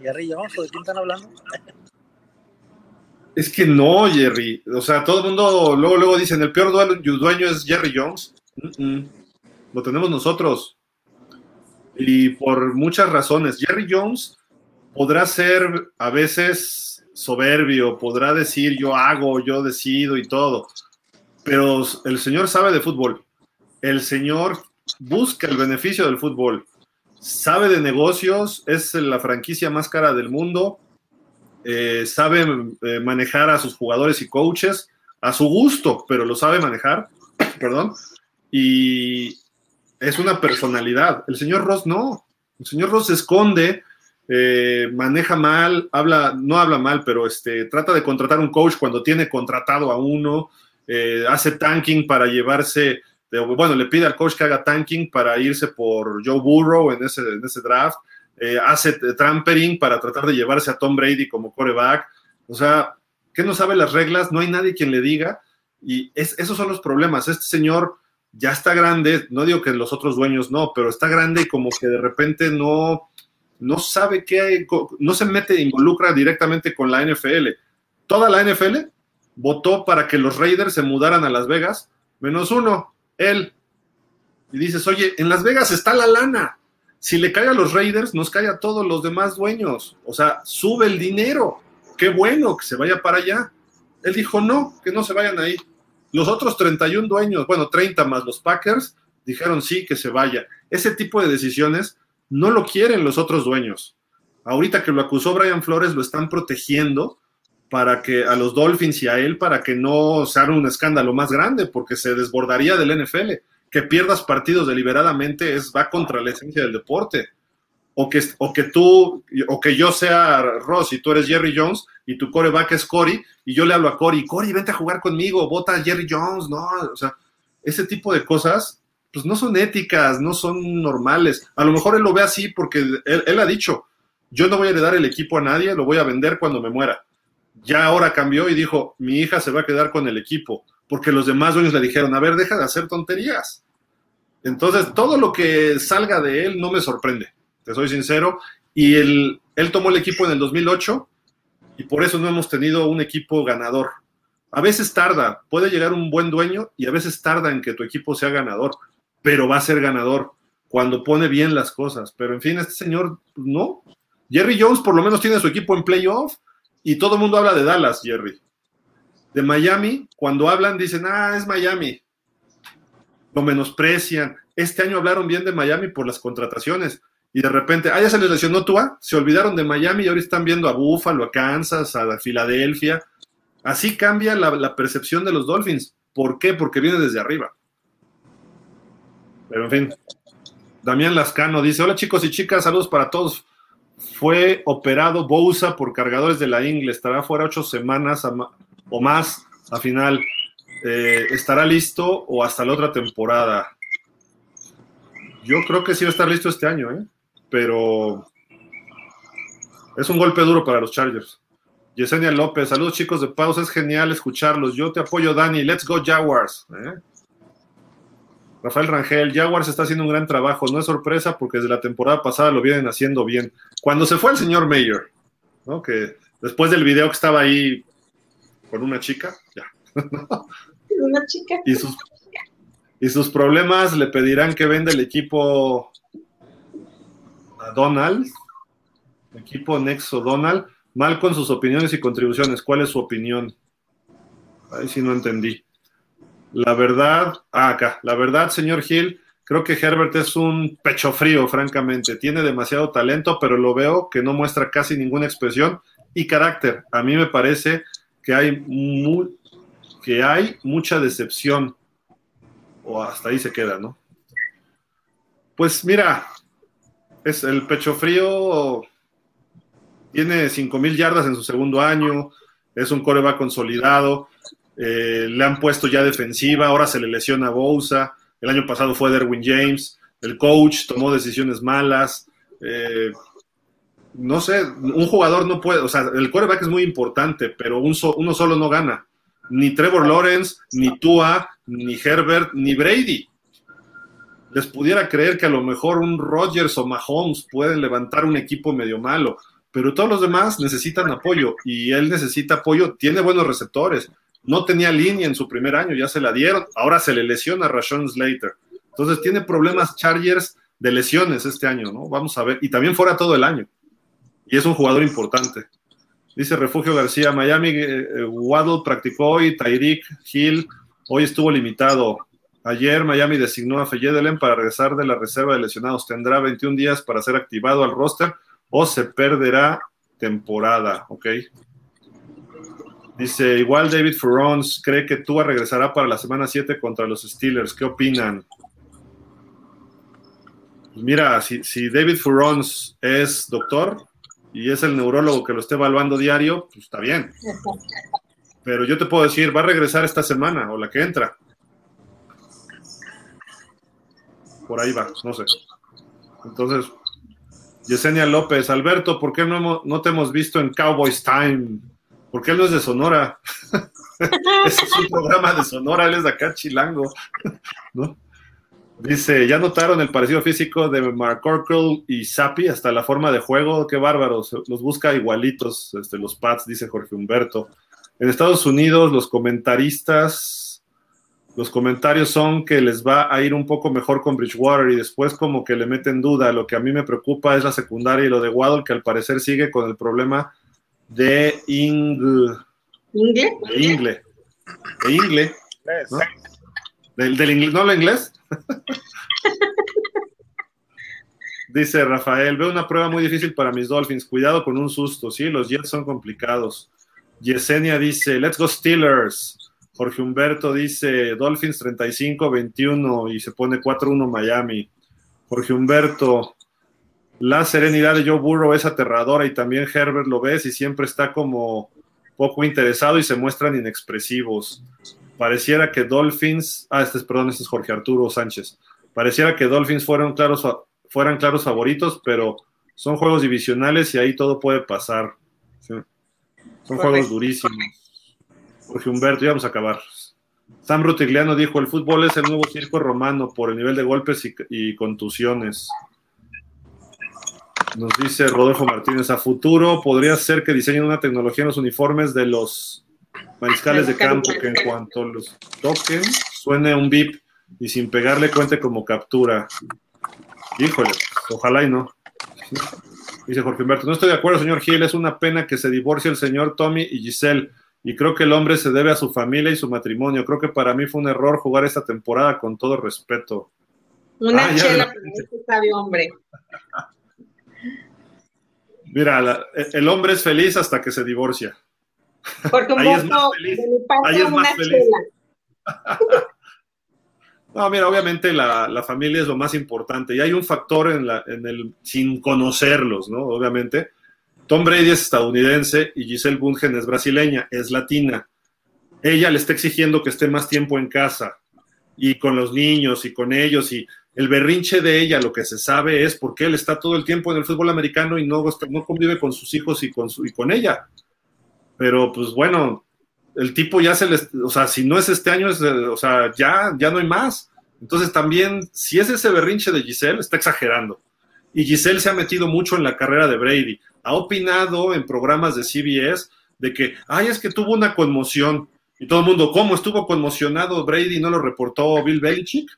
Jerry Jones, ¿de quién están hablando? Es que no, Jerry. O sea, todo el mundo luego, luego dicen, el peor dueño es Jerry Jones. Lo tenemos nosotros. Y por muchas razones. Jerry Jones podrá ser a veces soberbio, podrá decir yo hago, yo decido y todo. Pero el señor sabe de fútbol. El señor busca el beneficio del fútbol sabe de negocios, es la franquicia más cara del mundo, eh, sabe eh, manejar a sus jugadores y coaches a su gusto, pero lo sabe manejar, perdón, y es una personalidad. El señor Ross no, el señor Ross se esconde, eh, maneja mal, habla, no habla mal, pero este, trata de contratar un coach cuando tiene contratado a uno, hace tanking para llevarse bueno, le pide al coach que haga tanking para irse por Joe Burrow en ese, en ese draft, eh, hace trampering para tratar de llevarse a Tom Brady como coreback, o sea, que no sabe las reglas, no hay nadie quien le diga, y esos son los problemas, este señor ya está grande, no digo que los otros dueños no, pero está grande y como que de repente no, no sabe qué, no se mete, involucra directamente con la NFL. Toda la NFL votó para que los Raiders se mudaran a Las Vegas, menos uno, él. Y dices, oye, en Las Vegas está la lana. Si le cae a los Raiders, nos cae a todos los demás dueños. O sea, sube el dinero. Qué bueno que se vaya para allá. Él dijo, no, que no se vayan ahí. Los otros 31 dueños, bueno, 30 más los Packers, dijeron sí, que se vaya. Ese tipo de decisiones no lo quieren los otros dueños. Ahorita que lo acusó Brian Flores, lo están protegiendo para que a los Dolphins y a él para que no se haga un escándalo más grande, porque se desbordaría del NFL. Que pierdas partidos deliberadamente es va contra la esencia del deporte. O que, o que tú, o que yo sea Ross y tú eres Jerry Jones y tu coreback es Cory y yo le hablo a Cory, Cory, vente a jugar conmigo, vota a Jerry Jones, no, o sea, ese tipo de cosas, pues no son éticas, no son normales. A lo mejor él lo ve así porque él, él ha dicho, yo no voy a heredar el equipo a nadie, lo voy a vender cuando me muera ya ahora cambió y dijo, mi hija se va a quedar con el equipo, porque los demás dueños le dijeron, a ver, deja de hacer tonterías. Entonces, todo lo que salga de él no me sorprende, te soy sincero. Y él, él tomó el equipo en el 2008 y por eso no hemos tenido un equipo ganador. A veces tarda, puede llegar un buen dueño y a veces tarda en que tu equipo sea ganador. pero va a ser ganador cuando pone bien las cosas. Pero en fin, este señor, no. Jerry Jones por lo menos tiene su equipo en playoff y todo el mundo habla de Dallas, Jerry. De Miami, cuando hablan dicen, ah, es Miami. Lo menosprecian. Este año hablaron bien de Miami por las contrataciones y de repente, ah, ya se les lesionó Tua, se olvidaron de Miami y ahora están viendo a Buffalo, a Kansas, a Filadelfia. Así cambia la, la percepción de los Dolphins. ¿Por qué? Porque viene desde arriba. Pero en fin, Damián Lascano dice: Hola chicos y chicas, saludos para todos. Fue operado Bousa por cargadores de la Ingle, estará fuera ocho semanas o más a final. Eh, ¿Estará listo o hasta la otra temporada? Yo creo que sí va a estar listo este año, ¿eh? pero es un golpe duro para los Chargers. Yesenia López, saludos chicos de pausa, es genial escucharlos. Yo te apoyo, Dani. Let's go, Jaguars. ¿eh? Rafael Rangel, Jaguars está haciendo un gran trabajo, no es sorpresa porque desde la temporada pasada lo vienen haciendo bien. Cuando se fue el señor Mayer, ¿no? que después del video que estaba ahí con una chica, ya. Una chica. Y sus, y sus problemas le pedirán que venda el equipo a Donald, equipo Nexo Donald, mal con sus opiniones y contribuciones. ¿Cuál es su opinión? Ahí sí no entendí. La verdad, ah, acá, la verdad, señor Gil, creo que Herbert es un pecho frío, francamente. Tiene demasiado talento, pero lo veo que no muestra casi ninguna expresión y carácter. A mí me parece que hay, que hay mucha decepción. O hasta ahí se queda, ¿no? Pues mira, es el pecho frío, tiene mil yardas en su segundo año, es un coreback consolidado eh, le han puesto ya defensiva, ahora se le lesiona a Bousa, el año pasado fue Derwin James, el coach tomó decisiones malas, eh, no sé, un jugador no puede, o sea, el quarterback es muy importante, pero uno solo no gana. Ni Trevor Lawrence, ni Tua, ni Herbert, ni Brady. Les pudiera creer que a lo mejor un Rodgers o Mahomes pueden levantar un equipo medio malo, pero todos los demás necesitan apoyo y él necesita apoyo, tiene buenos receptores, no tenía línea en su primer año, ya se la dieron, ahora se le lesiona a Rashon Slater. Entonces tiene problemas Chargers de lesiones este año, ¿no? Vamos a ver, y también fuera todo el año. Y es un jugador importante. Dice Refugio García, Miami, eh, Waddle practicó hoy, Tyreek Hill hoy estuvo limitado. Ayer Miami designó a Feyedelen para regresar de la reserva de lesionados. Tendrá 21 días para ser activado al roster o se perderá temporada, ¿ok? Dice, igual David Furons cree que Tua regresará para la semana 7 contra los Steelers. ¿Qué opinan? Pues mira, si, David Furons es doctor y es el neurólogo que lo esté evaluando diario, pues está bien. Pero yo te puedo decir, va a regresar esta semana o la que entra. Por ahí va, no sé. Entonces, Yesenia López, Alberto, ¿por qué no, no te hemos visto en Cowboys Time? Porque él no es de Sonora. Ese es un programa de Sonora, él es de acá, Chilango. ¿no? Dice, ya notaron el parecido físico de Mark Oracle y Sapi, hasta la forma de juego, qué bárbaros, los busca igualitos, este, los Pats, dice Jorge Humberto. En Estados Unidos, los comentaristas, los comentarios son que les va a ir un poco mejor con Bridgewater y después como que le meten duda. Lo que a mí me preocupa es la secundaria y lo de Waddle, que al parecer sigue con el problema de Ingle. ¿Ingle? De Ingle. De Ingle. ¿no? Del, del inglés, ¿no habla inglés? Dice Rafael, veo una prueba muy difícil para mis Dolphins. Cuidado con un susto, sí, los Jets son complicados. Yesenia dice, let's go Steelers. Jorge Humberto dice, Dolphins 35-21 y se pone 4-1 Miami. Jorge Humberto, la serenidad de Joe Burrow es aterradora y también Herbert lo ves y siempre está como poco interesado y se muestran inexpresivos. Pareciera que Dolphins, ah, este es, perdón, este es Jorge Arturo Sánchez. Pareciera que Dolphins fueron claros, fueran claros favoritos, pero son juegos divisionales y ahí todo puede pasar. Son juegos durísimos. Jorge Humberto, ya vamos a acabar. Sam Rutigliano dijo, el fútbol es el nuevo circo romano por el nivel de golpes y contusiones. Nos dice Rodolfo Martínez, a futuro podría ser que diseñen una tecnología en los uniformes de los mariscales de campo que en cuanto los toquen suene un bip y sin pegarle cuente como captura. Híjole, ojalá y no. Dice Jorge Humberto, no estoy de acuerdo, señor Gil, es una pena que se divorcie el señor Tommy y Giselle, y creo que el hombre se debe a su familia y su matrimonio. Creo que para mí fue un error jugar esta temporada con todo respeto. Una ah, chela, sabio hombre. Mira, el hombre es feliz hasta que se divorcia. Porque un Ahí es más feliz. Ahí es más feliz. No, mira, obviamente la, familia es lo más importante y hay un factor en, la, en el sin conocerlos, ¿no? Obviamente. Tom Brady es estadounidense y Giselle Bundchen es brasileña, es latina. Ella le está exigiendo que esté más tiempo en casa y con los niños y con ellos y el berrinche de ella, lo que se sabe es porque él está todo el tiempo en el fútbol americano y no, no convive con sus hijos y con, su, y con ella. Pero pues bueno, el tipo ya se les, o sea, si no es este año, o sea, ya, ya no hay más. Entonces también, si es ese berrinche de Giselle, está exagerando. Y Giselle se ha metido mucho en la carrera de Brady. Ha opinado en programas de CBS de que, ay, es que tuvo una conmoción. Y todo el mundo, ¿cómo estuvo conmocionado Brady? ¿No lo reportó Bill Belichick?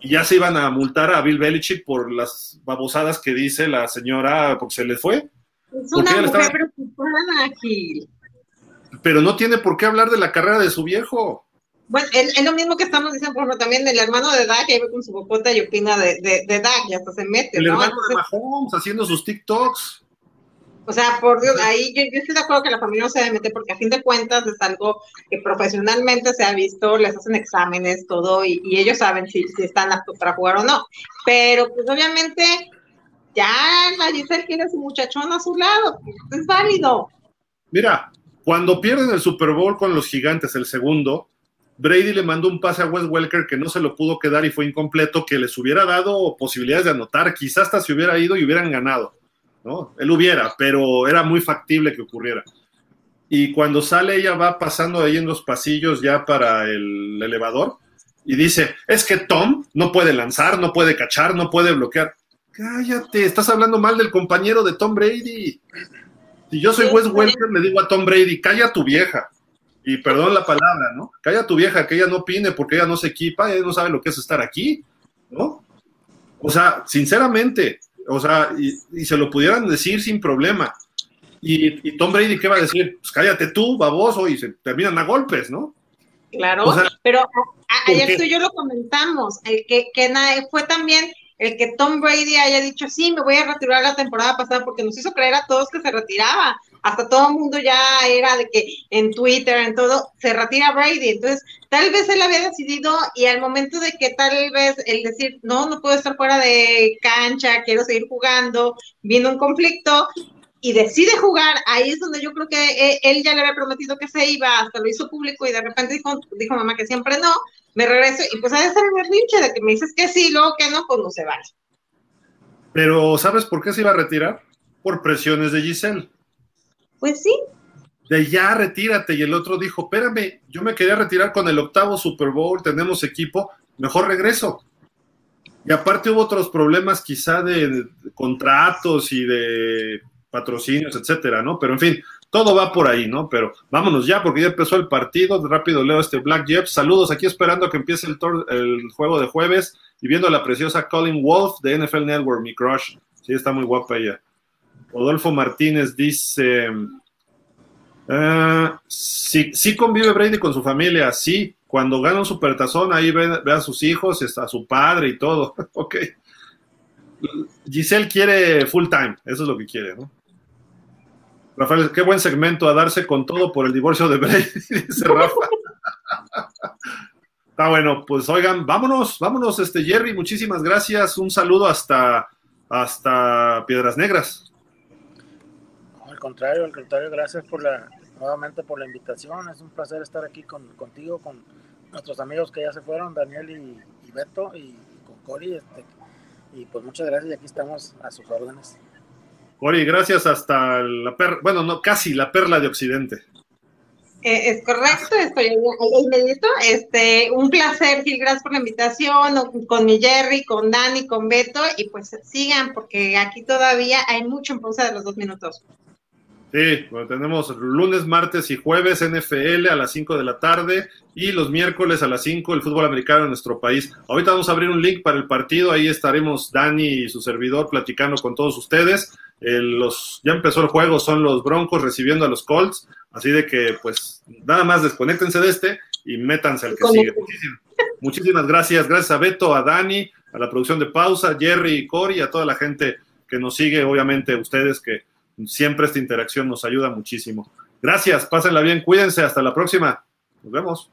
Y ya se iban a multar a Bill Belichick por las babosadas que dice la señora, porque se le fue. Es una mujer preocupada, Gil pero no tiene por qué hablar de la carrera de su viejo. Bueno, es, lo mismo que estamos diciendo, por ejemplo, también el hermano de Dak, ahí ve con su bocota y opina de, de, de Dak, y hasta se mete. El hermano de Mahomes haciendo sus TikToks. O sea, por Dios, ahí yo, estoy de acuerdo que la familia no se debe meter porque a fin de cuentas es algo que profesionalmente se ha visto, les hacen exámenes, todo, y, ellos saben si, si, están aptos para jugar o no. Pero pues obviamente ya la Giselle quiere a su muchachón a su lado, es válido. Mira, cuando pierden el Super Bowl con los gigantes, el segundo, Brady le mandó un pase a Wes Welker que no se lo pudo quedar y fue incompleto, que les hubiera dado posibilidades de anotar, quizás hasta se hubiera ido y hubieran ganado, ¿no? Él hubiera, pero era muy factible que ocurriera. Y cuando sale ella va pasando ahí en los pasillos ya para el elevador y dice, es que Tom no puede lanzar, no puede cachar, no puede bloquear. Cállate, estás hablando mal del compañero de Tom Brady. Si yo soy Wes Welker, le digo a Tom Brady, calla tu vieja. Y perdón la palabra, ¿no? Calla tu vieja, que ella no opine porque ella no se equipa, ella no sabe lo que es estar aquí, ¿no? O sea, sinceramente, o sea, y, se lo pudieran decir sin problema. Y, Tom Brady, ¿qué va a decir? Pues cállate tú, baboso, y se terminan a golpes, ¿no? Claro, pero ayer tú y yo lo comentamos, que, que fue también el que Tom Brady haya dicho, sí, me voy a retirar la temporada pasada porque nos hizo creer a todos que se retiraba. Hasta todo el mundo ya era de que en Twitter, en todo, se retira Brady. Entonces, tal vez él había decidido y al momento de que tal vez el decir, no, no puedo estar fuera de cancha, quiero seguir jugando, vino un conflicto y decide jugar, ahí es donde yo creo que eh, él ya le había prometido que se iba, hasta lo hizo público y de repente dijo, mamá que siempre no, me regreso y pues a ser el berrinche de que me dices que sí, luego que no, pues no se vale. Pero ¿sabes por qué se iba a retirar? Por presiones de Giselle. Pues sí. De ya retírate y el otro dijo, espérame, yo me quería retirar con el octavo Super Bowl, tenemos equipo, mejor regreso. Y aparte hubo otros problemas quizá de contratos y de patrocinios, etcétera, ¿no? Pero en fin, todo va por ahí, ¿no? Pero vámonos ya, porque ya empezó el partido. Rápido leo este Black Jeff. Saludos aquí esperando que empiece el, el juego de jueves y viendo a la preciosa Colin Wolf de NFL Network, mi crush. Sí, está muy guapa ella. Rodolfo Martínez dice: ah, sí, sí convive Brady con su familia, sí. Cuando gana un supertazón, ahí ve, ve a sus hijos, a su padre y todo. ok. Giselle quiere full time, eso es lo que quiere, ¿no? Rafael, qué buen segmento a darse con todo por el divorcio de Brady, dice Rafa. Está bueno, pues oigan, vámonos, vámonos, este Jerry, muchísimas gracias. Un saludo hasta, hasta Piedras Negras. Al contrario, al contrario, gracias por la, nuevamente por la invitación. Es un placer estar aquí con, contigo, con nuestros amigos que ya se fueron, Daniel y, Beto, y, con Cori. Este, y pues muchas gracias y aquí estamos a sus órdenes. Cori, gracias hasta la perla, bueno, no, casi la perla de Occidente. Eh, es correcto, estoy inmediato. Este, un placer, Gil, gracias por la invitación, con mi Jerry, con Dani, con Beto, y pues sigan, porque aquí todavía hay mucho en pausa de los dos minutos. Sí, bueno, tenemos lunes, martes y jueves NFL a las 5 de la tarde y los miércoles a las 5 el fútbol americano en nuestro país. Ahorita vamos a abrir un link para el partido, ahí estaremos Dani y su servidor platicando con todos ustedes. los, ya empezó el juego, son los Broncos recibiendo a los Colts, así de que pues nada más desconéctense de este y métanse al que sigue. Muchísimas, muchísimas gracias, gracias a Beto, a Dani, a la producción de Pausa, Jerry y Cory, a toda la gente que nos sigue, obviamente ustedes que Siempre esta interacción nos ayuda muchísimo. Gracias, pásenla bien, cuídense, hasta la próxima. Nos vemos.